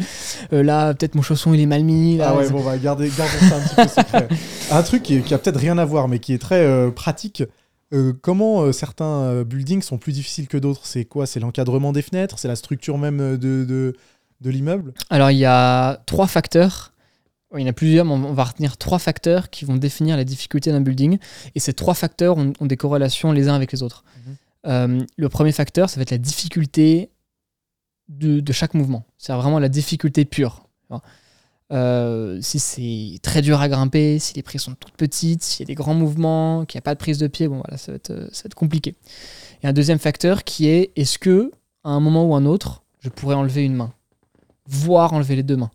Euh, là, peut-être mon chausson, il est mal mis. Là, Ah ouais, bon, on va garder, ça un petit peu secret. Un truc qui, qui a peut-être rien à voir, mais qui est très euh, pratique. Euh, comment euh, certains euh, buildings sont plus difficiles que d'autres? C'est quoi? C'est l'encadrement des fenêtres? C'est la structure même de, de, de l'immeuble? Alors, il y a trois facteurs. Il y en a plusieurs, mais on va retenir trois facteurs qui vont définir la difficulté d'un building. Et ces trois facteurs ont, ont des corrélations les uns avec les autres. Mhm. Euh, le premier facteur, ça va être la difficulté de, de chaque mouvement. C'est vraiment la difficulté pure. Euh, si c'est très dur à grimper, si les prises sont toutes petites, s'il y a des grands mouvements, qu'il n'y a pas de prise de pied, bon voilà, ça va être, euh, ça va être compliqué. Et un deuxième facteur qui est est-ce que à un moment ou un autre, je pourrais enlever une main, voire enlever les deux mains.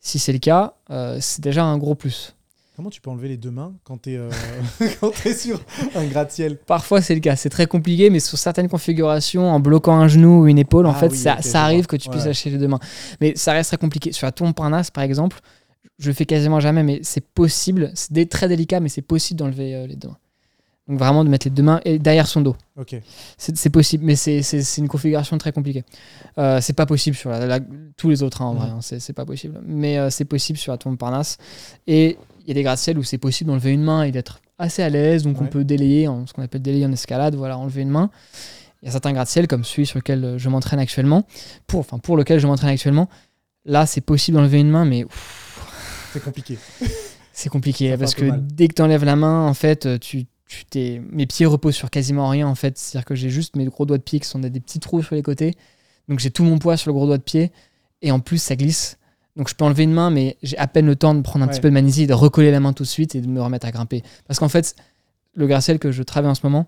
Si c'est le cas, euh, c'est déjà un gros plus. Comment tu peux enlever les deux mains quand t'es euh, quand t'es sur un gratte-ciel Parfois c'est le cas, c'est très compliqué, mais sur certaines configurations, en bloquant un genou ou une épaule, en Ah fait, oui, ça, arrive que tu puisses Ouais. lâcher les deux mains. Mais ça reste très compliqué. Sur la tour Montparnasse, par exemple, je le fais quasiment jamais, mais c'est possible. C'est très délicat, mais c'est possible d'enlever euh, les deux mains. Donc vraiment de mettre les deux mains et derrière son dos. C'est possible, mais c'est- une configuration très compliquée. Euh, c'est pas possible sur la- la- tous les autres, hein, en vrai, Mhm. hein, c'est pas possible. Mais euh, c'est possible sur la tour Montparnasse. Et il y a des gratte-ciels où c'est possible d'enlever une main et d'être assez à l'aise, donc on peut délayer, en, ce qu'on appelle délayer en escalade, voilà, enlever une main. Il y a certains gratte-ciel, comme celui sur lequel euh, je m'entraîne actuellement, pour, enfin, pour lequel je m'entraîne actuellement. Là, c'est possible d'enlever une main, mais C'est compliqué. c'est compliqué parce que dès que tu enlèves la main, en fait, euh, tu, tu t'es, mes pieds reposent sur quasiment rien. En fait, c'est-à-dire que j'ai juste mes gros doigts de pied qui sont des, des petits trous sur les côtés. Donc j'ai tout mon poids sur le gros doigt de pied et en plus ça glisse. Donc je peux enlever une main, mais j'ai à peine le temps de prendre un Ouais. petit peu de magnésie, de recoller la main tout de suite et de me remettre à grimper. Parce qu'en fait, le gratte-ciel que je travaille en ce moment,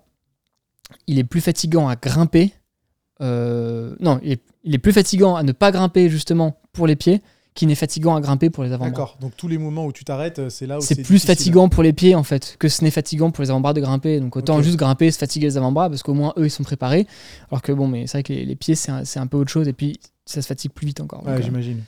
il est plus fatigant à grimper. euh, non, il est, il est plus fatigant à ne pas grimper justement pour les pieds qu'il n'est fatigant à grimper pour les avant-bras. D'accord. Donc tous les moments où tu t'arrêtes, euh, c'est là où C'est plus difficile. fatigant pour les pieds en fait que ce n'est fatigant pour les avant-bras de grimper. Donc autant juste grimper, se fatiguer les avant-bras parce qu'au moins eux ils sont préparés. Alors que bon, mais c'est vrai que les, les pieds c'est un, un peu autre chose et puis ça se fatigue plus vite encore. Ouais, euh, j'imagine.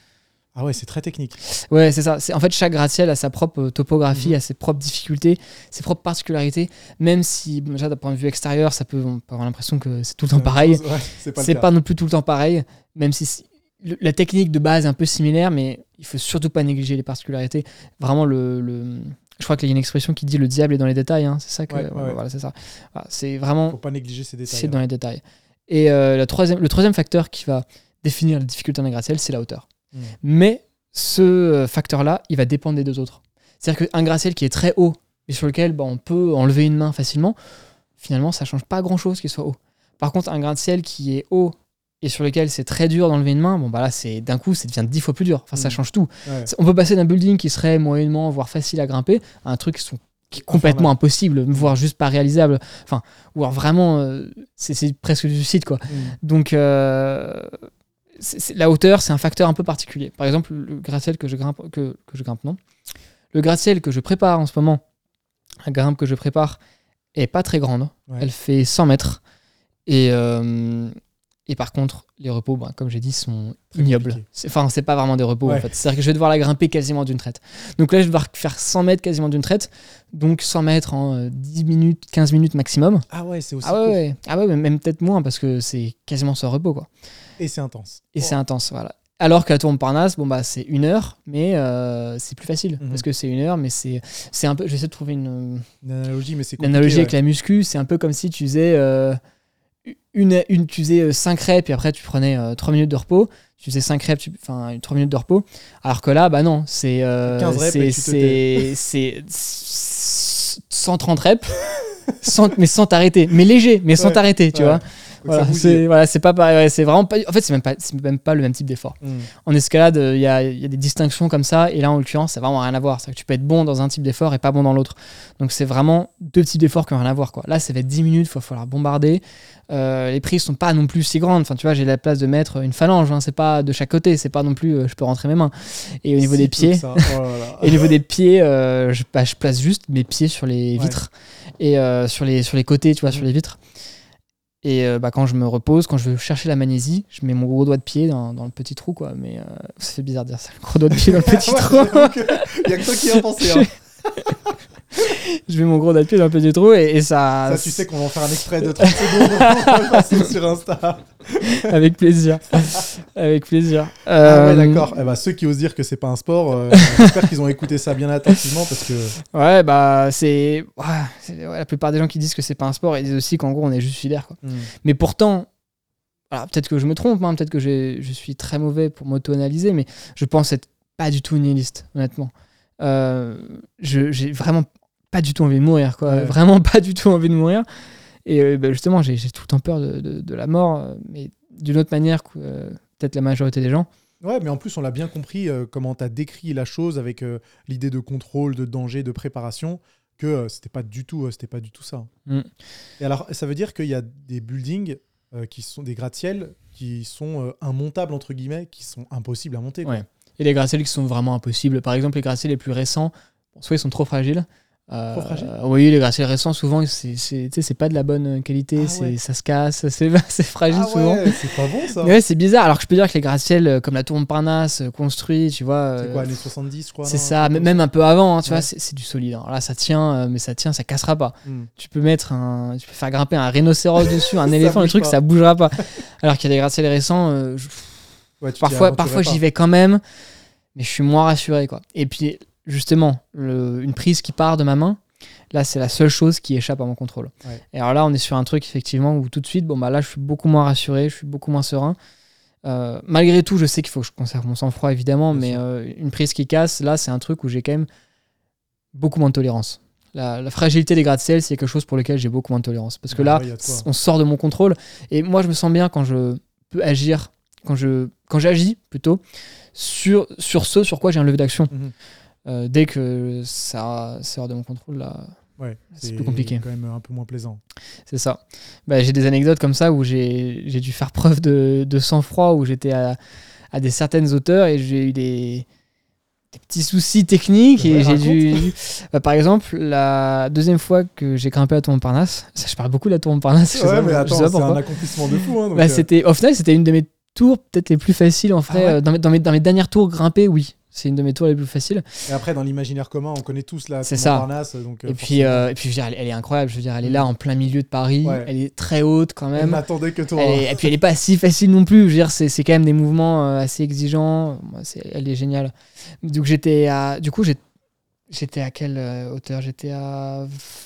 Ah ouais, c'est très technique. ouais, c'est ça. En fait, chaque gratte-ciel a sa propre euh, topographie, Mhm. a ses propres difficultés, ses propres particularités. Même si, déjà d'un point de vue extérieur, ça peut, on peut avoir l'impression que c'est tout le temps pareil. Ouais, c'est pas pas non plus tout le temps pareil, même si- le- la technique de base est un peu similaire, mais il faut surtout pas négliger les particularités. Vraiment, le, le- je crois qu'il y a une expression qui dit le diable est dans les détails. hein, c'est ça que, Ouais, ouais, ouais. voilà, c'est ça. Voilà, c'est vraiment Faut pas négliger ces détails. hein. c'est dans les détails. Et euh, la troisième, le troisième facteur qui va définir la difficulté d'un gratte-ciel, c'est la hauteur. Mm. Mais ce euh, facteur-là, il va dépendre des deux autres. C'est-à-dire qu'un gratte-ciel qui est très haut et sur lequel bah, on peut enlever une main facilement, finalement, ça change pas grand-chose qu'il soit haut. Par contre, un gratte-ciel qui est haut et sur lequel c'est très dur d'enlever une main, bon bah là, c'est d'un coup, ça devient dix fois plus dur. Enfin, ça Mm. change tout. Ouais. On peut passer d'un building qui serait moyennement, voire facile à grimper, à un truc qui, sont, qui est complètement impossible, voire juste pas réalisable. Enfin, ou alors vraiment, euh, c'est presque du suicide, quoi. Mm. Donc, euh, la hauteur, c'est un facteur un peu particulier. Par exemple, le gratte-ciel que je grimpe, que, que je grimpe, non. Le gratte-ciel que je prépare en ce moment, la grimpe que je prépare, est pas très grande. Ouais. Elle fait 100 mètres. Et, euh, et par contre, les repos, ben, comme j'ai dit, sont Très ignobles. Enfin, c'est pas vraiment des repos en fait. C'est-à-dire que je vais devoir la grimper quasiment d'une traite. Donc là, je vais devoir faire 100 mètres quasiment d'une traite. Donc 100 mètres en euh, 10 minutes, 15 minutes maximum. Ah ouais, c'est aussi Ah ouais. Ah ouais, mais même peut-être moins parce que c'est quasiment sans repos quoi. Et c'est intense. Et Oh. c'est intense, voilà. Alors que la tour Montparnasse, bon bah c'est une heure, mais euh, c'est plus facile Mhm. parce que c'est une heure, mais c'est c'est un peu. J'essaie de trouver une, Une analogie, mais c'est analogie avec ouais. la muscu. C'est un peu comme si tu faisais euh, une, une, tu faisais 5 reps et après tu prenais 3 minutes de repos. Tu faisais 5 reps, enfin 3 minutes de repos. Alors que là, bah non, c'est euh, 15 reps c'est- et tu te c'est c'est 130 reps, sans- mais sans t'arrêter, mais léger, mais sans Ouais, t'arrêter, tu ouais. vois. Voilà, c'est voilà, pas pareil. c'est vraiment pas. En fait, c'est même pas, c'est même pas le même type d'effort. Mm. En escalade, euh, il y, a, y a des distinctions comme ça, et là, en l'occurrence, ça n'a vraiment rien à voir. C'est que tu peux être bon dans un type d'effort et pas bon dans l'autre. Donc, c'est vraiment deux types d'efforts qui n'ont rien à voir. Quoi. Là, ça va être 10 minutes, il va falloir bombarder. Euh, les prises sont pas non plus si grandes. Enfin, tu vois, j'ai la place de mettre une phalange. Hein. C'est pas de chaque côté. C'est pas non plus. euh, je peux rentrer mes mains. Et au niveau des pieds, ça. Oh là là. et au niveau des pieds, euh, je, bah, je place juste mes pieds sur les Ouais. vitres et sur, les, sur les côtés, tu vois, sur Mhm. les vitres. Et euh, bah, quand je me repose, quand je veux chercher la magnésie, je mets mon gros doigt de pied dans, dans le petit trou, quoi. Mais euh, ça fait bizarre de dire ça, le gros doigt de pied dans le petit trou. j'avoue que y a que toi qui y as pensé. hein. Je mets mon gros de pied dans le petit trou et, et ça. Ça, tu sais qu'on va en faire un extrait de 30 secondes. sur Insta. Avec plaisir. Avec plaisir. Ah Euh, ouais, d'accord. Eh ben, ceux qui osent dire que c'est pas un sport, euh, j'espère qu'ils ont écouté ça bien attentivement parce que. Ouais, bah, c'est. ouais, c'est- ouais, la plupart des gens qui disent que c'est pas un sport, ils disent aussi qu'en gros, on est juste filaire, quoi. Mm. Mais pourtant, alors peut-être que je me trompe, hein, peut-être que je suis très mauvais pour m'auto-analyser, mais je pense être pas du tout nihiliste, honnêtement. Euh, j'ai vraiment pas du tout envie de mourir, quoi. Ouais. Vraiment pas du tout envie de mourir. Et euh, bah, justement, j'ai tout le temps peur de, de- de la mort, euh, mais d'une autre manière que euh, peut-être la majorité des gens. Ouais, mais en plus, on l'a bien compris euh, comment tu as décrit la chose avec l'idée de contrôle, de danger, de préparation, que c'était pas du tout, c'était pas du tout ça. Mm. Et alors, ça veut dire qu'il y a des buildings qui sont des gratte-ciel qui sont immontables entre guillemets, qui sont impossibles à monter. quoi. Ouais. Et les gratte-ciels qui sont vraiment impossibles. Par exemple, les gratte-ciels les plus récents, soit ils sont trop fragiles. Euh, Oui, les gratte-ciels récents, souvent, c'est pas de la bonne qualité, Ah ouais. ça se casse, c'est fragile Ah souvent. ouais, c'est pas bon ça. Ouais, c'est bizarre. Alors que je peux dire que les gratte-ciels euh, comme la tour Montparnasse, euh, construits, tu vois. C'est euh, quoi, années 70, je crois c'est ça, même un peu avant, hein, tu vois, c'est du solide. Alors là, ça tient, euh, mais ça tient, ça cassera pas. Hmm. Tu peux mettre un, tu peux faire grimper un rhinocéros dessus, un éléphant, le truc, pas. ça bougera pas. Alors qu'il y a des gratte-ciels récents, euh, je- parfois, parfois j'y vais quand même, mais je suis moins rassuré, quoi. Et puis, justement, le- une prise qui part de ma main, Là, c'est la seule chose qui échappe à mon contrôle. Ouais. Et alors là, on est sur un truc, effectivement, où tout de suite, bon, bah là, je suis beaucoup moins rassuré, je suis beaucoup moins serein. Euh, malgré tout, je sais qu'il faut que je conserve mon sang-froid, évidemment, Bien mais euh, une prise qui casse, là, c'est un truc où j'ai quand même beaucoup moins de tolérance. La, la fragilité des gratte-ciel, c'est quelque chose pour lequel j'ai beaucoup moins de tolérance. Parce que Ah là, ouais, on sort de mon contrôle. Et moi, je me sens bien quand je peux agir, quand je quand j'agis plutôt, sur, sur ce sur quoi j'ai un levier d'action. Mhm. Euh, dès que ça c'est hors de mon contrôle, là, Ouais, C'est plus compliqué. quand même un peu moins plaisant. c'est ça. Bah, j'ai des anecdotes comme ça où j'ai dû faire preuve de, de sang-froid, où j'étais à, à des certaines hauteurs et j'ai eu des, des petits soucis techniques. Ouais, et j'ai dû. Bah, par exemple, la deuxième fois que j'ai grimpé à Tour Montparnasse, ça, je parle beaucoup de la Tour Montparnasse. Ouais, mais attends, c'est un accomplissement de fou. Hein, Bah, euh, c'était, au final, c'était une de mes tours peut-être les plus faciles en vrai. Ah ouais Euh, dans, mes, dans, mes, dans mes dernières tours grimpées, oui. C'est une de mes tours les plus faciles. Et après, dans l'imaginaire commun, on connaît tous la C'est ça. Donc, euh, et, puis, euh, et puis, je veux dire, elle, elle est incroyable. Je veux dire, elle est là en plein milieu de Paris. Ouais. Elle est très haute quand elle même. n'attendait que toi. Elle est- et puis, elle est pas si facile non plus. Je veux dire, c'est, c'est quand même des mouvements euh, assez exigeants. Moi, c'est- elle est géniale. Donc, j'étais à. Du coup, j'étais à quelle hauteur? J'étais à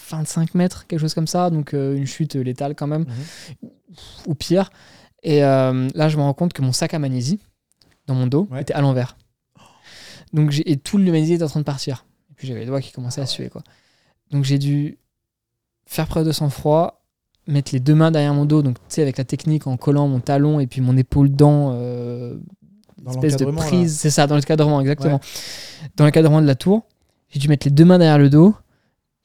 25 mètres, quelque chose comme ça. Donc, euh, une chute létale quand même. Mhm. ou pire. Et euh, là, je me rends compte que mon sac à magnésie, dans mon dos, Ouais. était à l'envers. Donc, et tout le magnésie était en train de partir. Et puis, j'avais les doigts qui commençaient à suer. Quoi. Donc, j'ai dû faire preuve de sang-froid, mettre les deux mains derrière mon dos, donc tu sais, avec la technique en collant mon talon et puis mon épaule dans euh, Dans espèce de prise. C'est ça, dans l'encadrement, exactement. Dans l'encadrement de la tour, j'ai dû mettre les deux mains derrière le dos,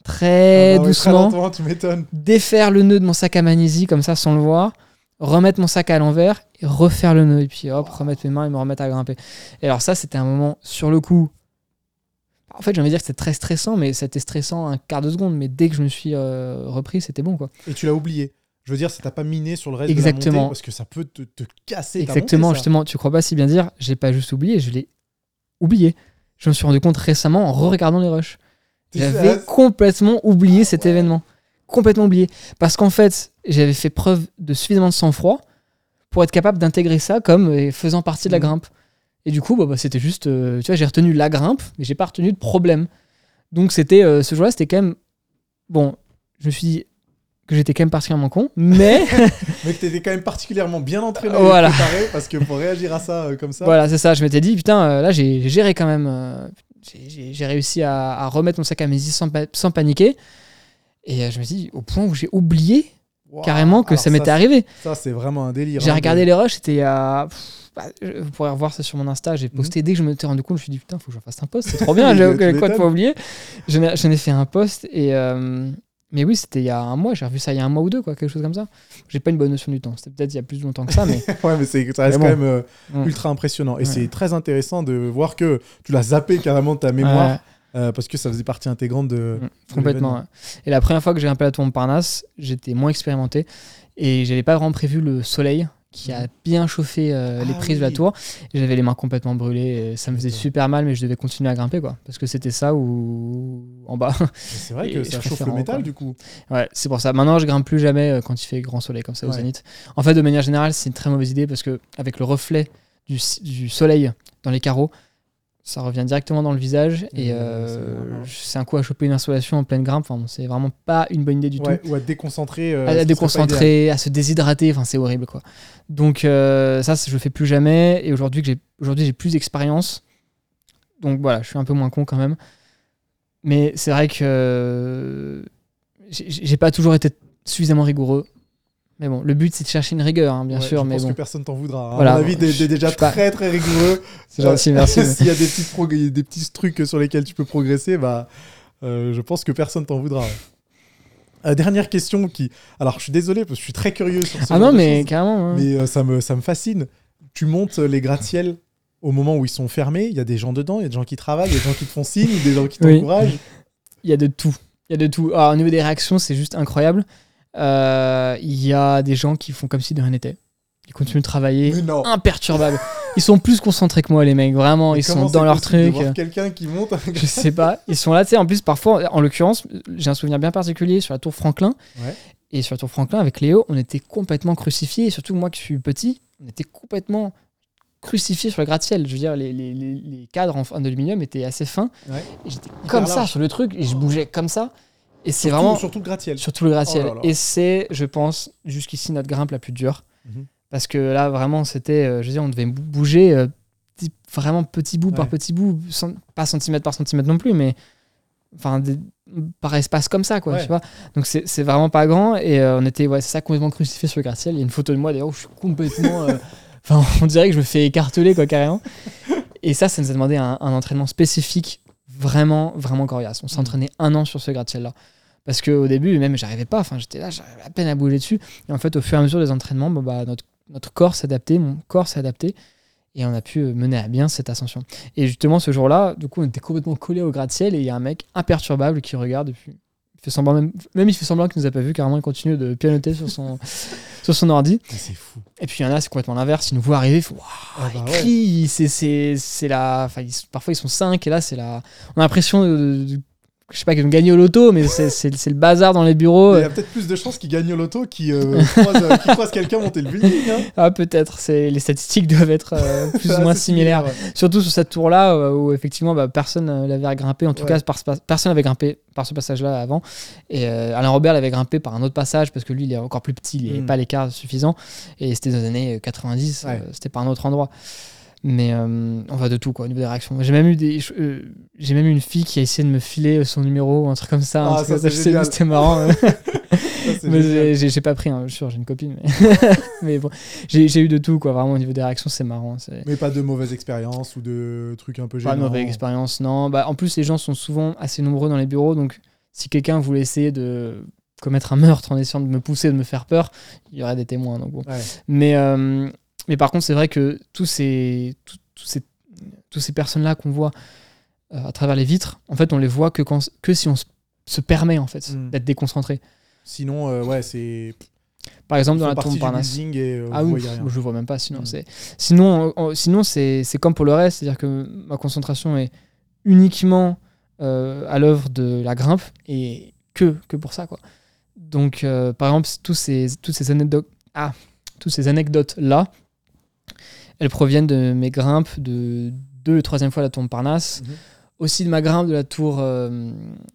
très Ah bah ouais, très doucement tu m'étonnes. défaire le nœud de mon sac à magnésie comme ça sans le voir, remettre mon sac à l'envers et refaire le nœud et puis hop remettre mes mains et me remettre à grimper. Et alors ça c'était un moment sur le coup. En fait j'ai envie de dire que c'était très stressant mais c'était stressant un quart de seconde mais dès que je me suis euh, repris c'était bon quoi. Et tu l'as oublié. Je veux dire, ça t'a pas miné sur le reste de la Exactement. montée parce que ça peut te, te casser ta Exactement montée, justement tu crois pas si bien dire j'ai pas juste oublié je l'ai oublié. Je me suis rendu compte récemment en re-regardant les rushs. J'avais ah, complètement oublié cet ouais. événement. Complètement oublié. Parce qu'en fait, j'avais fait preuve de suffisamment de sang-froid pour être capable d'intégrer ça comme euh, faisant partie de la Mhm. grimpe. Et du coup, bah, bah, c'était juste. euh, tu vois, j'ai retenu la grimpe, mais j'ai pas retenu de problème. Donc, c'était euh, ce jour-là, c'était quand même. Bon, je me suis dit que j'étais quand même particulièrement con, mais Mais que t'étais quand même particulièrement bien entraîné Voilà. préparé parce que pour réagir à ça euh, comme ça. voilà, c'est ça. Je m'étais dit, putain, là, j'ai géré quand même. j'ai- réussi à, à remettre mon sac à magnésie sans, pa- sans paniquer. Et euh, je me suis dit, au point où j'ai oublié carrément que Alors ça m'était arrivé. Ça, c'est vraiment un délire. J'ai hein, regardé les rushs, c'était à. bah, vous pourrez revoir ça sur mon Insta. Mhm. J'ai posté dès que je me suis rendu compte. Je me suis dit, putain, faut que je fasse un post. C'est trop bien. J'ai quoi de pas oublier. J'en ai, fait un post. Et, euh, mais oui, c'était il y a un mois. J'ai revu ça il y a un mois ou deux, quoi, quelque chose comme ça. J'ai pas une bonne notion du temps. C'était peut-être il y a plus longtemps que ça. Mais ouais, mais c'est, ça reste Mais bon. quand même euh, Ouais. ultra impressionnant. Et Ouais. c'est très intéressant de voir que tu l'as zappé carrément de ta mémoire Ouais, euh, parce que ça faisait partie intégrante de. Mm, de complètement. ouais. Et la première fois que j'ai grimpé la tour Montparnasse, j'étais moins expérimenté. Et j'avais pas vraiment prévu le soleil qui a bien chauffé euh, les Ah prises de la tour. J'avais les mains complètement brûlées. et ça me faisait super mal, mais je devais continuer à grimper, quoi. Parce que c'était ça ou en bas. C'est vrai que ça chauffe le métal quoi. du coup. Ouais, c'est pour ça. Maintenant, je grimpe plus jamais euh, quand il fait grand soleil comme ça au Ouais. zénith. En fait, de manière générale, c'est une très mauvaise idée parce que avec le reflet du soleil dans les carreaux, ça revient directement dans le visage et Et, euh, c'est un coup à choper une insolation en pleine grimpe. Enfin, c'est vraiment pas une bonne idée du Ouais, tout. ou à déconcentrer. euh, À, déconcentrer, à se déshydrater, enfin c'est horrible quoi. Donc euh, ça, je le fais plus jamais. Et aujourd'hui j'ai aujourd'hui j'ai plus d'expérience, donc voilà, je suis un peu moins con quand même. Mais c'est vrai que euh, j'ai pas toujours été suffisamment rigoureux. Mais bon, le but c'est de chercher une rigueur, hein, bien Ouais, sûr. je mais pense bon, que personne t'en voudra. À Voilà, mon avis, bon, t'es, déjà très très rigoureux. c'est gentil, merci. mais- S'il y a des petits, progr- des petits trucs sur lesquels tu peux progresser, bah, euh, je pense que personne t'en voudra. Euh, dernière question qui. Alors, je suis désolé parce que je suis très curieux sur ce Ah non, mais carrément. hein. mais euh, ça, me, ça me fascine. Tu montes les gratte-ciel au moment où ils sont fermés. Il y a des gens dedans, il y a des gens qui travaillent, il y a des gens qui te font signe, des gens qui Oui. t'encouragent. Il y a de tout. Il y a de tout. Alors, au niveau des réactions, c'est juste incroyable. Euh, Il y a des gens qui font comme si de rien n'était. Ils continuent de travailler imperturbables. Ils sont plus concentrés que moi, les mecs. Vraiment, ils sont dans leur truc. quelqu'un qui monte. Je sais pas. Ils sont là, tu sais. En plus, parfois, en l'occurrence, j'ai un souvenir bien particulier sur la tour Franklin. Ouais. Et sur la tour Franklin, avec Léo, on était complètement crucifiés. Et surtout, moi qui suis petit, on était complètement crucifiés sur le gratte-ciel. Je veux dire, les, les- les- les cadres en, en aluminium étaient assez fins. Ouais. J'étais comme large. ça sur le truc. Et je bougeais comme ça. Et c'est vraiment Surtout le gratte-ciel. surtout le gratte-ciel. Oh. Et c'est, je pense, jusqu'ici notre grimpe la plus dure. Mhm. Parce que là, vraiment, c'était, euh, je veux dire, on devait bou- bouger euh, petit- vraiment petit bout par petit bout, pas centimètre par centimètre non plus, mais enfin, des- par espace comme ça, quoi, Ouais. tu vois. Donc c'est vraiment pas grand. Et euh, on était, ouais, c'est ça, complètement crucifié sur le gratte-ciel. Il y a une photo de moi, d'ailleurs, où je suis complètement. euh, Enfin, on dirait que je me fais écarteler, quoi, carrément. Et ça, ça nous a demandé un, un entraînement spécifique vraiment, vraiment coriace. On s'entraînait un an sur ce gratte-ciel-là. Parce qu'au début, même, j'arrivais pas. Enfin, j'étais là, j'arrivais à peine à bouger dessus. Et en fait, au fur et à mesure des entraînements, bon, bah, notre, notre corps s'est adapté, mon corps s'est adapté. Et on a pu euh, mener à bien cette ascension. Et justement, ce jour-là, du coup, on était complètement collé au gratte-ciel. Et il y a un mec imperturbable qui regarde. Et puis, il fait semblant, même, même il fait semblant qu'il nous a pas vu. Carrément, il continue de pianoter sur son, sur son ordi. Ah, C'est fou. Et puis, il y en a, c'est complètement l'inverse. Ils nous voient arriver. Ils font Ah bah ouais. c'est, la. Parfois ils sont 5 et là c'est la. On a l'impression de. de- je sais pas qu'ils ont gagné au loto, mais c'est, le bazar dans les bureaux. Il y a peut-être plus de chances qu'il gagne au loto qui euh, euh, qui croise quelqu'un monter le building. Hein. Ah, peut-être. Les statistiques doivent être euh, plus ou Assez moins similaires. similaire. Surtout sur cette tour-là euh, où effectivement bah, personne l'avait grimpé. En tout Ouais. cas, par, personne n'avait grimpé par ce passage-là avant. Et euh, Alain Robert l'avait grimpé par un autre passage parce que lui il est encore plus petit, il n'avait Mm. pas l'écart suffisant. Et c'était dans les années 90, Ouais. euh, c'était par un autre endroit. Mais euh, on va de tout quoi au niveau des réactions. J'ai même eu des, euh, j'ai même eu une fille qui a essayé de me filer son numéro ou un truc comme ça. un Ah, ça, ça. C'était marrant. c'est Mais j'ai- pas pris, hein, je suis sûr, j'ai une copine. Mais, mais bon, j'ai eu de tout quoi. Vraiment au niveau des réactions, c'est marrant. Mais pas de mauvaise expérience ou de trucs un peu pas gênants. de mauvaise expérience, non. Bah, en plus, les gens sont souvent assez nombreux dans les bureaux, donc si quelqu'un voulait essayer de commettre un meurtre en essayant de me pousser, de me faire peur, il y aurait des témoins. Donc bon. Ouais. Mais, euh, mais par contre, c'est vrai que tous ces, tous, tous ces, tous ces personnes-là qu'on voit euh, à travers les vitres, en fait, on les voit que, quand, que si on se, permet en fait Mm. d'être déconcentré. Sinon, euh, ouais, c'est. Par exemple, dans la tombe Parnasse. et euh, Ah oui, je vois même pas. Sinon, Mm. c'est sinon, on- sinon c'est comme pour le reste, c'est-à-dire que ma concentration est uniquement euh, à l'œuvre de la grimpe et que que pour ça quoi. Donc, euh, par exemple, tous ces toutes ces anecdotes, ah, tous ces anecdotes là, elles proviennent de mes grimpes de deux et troisième fois la tour Parnasse, Mhm. aussi de ma grimpe de la tour euh,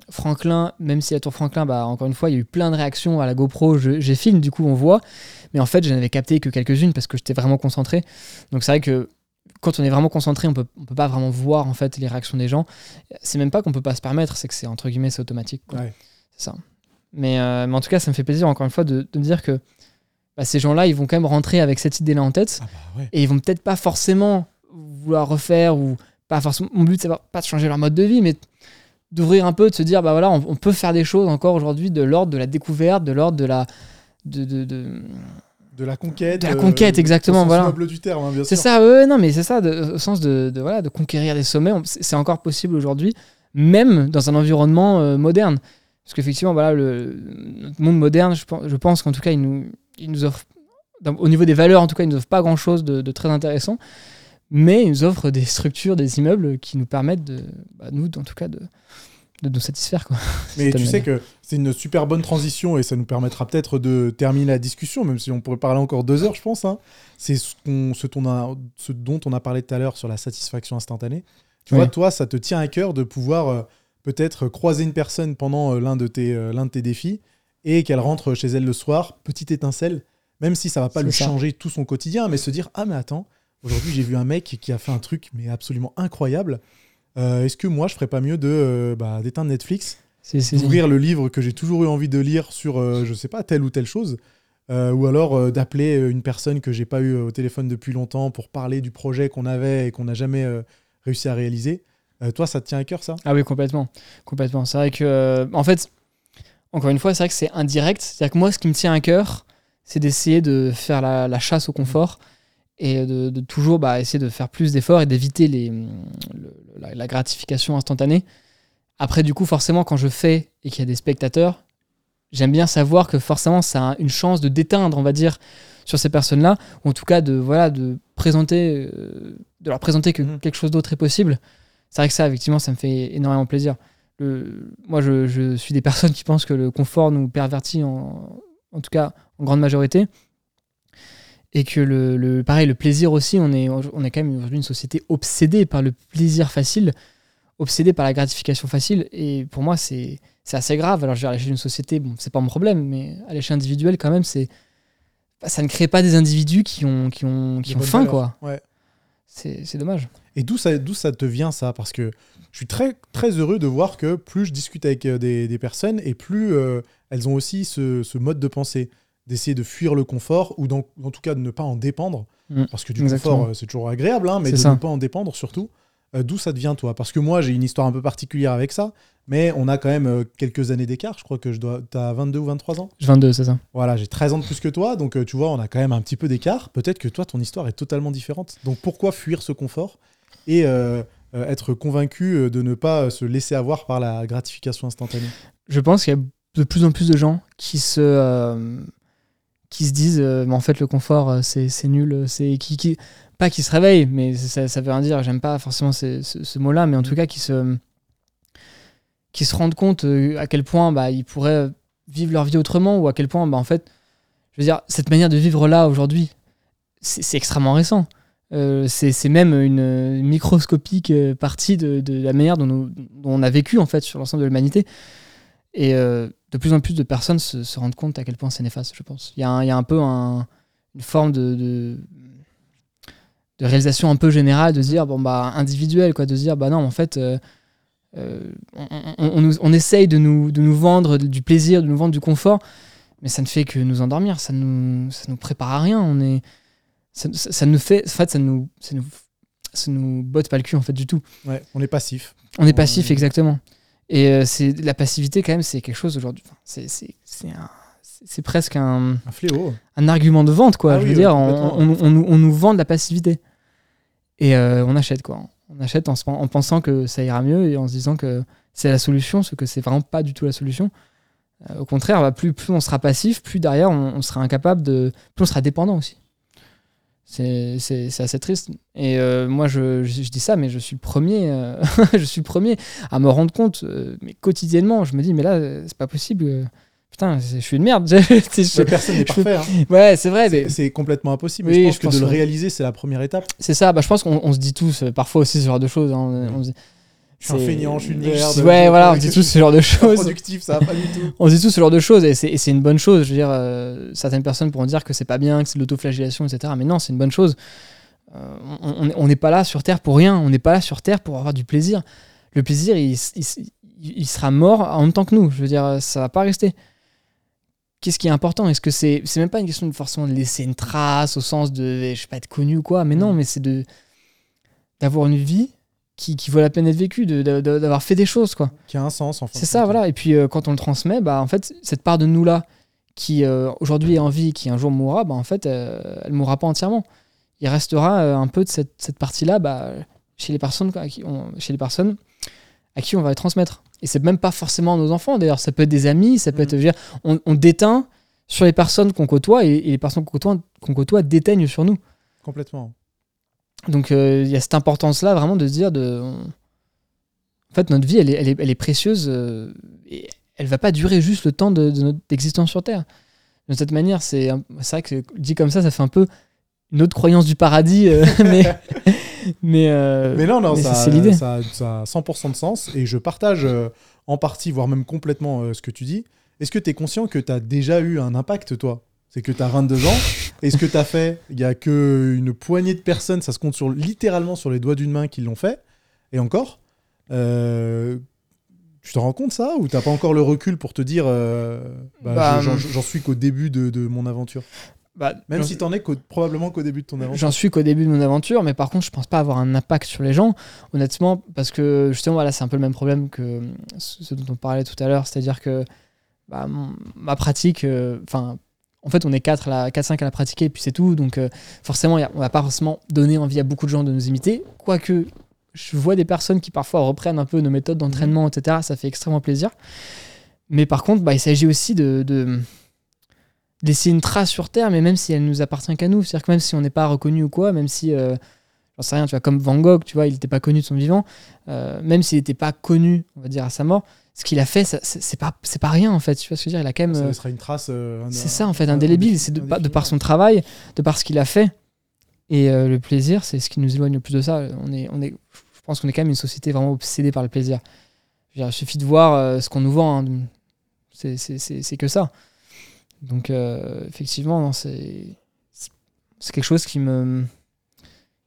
Franklin, même si la tour Franklin, bah, encore une fois, il y a eu plein de réactions à la GoPro, j'ai filmé, du coup on voit, mais en fait je n'avais capté que quelques-unes parce que j'étais vraiment concentré. Donc c'est vrai que quand on est vraiment concentré, on peut, on peut pas vraiment voir en fait les réactions des gens. C'est même pas qu'on peut pas se permettre, c'est que c'est entre guillemets c'est automatique. Ouais. C'est ça. Mais, euh, mais en tout cas, ça me fait plaisir encore une fois de, de me dire que bah, ces gens-là, ils vont quand même rentrer avec cette idée-là en tête Ah bah ouais. et ils vont peut-être pas forcément vouloir refaire ou pas forcément. Mon but, c'est pas de changer leur mode de vie, mais d'ouvrir un peu, de se dire, bah voilà, on, on peut faire des choses encore aujourd'hui de l'ordre de la découverte, de l'ordre de la. De, de, de- De la conquête. De la conquête, exactement, au sens voilà. noble du terme, hein, bien C'est ça, non, mais c'est ça, de- au sens de, de, voilà, de conquérir des sommets. C'est c'est encore possible aujourd'hui, même dans un environnement euh, moderne. Parce qu'effectivement, voilà, le, notre monde moderne, je pense, je pense qu'en tout cas, il nous, il nous offre, au niveau des valeurs, en tout cas, il nous offre pas grand-chose de, de très intéressant. Mais il nous offre des structures, des immeubles qui nous permettent, de, bah, nous, en tout cas, de, de nous satisfaire. Quoi. Mais tu sais que c'est une super bonne transition et ça nous permettra peut-être de terminer la discussion, même si on pourrait parler encore deux heures, je pense. hein. C'est ce, ce, dont on a parlé tout à l'heure sur la satisfaction instantanée. Tu vois, toi, ça te tient à cœur de pouvoir euh, peut-être croiser une personne pendant euh, l'un de, tes, euh, l'un de tes défis et qu'elle rentre chez elle le soir, petite étincelle, même si ça va pas lui ça. changer tout son quotidien, mais se dire Ah, mais attends, aujourd'hui j'ai vu un mec qui a fait un truc mais absolument incroyable. Euh, Est-ce que moi je ferais pas mieux de euh, bah, d'éteindre Netflix d'ouvrir le livre que j'ai toujours eu envie de lire sur, euh, je sais pas, telle ou telle chose, euh, ou alors euh, d'appeler une personne que j'ai pas eu au téléphone depuis longtemps pour parler du projet qu'on avait et qu'on n'a jamais réussi à réaliser. Toi, ça te tient à cœur, ça? Ah oui, complètement. Complètement. C'est vrai que, en fait, encore une fois, c'est vrai que c'est indirect. C'est-à-dire que moi, ce qui me tient à cœur, c'est d'essayer de faire la, la chasse au confort et de, de toujours bah, essayer de faire plus d'efforts et d'éviter les, le- la, la gratification instantanée. Après, du coup, forcément, quand je fais et qu'il y a des spectateurs, j'aime bien savoir que forcément, ça a une chance de déteindre, on va dire, sur ces personnes-là, ou en tout cas de, voilà, de, présenter, euh, de leur présenter que Mhm. quelque chose d'autre est possible. C'est vrai que ça, effectivement, ça me fait énormément plaisir. Le- moi, je, je suis des personnes qui pensent que le confort nous pervertit, en, en tout cas en grande majorité. Et que le, le- pareil, le plaisir aussi, on est, on est quand même aujourd'hui une société obsédée par le plaisir facile, obsédée par la gratification facile. Et pour moi, c'est assez grave. Alors, je dire, à l'échelle d'une société, bon, c'est pas mon problème, mais à l'échelle individuelle, quand même, c'est ça ne crée pas des individus qui ont, qui ont, qui ont faim, valeurs. quoi. Ouais. C'est dommage. Et d'où ça, d'où ça te vient ça? Parce que je suis très, très heureux de voir que plus je discute avec euh, des, des personnes et plus euh, elles ont aussi ce, ce mode de pensée d'essayer de fuir le confort ou dans- en tout cas de ne pas en dépendre. Mm. Parce que du Exactement. confort, euh, c'est toujours agréable, hein, mais de ça. ne pas en dépendre surtout. Euh, d'où ça te vient toi? Parce que moi, j'ai une histoire un peu particulière avec ça, mais on a quand même euh, quelques années d'écart. Je crois que je dois. T'as 22 ou 23 ans? Je 22, c'est ça. Voilà, j'ai 13 ans de plus que toi, donc euh, tu vois, on a quand même un petit peu d'écart. Peut-être que toi, ton histoire est totalement différente. Donc pourquoi fuir ce confort? Et euh, euh, être convaincu euh, de ne pas se laisser avoir par la gratification instantanée. Je pense qu'il y a de plus en plus de gens qui se, euh, qui se disent euh, mais en fait le confort c'est nul c'est qui, qui pas qui se réveillent mais ça, ça veut rien dire. J'aime pas forcément ce, ce- ce mot-là mais en tout cas qui se qui se rendent compte à quel point bah, ils pourraient vivre leur vie autrement ou à quel point bah, en fait je veux dire cette manière de vivre là aujourd'hui c'est extrêmement récent Euh, c'est même une microscopique euh, partie de, la manière dont, on a vécu en fait sur l'ensemble de l'humanité et euh, de plus en plus de personnes se, rendent compte à quel point c'est néfaste, je pense. Il y a un, peu un- une forme de, réalisation un peu générale, de dire, bon, bah, individuelle, quoi, de dire, bah non, en fait, on, essaye de nous, de nous vendre du plaisir, de nous vendre du confort, mais ça ne fait que nous endormir, ça nous, ça nous prépare à rien. On est, ça, ça- ça nous fait, en fait, ça nous, ça nous, ça nous botte pas le cul, en fait, du tout. Ouais, on est passif. On est passif, exactement. Et euh, c'est la passivité, quand même, c'est quelque chose aujourd'hui. enfin, c'est- c'est presque un, Un fléau. un argument de vente, quoi. Ah Je oui, veux dire, on, on- on nous- on nous vend de la passivité. Et euh, on achète, quoi. On achète en, se- en pensant que ça ira mieux et en se disant que c'est la solution, ce que c'est vraiment pas du tout la solution. Euh, au contraire, bah, plus, plus on sera passif, plus derrière on, on sera incapable de. Plus on sera dépendant aussi. C'est assez triste. Et euh, moi, je, je, je dis ça, mais je suis le premier, euh, je suis le premier à me rendre compte, euh, mais quotidiennement, je me dis, mais là, c'est pas possible. Putain, je suis une merde. Je- Mais personne n'est parfait. hein. ouais, c'est vrai. mais- C'est complètement impossible. Oui, je pense que pense de le réaliser, c'est la première étape. C'est ça, bah, je pense qu'on on se dit tous, parfois aussi ce genre de choses. hein, on se dit- Je suis un feignant, je suis une merde. Ouais, voilà, on dit suis ce genre de choses. productif, ça va pas du tout. On dit tous ce genre de choses et c'est une bonne chose. Je veux dire, euh, certaines personnes pourront dire que c'est pas bien, que c'est de l'autoflagellation, etc. Mais non, c'est une bonne chose. Euh, on- n'est pas là sur Terre pour rien. On n'est pas là sur Terre pour avoir du plaisir. Le plaisir, il, il- il sera mort en même temps que nous. Je veux dire, ça va pas rester. Qu'est-ce qui est important? Est-ce que c'est c'est même pas une question de forcément de laisser une trace au sens de je sais pas être connu ou quoi Mais non, mais c'est de d'avoir une vie qui, qui vaut la peine d'être vécue, de- de- de- d'avoir fait des choses quoi. Qui a un sens, en fait. C'est ça, voilà. Et puis euh, quand on le transmet, bah, en fait, cette part de nous-là, qui euh, aujourd'hui est en vie, qui un jour mourra, bah, en fait, euh, elle mourra pas entièrement. Il restera euh, un peu de cette, cette partie-là bah, chez, les personnes, quoi, à qui on, chez les personnes à qui on va les transmettre. Et c'est même pas forcément nos enfants, d'ailleurs. Ça peut être des amis, ça peut Mhm. être. je veux dire, on, on déteint sur les personnes qu'on côtoie et, et les personnes qu'on côtoie, qu'on côtoie déteignent sur nous. Complètement. Donc euh, il y a cette importance-là vraiment de se dire de... En fait, notre vie, elle est, elle est, elle est précieuse euh, et elle va pas durer juste le temps de, de notre existence sur Terre. De cette manière, c'est vrai que dit comme ça, ça fait un peu une autre croyance du paradis, euh, mais... mais, euh, Mais non, non, mais ça, c'est l'idée. ça, ça a 100% de sens et je partage euh, en partie, voire même complètement ce que tu dis. Est-ce que tu es conscient que tu as déjà eu un impact, toi? C'est que tu as 22 ans et ce que tu as fait, il y a qu'une poignée de personnes, ça se compte sur, littéralement sur les doigts d'une main qui l'ont fait. Et encore, euh, tu te rends compte ça ou t'as pas encore le recul pour te dire euh, bah, Bah, je- j'en suis qu'au début de, de mon aventure bah, Même si t'en es probablement qu'au début de ton aventure. J'en suis qu'au début de mon aventure, mais par contre, je pense pas avoir un impact sur les gens, honnêtement, parce que justement, voilà, c'est un peu le même problème que ce dont on parlait tout à l'heure, c'est-à-dire que bah, mon- ma pratique, euh, enfin, en fait, on est 4 à la 4-5 à la pratiquer, et puis c'est tout, donc euh, forcément, on va pas forcément donner envie à beaucoup de gens de nous imiter, quoique je vois des personnes qui parfois reprennent un peu nos méthodes d'entraînement, etc., ça fait extrêmement plaisir. Mais par contre, bah, il s'agit aussi de, de laisser une trace sur Terre, mais même si elle nous appartient qu'à nous. C'est-à-dire que même si on n'est pas reconnu ou quoi, même si, euh, j'en sais rien, tu vois, comme Van Gogh, tu vois, il n'était pas connu de son vivant, euh, même s'il n'était pas connu, on va dire, à sa mort, ce qu'il a fait, c'est pas, c'est pas rien, en fait. Tu vois ce que je veux dire Il a quand même. Ça euh, laissera une trace. euh, c'est ça, en fait, indélébile. C'est de, de par son travail, de par ce qu'il a fait. Et euh, le plaisir, c'est ce qui nous éloigne le plus de ça. On est, on est, je pense qu'on est quand même une société vraiment obsédée par le plaisir. il suffit de voir euh, ce qu'on nous vend. hein. C'est que ça. Donc, effectivement, c'est quelque chose qui me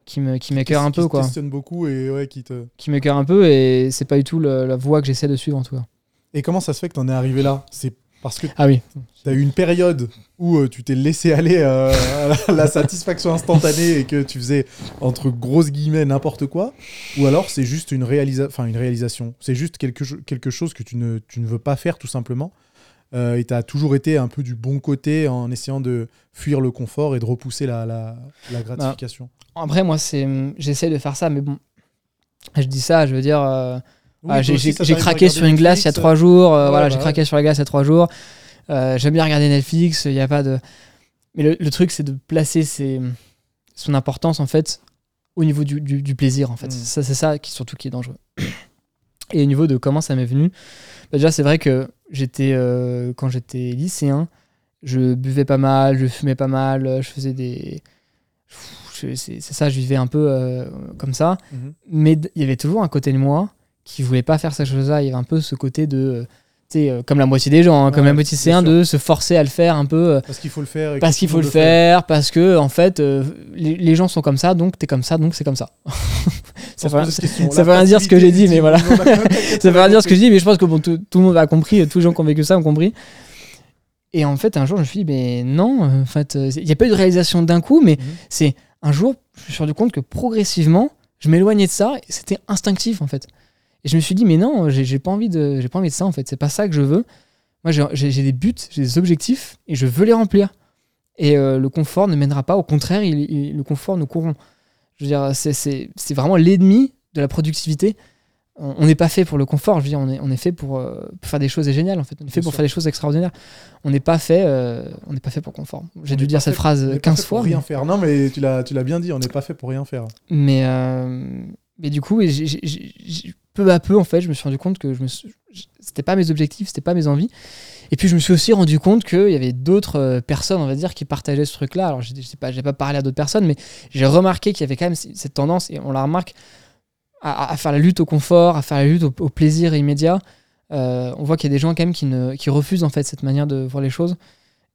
qui me qui m'écœure un Qui peu se quoi questionne beaucoup et ouais, qui te. qui m'écœure un peu et c'est pas du tout le- la voie que j'essaie de suivre en tout cas Et comment ça se fait que t'en es arrivé là? C'est parce que ah oui t'as eu une période où euh, tu t'es laissé aller euh, à la, satisfaction instantanée et que tu faisais entre grosses guillemets n'importe quoi, ou alors c'est juste une réalisa- enfin une réalisation? C'est juste quelque, quelque chose que tu ne, tu ne veux pas faire tout simplement. Euh, et tu as toujours été un peu du bon côté en essayant de fuir le confort et de repousser la, la, la gratification. après moi c'est j'essaie de faire ça mais bon je dis ça je veux dire euh, Oui, Ah, j'ai craqué sur une glace il y a trois jours. euh, ouais, voilà, bah j'ai ouais. craqué sur la glace il y a trois jours. Euh, J'aime bien regarder Netflix. Il y a pas de. Mais le, le truc, c'est de placer ses- son importance en fait au niveau du, du- du plaisir en fait. Mm. Ça, c'est ça qui surtout qui est dangereux. Et au niveau de comment ça m'est venu, bah, déjà c'est vrai que j'étais euh, quand j'étais lycéen, je buvais pas mal, je fumais pas mal, euh, je faisais des. C'est ça, je vivais un peu euh, comme ça Mhm. mais il y avait toujours un côté de moi qui voulait pas faire ces choses-là. Il y avait un peu ce côté de, euh, comme la moitié des gens, hein, comme Ouais, la moitié C1, sûr. de se forcer à le faire un peu euh, Parce qu'il faut le faire. parce qu'il faut le faire, parce que en fait, euh, les, les gens sont comme ça, donc t'es comme ça, donc c'est comme ça. Ça se veut, rien dire ce que j'ai dit, mais voilà. ça veut rien dire ce que je dis, mais je pense que bon, tout, tout le monde a compris, tous les gens qui ont vécu ça ont compris. Et en fait, un jour, je me suis dit, mais non, en fait, euh, il n'y a pas eu de réalisation d'un coup, mais Mhm. c'est un jour, je me suis rendu compte que progressivement, je m'éloignais de ça et c'était instinctif en fait. Et je me suis dit, mais non, j'ai pas envie de, pas envie de ça en fait. C'est pas ça que je veux. Moi, j'ai- des buts, j'ai des objectifs et je veux les remplir. Et euh, le confort ne mènera pas. Au contraire, il- il- le confort nous corrompt. Je veux dire, c'est- vraiment l'ennemi de la productivité. On n'est pas fait pour le confort. Je veux dire, on est, on est fait pour, euh, pour faire des choses géniales en fait. On est fait pour faire des choses extraordinaires. On n'est pas fait, euh, on n'est pas fait pour le confort. J'ai dû dire cette fait- phrase on n'est pas 15 fait pour fois. rien mais- faire. Non, mais tu l'as, tu l'as bien dit, on n'est pas fait pour rien faire. mais, mais du coup, peu à peu, en fait, je me suis rendu compte que c'était pas mes objectifs, c'était pas mes envies. Et puis, je me suis aussi rendu compte qu'il y avait d'autres euh, personnes, on va dire, qui partageaient ce truc-là. Alors, je sais pas, j'ai pas parlé à d'autres personnes, mais j'ai remarqué qu'il y avait quand même cette tendance, et on la remarque, à, faire la lutte au confort, à faire la lutte au, au plaisir immédiat. Euh, on voit qu'il y a des gens quand même qui, ne, qui refusent en fait cette manière de voir les choses.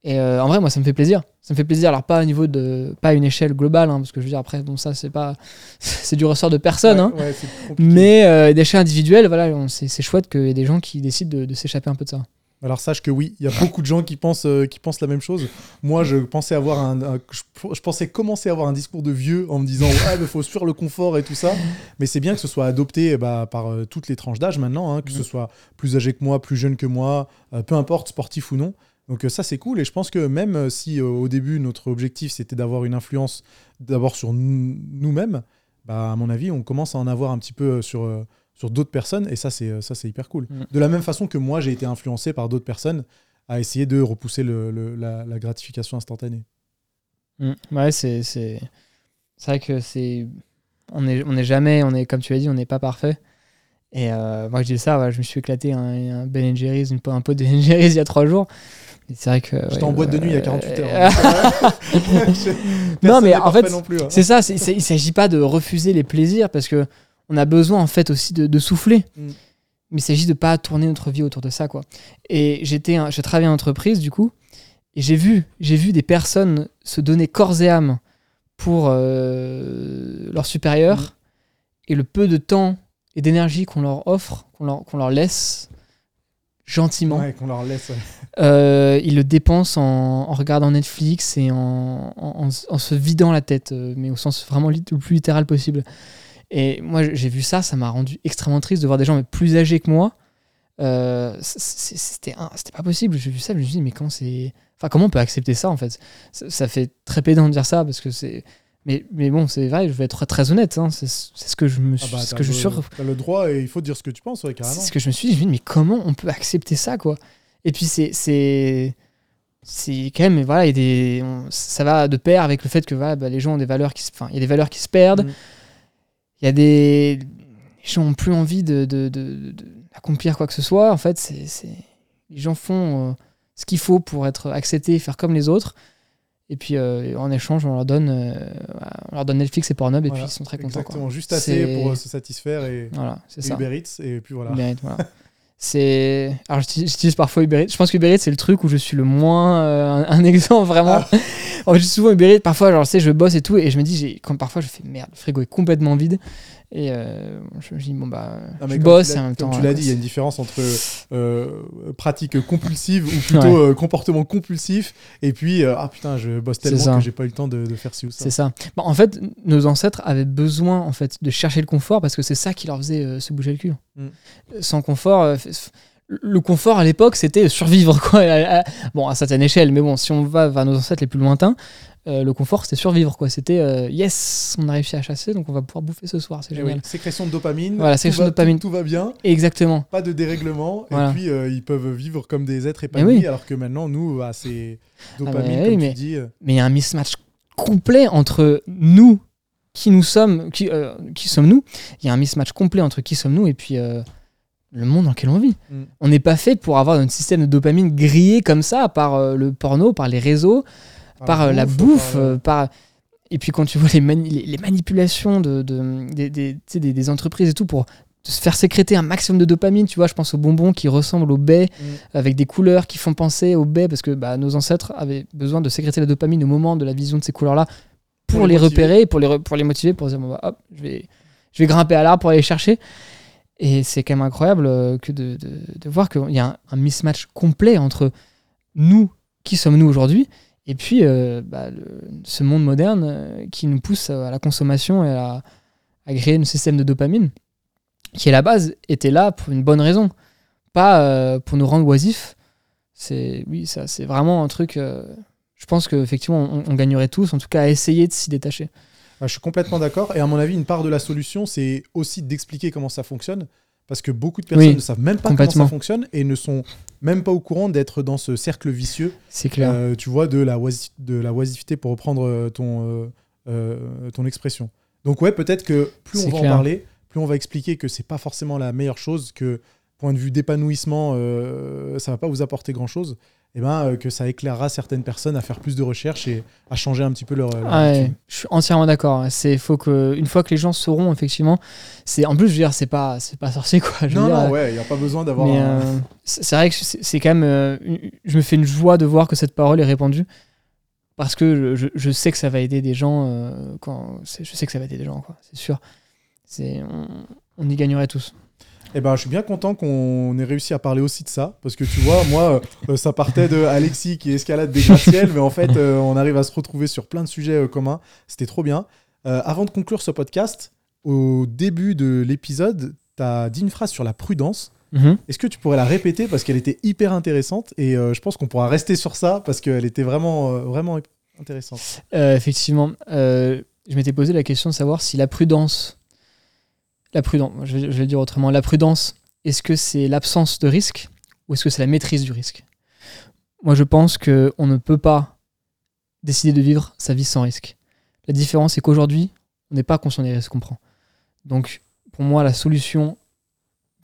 Et euh, en vrai, moi, ça me fait plaisir. Ça me fait plaisir. Alors pas au niveau de, pas à une échelle globale, hein, parce que je veux dire après, bon ça c'est pas, c'est du ressort de personne. Ouais, hein. ouais. Mais euh, d'échelle individuelle, voilà, c'est chouette qu'il y ait des gens qui décident de, de s'échapper un peu de ça. Alors sache que oui, il y a beaucoup de gens qui pensent, euh, qui pensent la même chose. Moi, je pensais avoir un, un- je, je pensais commencer à avoir un discours de vieux en me disant ouais, il faut fuir le confort et tout ça. Mais c'est bien que ce soit adopté eh bah, par euh, toutes les tranches d'âge maintenant, hein, que ce Mhm. soit plus âgé que moi, plus jeune que moi, euh, peu importe, sportif ou non. Donc euh, ça c'est cool et je pense que même euh, si euh, au début notre objectif c'était d'avoir une influence d'abord sur nous- nous-mêmes, bah, à mon avis on commence à en avoir un petit peu sur, euh, sur d'autres personnes et ça c'est ça c'est hyper cool. Mhm. De la même façon que moi j'ai été influencé par d'autres personnes à essayer de repousser le- le- la, la gratification instantanée. Mm. Ouais, c'est vrai que c'est on est on est jamais on est comme tu as dit on n'est pas parfait. Et euh, moi je dis ça, je me suis éclaté un, un Ben Jerry's, une, un pot de Ben Jerry's il y a trois jours. C'est vrai que J'étais ouais, en boîte de euh, nuit il y a 48 euh, heures. Personne Non, mais en fait, hein. C'est ça, il s'agit pas de refuser les plaisirs parce que on a besoin en fait aussi de, de souffler. Mm. Mais il s'agit de pas tourner notre vie autour de ça quoi. Et j'étais, je travaillais en entreprise du coup, et j'ai vu, j'ai vu des personnes se donner corps et âme pour euh, leurs supérieurs Mm. et le peu de temps et d'énergie qu'on leur offre, qu'on leur, qu'on leur laisse gentiment. Ouais, qu'on leur laisse. Euh, ils le dépensent en, en regardant Netflix et en, en- se vidant la tête, euh, mais au sens vraiment le plus littéral possible. Et moi, j'ai vu ça, ça m'a rendu extrêmement triste de voir des gens mais plus âgés que moi. Euh, c'était pas possible. J'ai vu ça, je me suis dit, mais comment c'est. Enfin, comment on peut accepter ça en fait? Ça, ça fait très pédant de dire ça parce que c'est. Mais, mais bon, c'est vrai, je vais être très honnête. hein, c'est ce que je me Ah suis, bah, ce que je le- suis t'as le droit et il faut dire ce que tu penses, ouais, carrément. c'est ce que je me suis dit, je me dis, mais comment on peut accepter ça, quoi? Et puis, c'est. c'est quand même voilà des on- ça va de pair avec le fait que voilà, bah, les gens ont des valeurs qui se- enfin il y a des valeurs qui se perdent Mm. il y a des les gens ont plus envie de, d'accomplir quoi que ce soit en fait c'est c'est- les gens font euh, ce qu'il faut pour être acceptés et faire comme les autres Et puis euh, en échange, on leur donne, euh, on leur donne Netflix et Pornhub, et Voilà, puis ils sont très contents. quoi. Exactement, juste assez pour se satisfaire et, Voilà, c'est et ça. Uber Eats, et puis voilà. Uber Eats, voilà. C'est. Alors, j'utilise j'utilise parfois Uber Eats. Je pense que Uber Eats, c'est le truc où je suis le moins. euh, un, un exemple vraiment. Ah. Alors, je dis souvent Uber Eats, parfois, genre, tu sais, je bosse et tout, et je me dis, j'ai- quand parfois, je fais merde, le frigo est complètement vide. Et euh, je me dis, bon, bah, Non, je bosse et en même temps. Comme tu l'as dit, il y a une différence entre euh, pratique compulsive ou plutôt euh, comportement compulsif et puis euh, ah putain, je bosse tellement que j'ai pas eu le temps de, de faire ci ou ça. C'est ça. Bah, en fait, nos ancêtres avaient besoin en fait de chercher le confort parce que c'est ça qui leur faisait euh, se bouger le cul. Mm. Sans confort, euh, le confort à l'époque c'était survivre quoi. Bon, à certaine échelle, mais bon, si on va vers nos ancêtres les plus lointains, euh, le confort c'était survivre quoi. C'était euh, yes, on a réussi à chasser donc on va pouvoir bouffer ce soir, c'est Eh génial. oui, sécrétion de dopamine. Voilà, sécrétion va- de dopamine. Tout, tout va bien, Exactement. pas de dérèglement Voilà. et puis euh, ils peuvent vivre comme des êtres épanouis oui. alors que maintenant nous, bah, c'est dopamine Ah bah oui, comme mais- tu dis. euh, Mais il y a un mismatch complet entre nous, qui nous sommes, qui, qui sommes-nous. Il y a un mismatch complet entre qui sommes-nous et puis le monde dans lequel on vit. Mm. On n'est pas fait pour avoir notre système de dopamine grillé comme ça par euh, le porno, par les réseaux, par, euh, la bouffe, par, euh, euh, par... Et puis quand tu vois les, mani- les, les manipulations de, de- des, des, entreprises et tout pour se faire sécréter un maximum de dopamine, tu vois, je pense aux bonbons qui ressemblent aux baies, Mm. avec des couleurs qui font penser aux baies, parce que bah, nos ancêtres avaient besoin de sécréter la dopamine au moment de la vision de ces couleurs-là pour, Pour les repérer, pour les, re- pour les motiver, pour dire, bon, bah, hop, je vais, je vais grimper à l'arbre pour aller les chercher. Et c'est quand même incroyable euh, que de, de, de voir qu'il y a un, un mismatch complet entre nous, qui sommes-nous aujourd'hui, et puis euh, bah, ce monde moderne euh, qui nous pousse à la consommation et à, créer un système de dopamine qui, à la base, était là pour une bonne raison, pas euh, pour nous rendre oisifs. C'est oui, ça, c'est vraiment un truc. je pense qu'effectivement, on, on gagnerait tous, en tout cas, à essayer de s'y détacher. Ah, je suis complètement d'accord. Et à mon avis, une part de la solution, c'est aussi d'expliquer comment ça fonctionne. Parce que beaucoup de personnes Oui, ne savent même pas comment ça fonctionne et ne sont même pas au courant d'être dans ce cercle vicieux, C'est clair. euh, tu vois, de la, de la oisiveté, pour reprendre euh, ton, euh, ton expression. Donc ouais, peut-être que plus on va clair. en parler, plus on va expliquer que c'est pas forcément la meilleure chose, que point de vue d'épanouissement, euh, ça va pas vous apporter grand-chose, et ben euh, que ça éclairera certaines personnes à faire plus de recherches et à changer un petit peu leur, leur Ouais, habitude. je suis entièrement d'accord. C'est faut que une fois que les gens sauront effectivement, c'est en plus je veux dire c'est pas c'est pas sorcier quoi. Je Non, dire, non, euh, ouais, il n'y a pas besoin d'avoir un- euh, c'est vrai que c'est quand même euh, je me fais une joie de voir que cette parole est répandue parce que je, je- sais que ça va aider des gens euh, quand je sais que ça va aider des gens quoi. C'est sûr. C'est on, on y gagnerait tous. Eh ben, je suis bien content qu'on ait réussi à parler aussi de ça, parce que tu vois, moi, euh, ça partait de Alexis qui escalade des gratte-ciel, mais en fait, euh, on arrive à se retrouver sur plein de sujets euh, communs. C'était trop bien. Avant de conclure ce podcast, au début de l'épisode, tu as dit une phrase sur la prudence. Mhm. Est-ce que tu pourrais la répéter parce qu'elle était hyper intéressante et je pense qu'on pourra rester sur ça parce qu'elle était vraiment, vraiment intéressante. Effectivement, je m'étais posé la question de savoir si la prudence, la prudence, je vais, le dire autrement, la prudence, est-ce que c'est l'absence de risque ou est-ce que c'est la maîtrise du risque? Moi, je pense que on ne peut pas décider de vivre sa vie sans risque. La différence, c'est qu'aujourd'hui, on n'est pas conscient des risques qu'on prend. Donc, pour moi, la solution,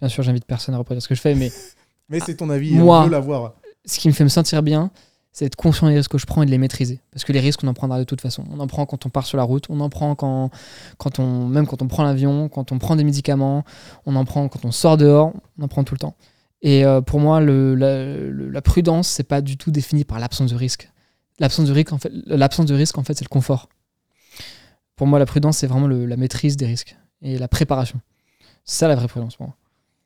bien sûr, j'invite personne à reproduire ce que je fais, mais Mais c'est ton avis, Moi. on l'avoir. ce qui me fait me sentir bien, c'est d'être conscient des risques que je prends et de les maîtriser. Parce que les risques, on en prendra de toute façon. On en prend quand on part sur la route, on en prend quand, quand on, même quand on prend l'avion, quand on prend des médicaments, on en prend quand on sort dehors, on en prend tout le temps. Et euh, pour moi, le, la, le- la prudence, c'est pas du tout défini par l'absence de risque. L'absence de risque, en fait, l'absence de risque, en fait, c'est le confort. Pour moi, la prudence, c'est vraiment le- la maîtrise des risques et la préparation. C'est ça la vraie prudence pour moi.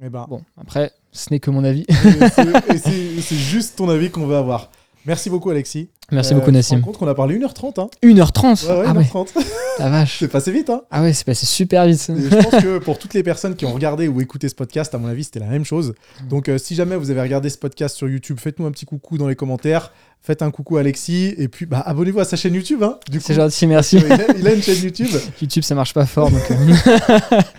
Eh ben, Bon, après, ce n'est que mon avis. et c'est- et c'est c'est juste ton avis qu'on veut avoir. Merci beaucoup, Alexis. Merci Euh, beaucoup, Tu te Nassim. rends compte qu'on a parlé 1h30. Hein 1h30 ouais, ouais, Ah ouais, 1h30. la vache. C'est passé vite. Hein Ah ouais, c'est passé super vite. Et je pense que pour toutes les personnes qui ont regardé ou écouté ce podcast, à mon avis, c'était la même chose. Mm. Donc, euh, si jamais vous avez regardé ce podcast sur YouTube, faites-nous un petit coucou dans les commentaires. Faites un coucou à Alexis. Et puis, bah, abonnez-vous à sa chaîne YouTube. Hein. C'est gentil, merci. Il a, il a une chaîne YouTube. YouTube, ça marche pas fort. Donc, euh,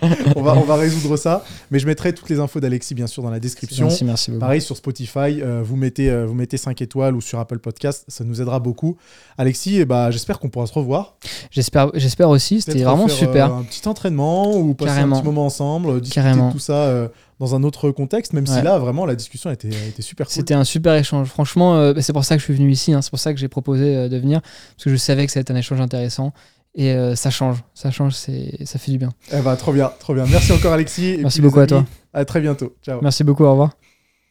On va, on va résoudre ça. Mais je mettrai toutes les infos d'Alexis, bien sûr, dans la description. merci, merci beaucoup. Pareil sur Spotify, euh, vous, mettez, euh, vous mettez 5 étoiles ou sur Apple Podcast, ça nous aidera beaucoup. Alexis, eh bah, j'espère qu'on pourra se revoir. J'espère, j'espère aussi. C'était vraiment super. euh, un petit entraînement ou passer Carrément. un petit moment ensemble, discuter Carrément. de tout ça dans un autre contexte, même si là, vraiment, la discussion était, était super cool. C'était un super échange. Franchement, euh, bah, c'est pour ça que je suis venu ici. hein. C'est pour ça que j'ai proposé euh, de venir. Parce que je savais que ça allait être un échange intéressant. Et euh, ça change. Ça change, ça fait du bien. Eh ben, trop bien, trop bien. Merci encore, Alexis. Et Merci puis, beaucoup à toi. À très bientôt. Ciao. Merci beaucoup. Au revoir.